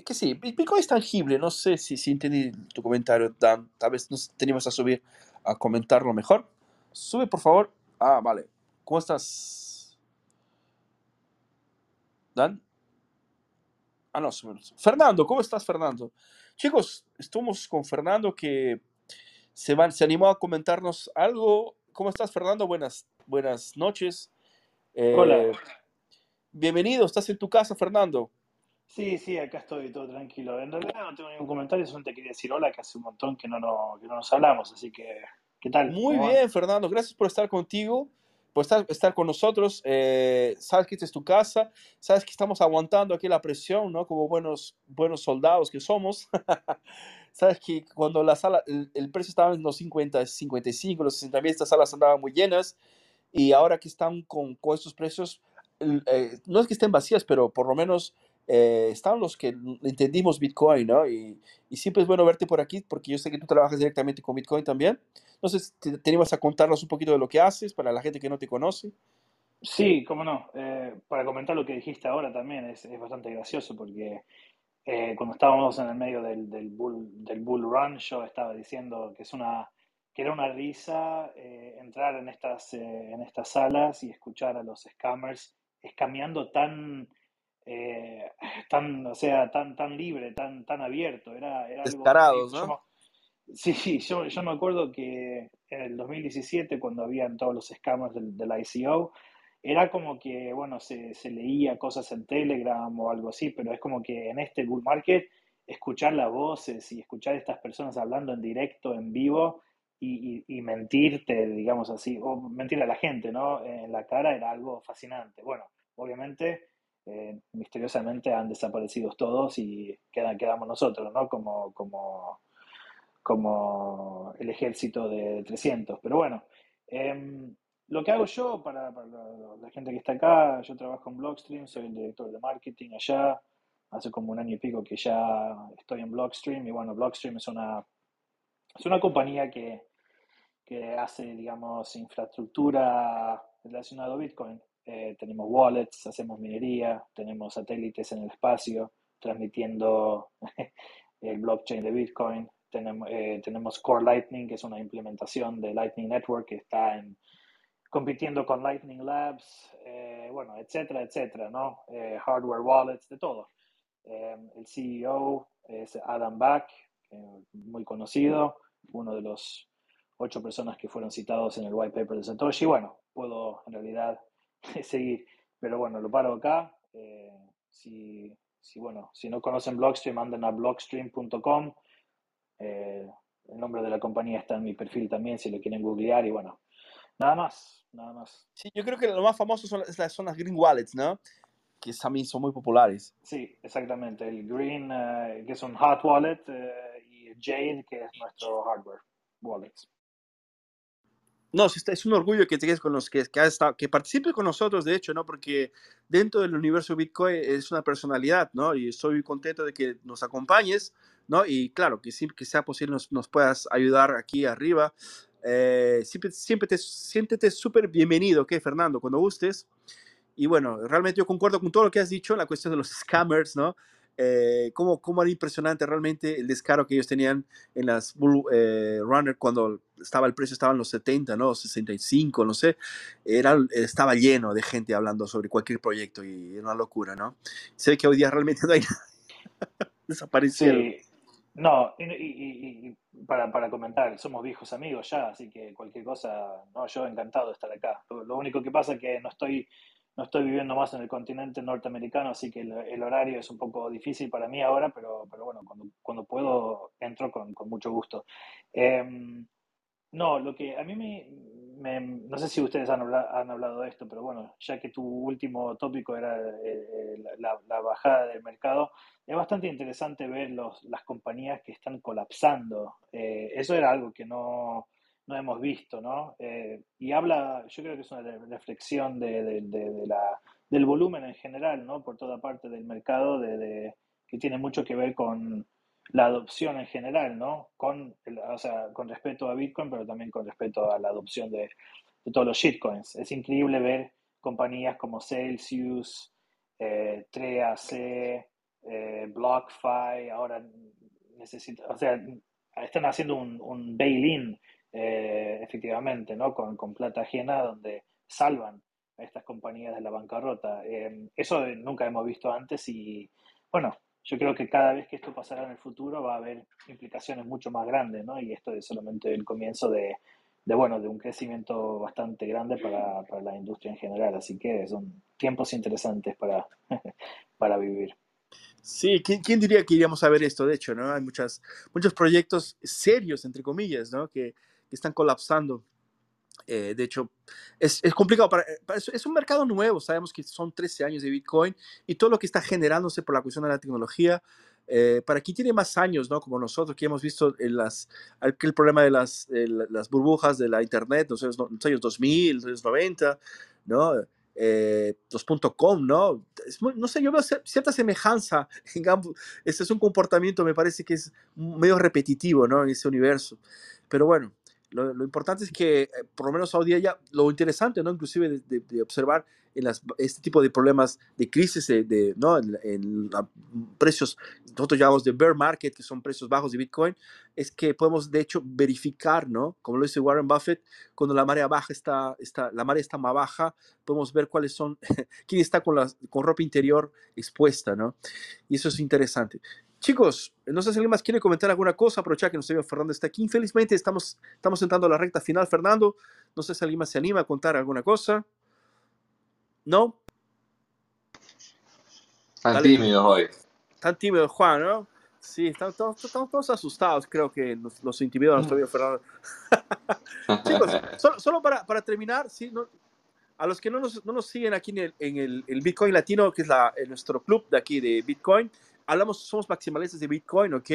que sí, Bitcoin es tangible. No sé si, si entendí tu comentario, Dan. Tal vez nos teníamos a subir a comentarlo mejor. Sube, por favor. Ah, vale. ¿Cómo estás? Dan. Ah, no, Fernando, ¿cómo estás, Fernando? Chicos, estuvimos con Fernando que se, van, se animó a comentarnos algo. ¿Cómo estás, Fernando? Buenas, buenas noches. Hola. Eh, bienvenido, estás en tu casa, Fernando. Sí, sí, acá estoy todo tranquilo. En realidad no tengo ningún comentario, solo te quería decir hola, que hace un montón que no, no, que no nos hablamos, así que, ¿qué tal? Muy bien, Fernando, gracias por estar contigo. Por estar, estar con nosotros. Eh, sabes que esta es tu casa, sabes que estamos aguantando aquí la presión, ¿no? Como buenos, buenos soldados que somos. *laughs* sabes que cuando la sala, el, precio estaba en los 50, 55, los 60 mil, estas salas andaban muy llenas y ahora que están con, con estos precios, eh, no es que estén vacías, pero por lo menos eh, están los que entendimos Bitcoin, ¿no? Y, y, siempre es bueno verte por aquí porque yo sé que tú trabajas directamente con Bitcoin también. Entonces, te, te a contarnos un poquito de lo que haces para la gente que no te conoce. Sí, cómo no. Eh, para comentar lo que dijiste ahora también es, es bastante gracioso porque eh, cuando estábamos en el medio del, del, bull, del bull run, yo estaba diciendo que es una que era una risa entrar en estas, en estas salas y escuchar a los scammers escameando tan eh, tan, o sea, tan, tan libre, tan, tan abierto. Era, era Descarados, ¿no? sí, sí, *laughs* yo, yo me acuerdo que en el 2017, cuando habían todos los escamas del, del, ICO, era como que, bueno, se, se, leía cosas en Telegram o algo así, pero es como que en este bull market, escuchar las voces y escuchar a estas personas hablando en directo, en vivo, y, y, y, mentirte, digamos así, o mentir a la gente, ¿no? En la cara era algo fascinante. Bueno, obviamente eh, misteriosamente han desaparecido todos y quedan, quedamos nosotros, ¿no? Como, como, como el ejército de 300. Pero bueno, em, lo que hago yo para, la, gente que está acá, yo trabajo en Blockstream, soy el director de marketing allá, hace como un año y pico que ya estoy en Blockstream y bueno, Blockstream es una, es una compañía que, que hace, digamos, infraestructura relacionada a Bitcoin. Eh, tenemos wallets, hacemos minería, tenemos satélites en el espacio transmitiendo *laughs* el blockchain de Bitcoin. Tenemos, eh, tenemos Core Lightning, que es una implementación de Lightning Network que está en, compitiendo con Lightning Labs, eh, bueno, etcétera, etcétera, ¿no? hardware wallets, de todo. el CEO es Adam Back, muy conocido, uno de los ocho personas que fueron citados en el white paper de Satoshi. Bueno, puedo en realidad *laughs* seguir. Pero bueno, lo paro acá. Eh, si, si, bueno, si no conocen Blockstream, anden a blockstream.com. Eh, el nombre de la compañía está en mi perfil también, si lo quieren googlear. Y bueno, nada más, nada más. Sí, yo creo que lo más famoso son, son las Green Wallets, ¿no? Que también son muy populares. Sí, exactamente. El Green, uh, que es un hot wallet, y Jade, que es nuestro hardware wallet. No, es un orgullo que te con los que, que, estado, que participe con nosotros, de hecho, ¿no? Porque dentro del universo Bitcoin es una personalidad, ¿no? Y estoy contento de que nos acompañes, ¿no? Y claro, que siempre que sea posible nos, puedas ayudar aquí arriba. Eh, siempre, siempre te siéntete súper bienvenido, ¿ok, Fernando? Cuando gustes. Y bueno, realmente yo concuerdo con todo lo que has dicho en la cuestión de los *laughs* scammers, ¿no? Eh, cómo, cómo, era impresionante realmente el descaro que ellos tenían en las Bull eh, Runner cuando estaba el precio, estaba en los 70, ¿no? 65, no sé. Era, estaba lleno de gente hablando sobre cualquier proyecto y era una locura, ¿no? Sé que hoy día realmente *laughs* no hay *laughs* Desaparecieron. Sí. No, y, y, y para, para, comentar, somos viejos amigos ya, así que cualquier cosa, no, yo encantado de estar acá. Lo único que pasa es que no estoy no estoy viviendo más en el continente norteamericano, así que el, horario es un poco difícil para mí ahora, pero, pero bueno, cuando, cuando puedo entro con, con mucho gusto. Eh, no, lo que a mí me, me, no sé si ustedes han hablado, han hablado, de esto, pero bueno, ya que tu último tópico era eh, la, la, bajada del mercado, es bastante interesante ver los, las compañías que están colapsando. Eh, eso era algo que no, no hemos visto, ¿no? Eh, y habla, yo creo que es una reflexión de, de, la, del volumen en general, ¿no? Por toda parte del mercado, de, que tiene mucho que ver con la adopción en general, ¿no? Con, o sea, con respecto a Bitcoin, pero también con respecto a la adopción de, todos los shitcoins. Es increíble ver compañías como Celsius, eh, 3AC, eh, BlockFi, ahora necesitan, o sea, están haciendo un, un bail-in eh, efectivamente, ¿no? Con, con, plata ajena donde salvan a estas compañías de la bancarrota. Eh, eso nunca hemos visto antes y, bueno, yo creo que cada vez que esto pasará en el futuro va a haber implicaciones mucho más grandes, ¿no? Y esto es solamente el comienzo de, de bueno, de un crecimiento bastante grande para, para, la industria en general. Así que son tiempos interesantes para, *laughs* para vivir. Sí, ¿quién, ¿quién, diría que iríamos a ver esto? De hecho, ¿no? Hay muchas, muchos proyectos serios, entre comillas, ¿no? Que, que están colapsando. Eh, de hecho, es, es complicado. Para, eh, para- es, es un mercado nuevo. Sabemos que son 13 años de Bitcoin y todo lo que está generándose por la cuestión de la tecnología. eh, para quien tiene más años, ¿no? Como nosotros, que hemos visto las, aquel problema de las, las burbujas de la Internet, los no- en los años 2000, los años 90, ¿no? Eh, los .com, ¿no? Es muy- no sé, yo veo cier- cierta semejanza *laughs* en ambos. Ese es un comportamiento, me parece que es medio repetitivo, ¿no? En ese universo. Pero bueno, lo, importante es que, eh, por lo menos día ya, lo interesante, ¿no? Inclusive de, observar en las, este tipo de problemas de crisis, de, de, ¿no? En, en la- precios, nosotros llamamos de bear market, que son precios bajos de Bitcoin, es que podemos, de hecho, verificar, ¿no? Como lo dice Warren Buffett, cuando la marea baja está, está la marea está más baja, podemos ver cuáles son, *laughs* quién está con, la, con ropa interior expuesta, ¿no? Y eso es interesante. Chicos, no sé si alguien más quiere comentar alguna cosa, aprovechar que nuestro Fernando está aquí. Infelizmente estamos, estamos entrando a la recta final, Fernando. No sé si alguien más se anima a contar alguna cosa. ¿No? Tan Dale. tímidos hoy. Tan tímido Juan, ¿no? Sí, estamos todos, estamos todos asustados, creo que nos, nos intimidó nuestro amigo Fernando. *laughs* Chicos, solo, solo para, para terminar, ¿sí? No- a los que no nos, no nos siguen aquí en el, en el, el Bitcoin Latino, que es la, en nuestro club de aquí de Bitcoin, hablamos, somos maximalistas de Bitcoin, ¿ok?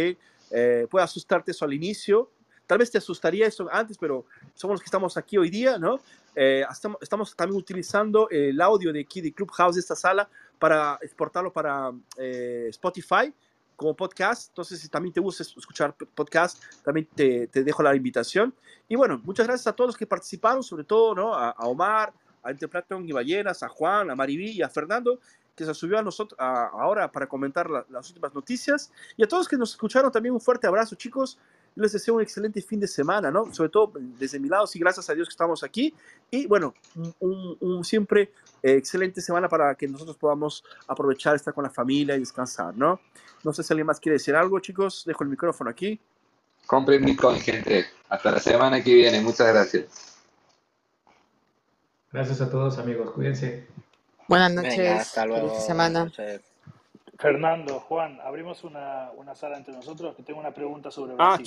Eh, puede asustarte eso al inicio, tal vez te asustaría eso antes, pero somos los que estamos aquí hoy día, ¿no? Eh, estamos, estamos también utilizando el audio de aquí de Clubhouse de esta sala para exportarlo para eh, Spotify como podcast. Entonces, si también te gusta es- escuchar podcast, también te, te dejo la invitación. Y bueno, muchas gracias a todos los que participaron, sobre todo ¿no? a, a Omar, a Interplaton y Ballenas, a Juan, a Maribí y a Fernando, que se subió a nosotros a- ahora para comentar la- las últimas noticias. Y a todos que nos escucharon también un fuerte abrazo, chicos. Les deseo un excelente fin de semana, ¿no? Sobre todo desde mi lado, sí, gracias a Dios que estamos aquí. Y bueno, un, un- un siempre eh, excelente semana para que nosotros podamos aprovechar, estar con la familia y descansar, ¿no? No sé si alguien más quiere decir algo, chicos. Dejo el micrófono aquí. Compren Bitcoin, gente. Hasta la semana que viene. Muchas gracias. Gracias a todos, amigos. Cuídense. Buenas Venga, noches, hasta feliz luego. semana. Fernando, Juan, abrimos una, una sala entre nosotros que tengo una pregunta sobre Ah, Brasil.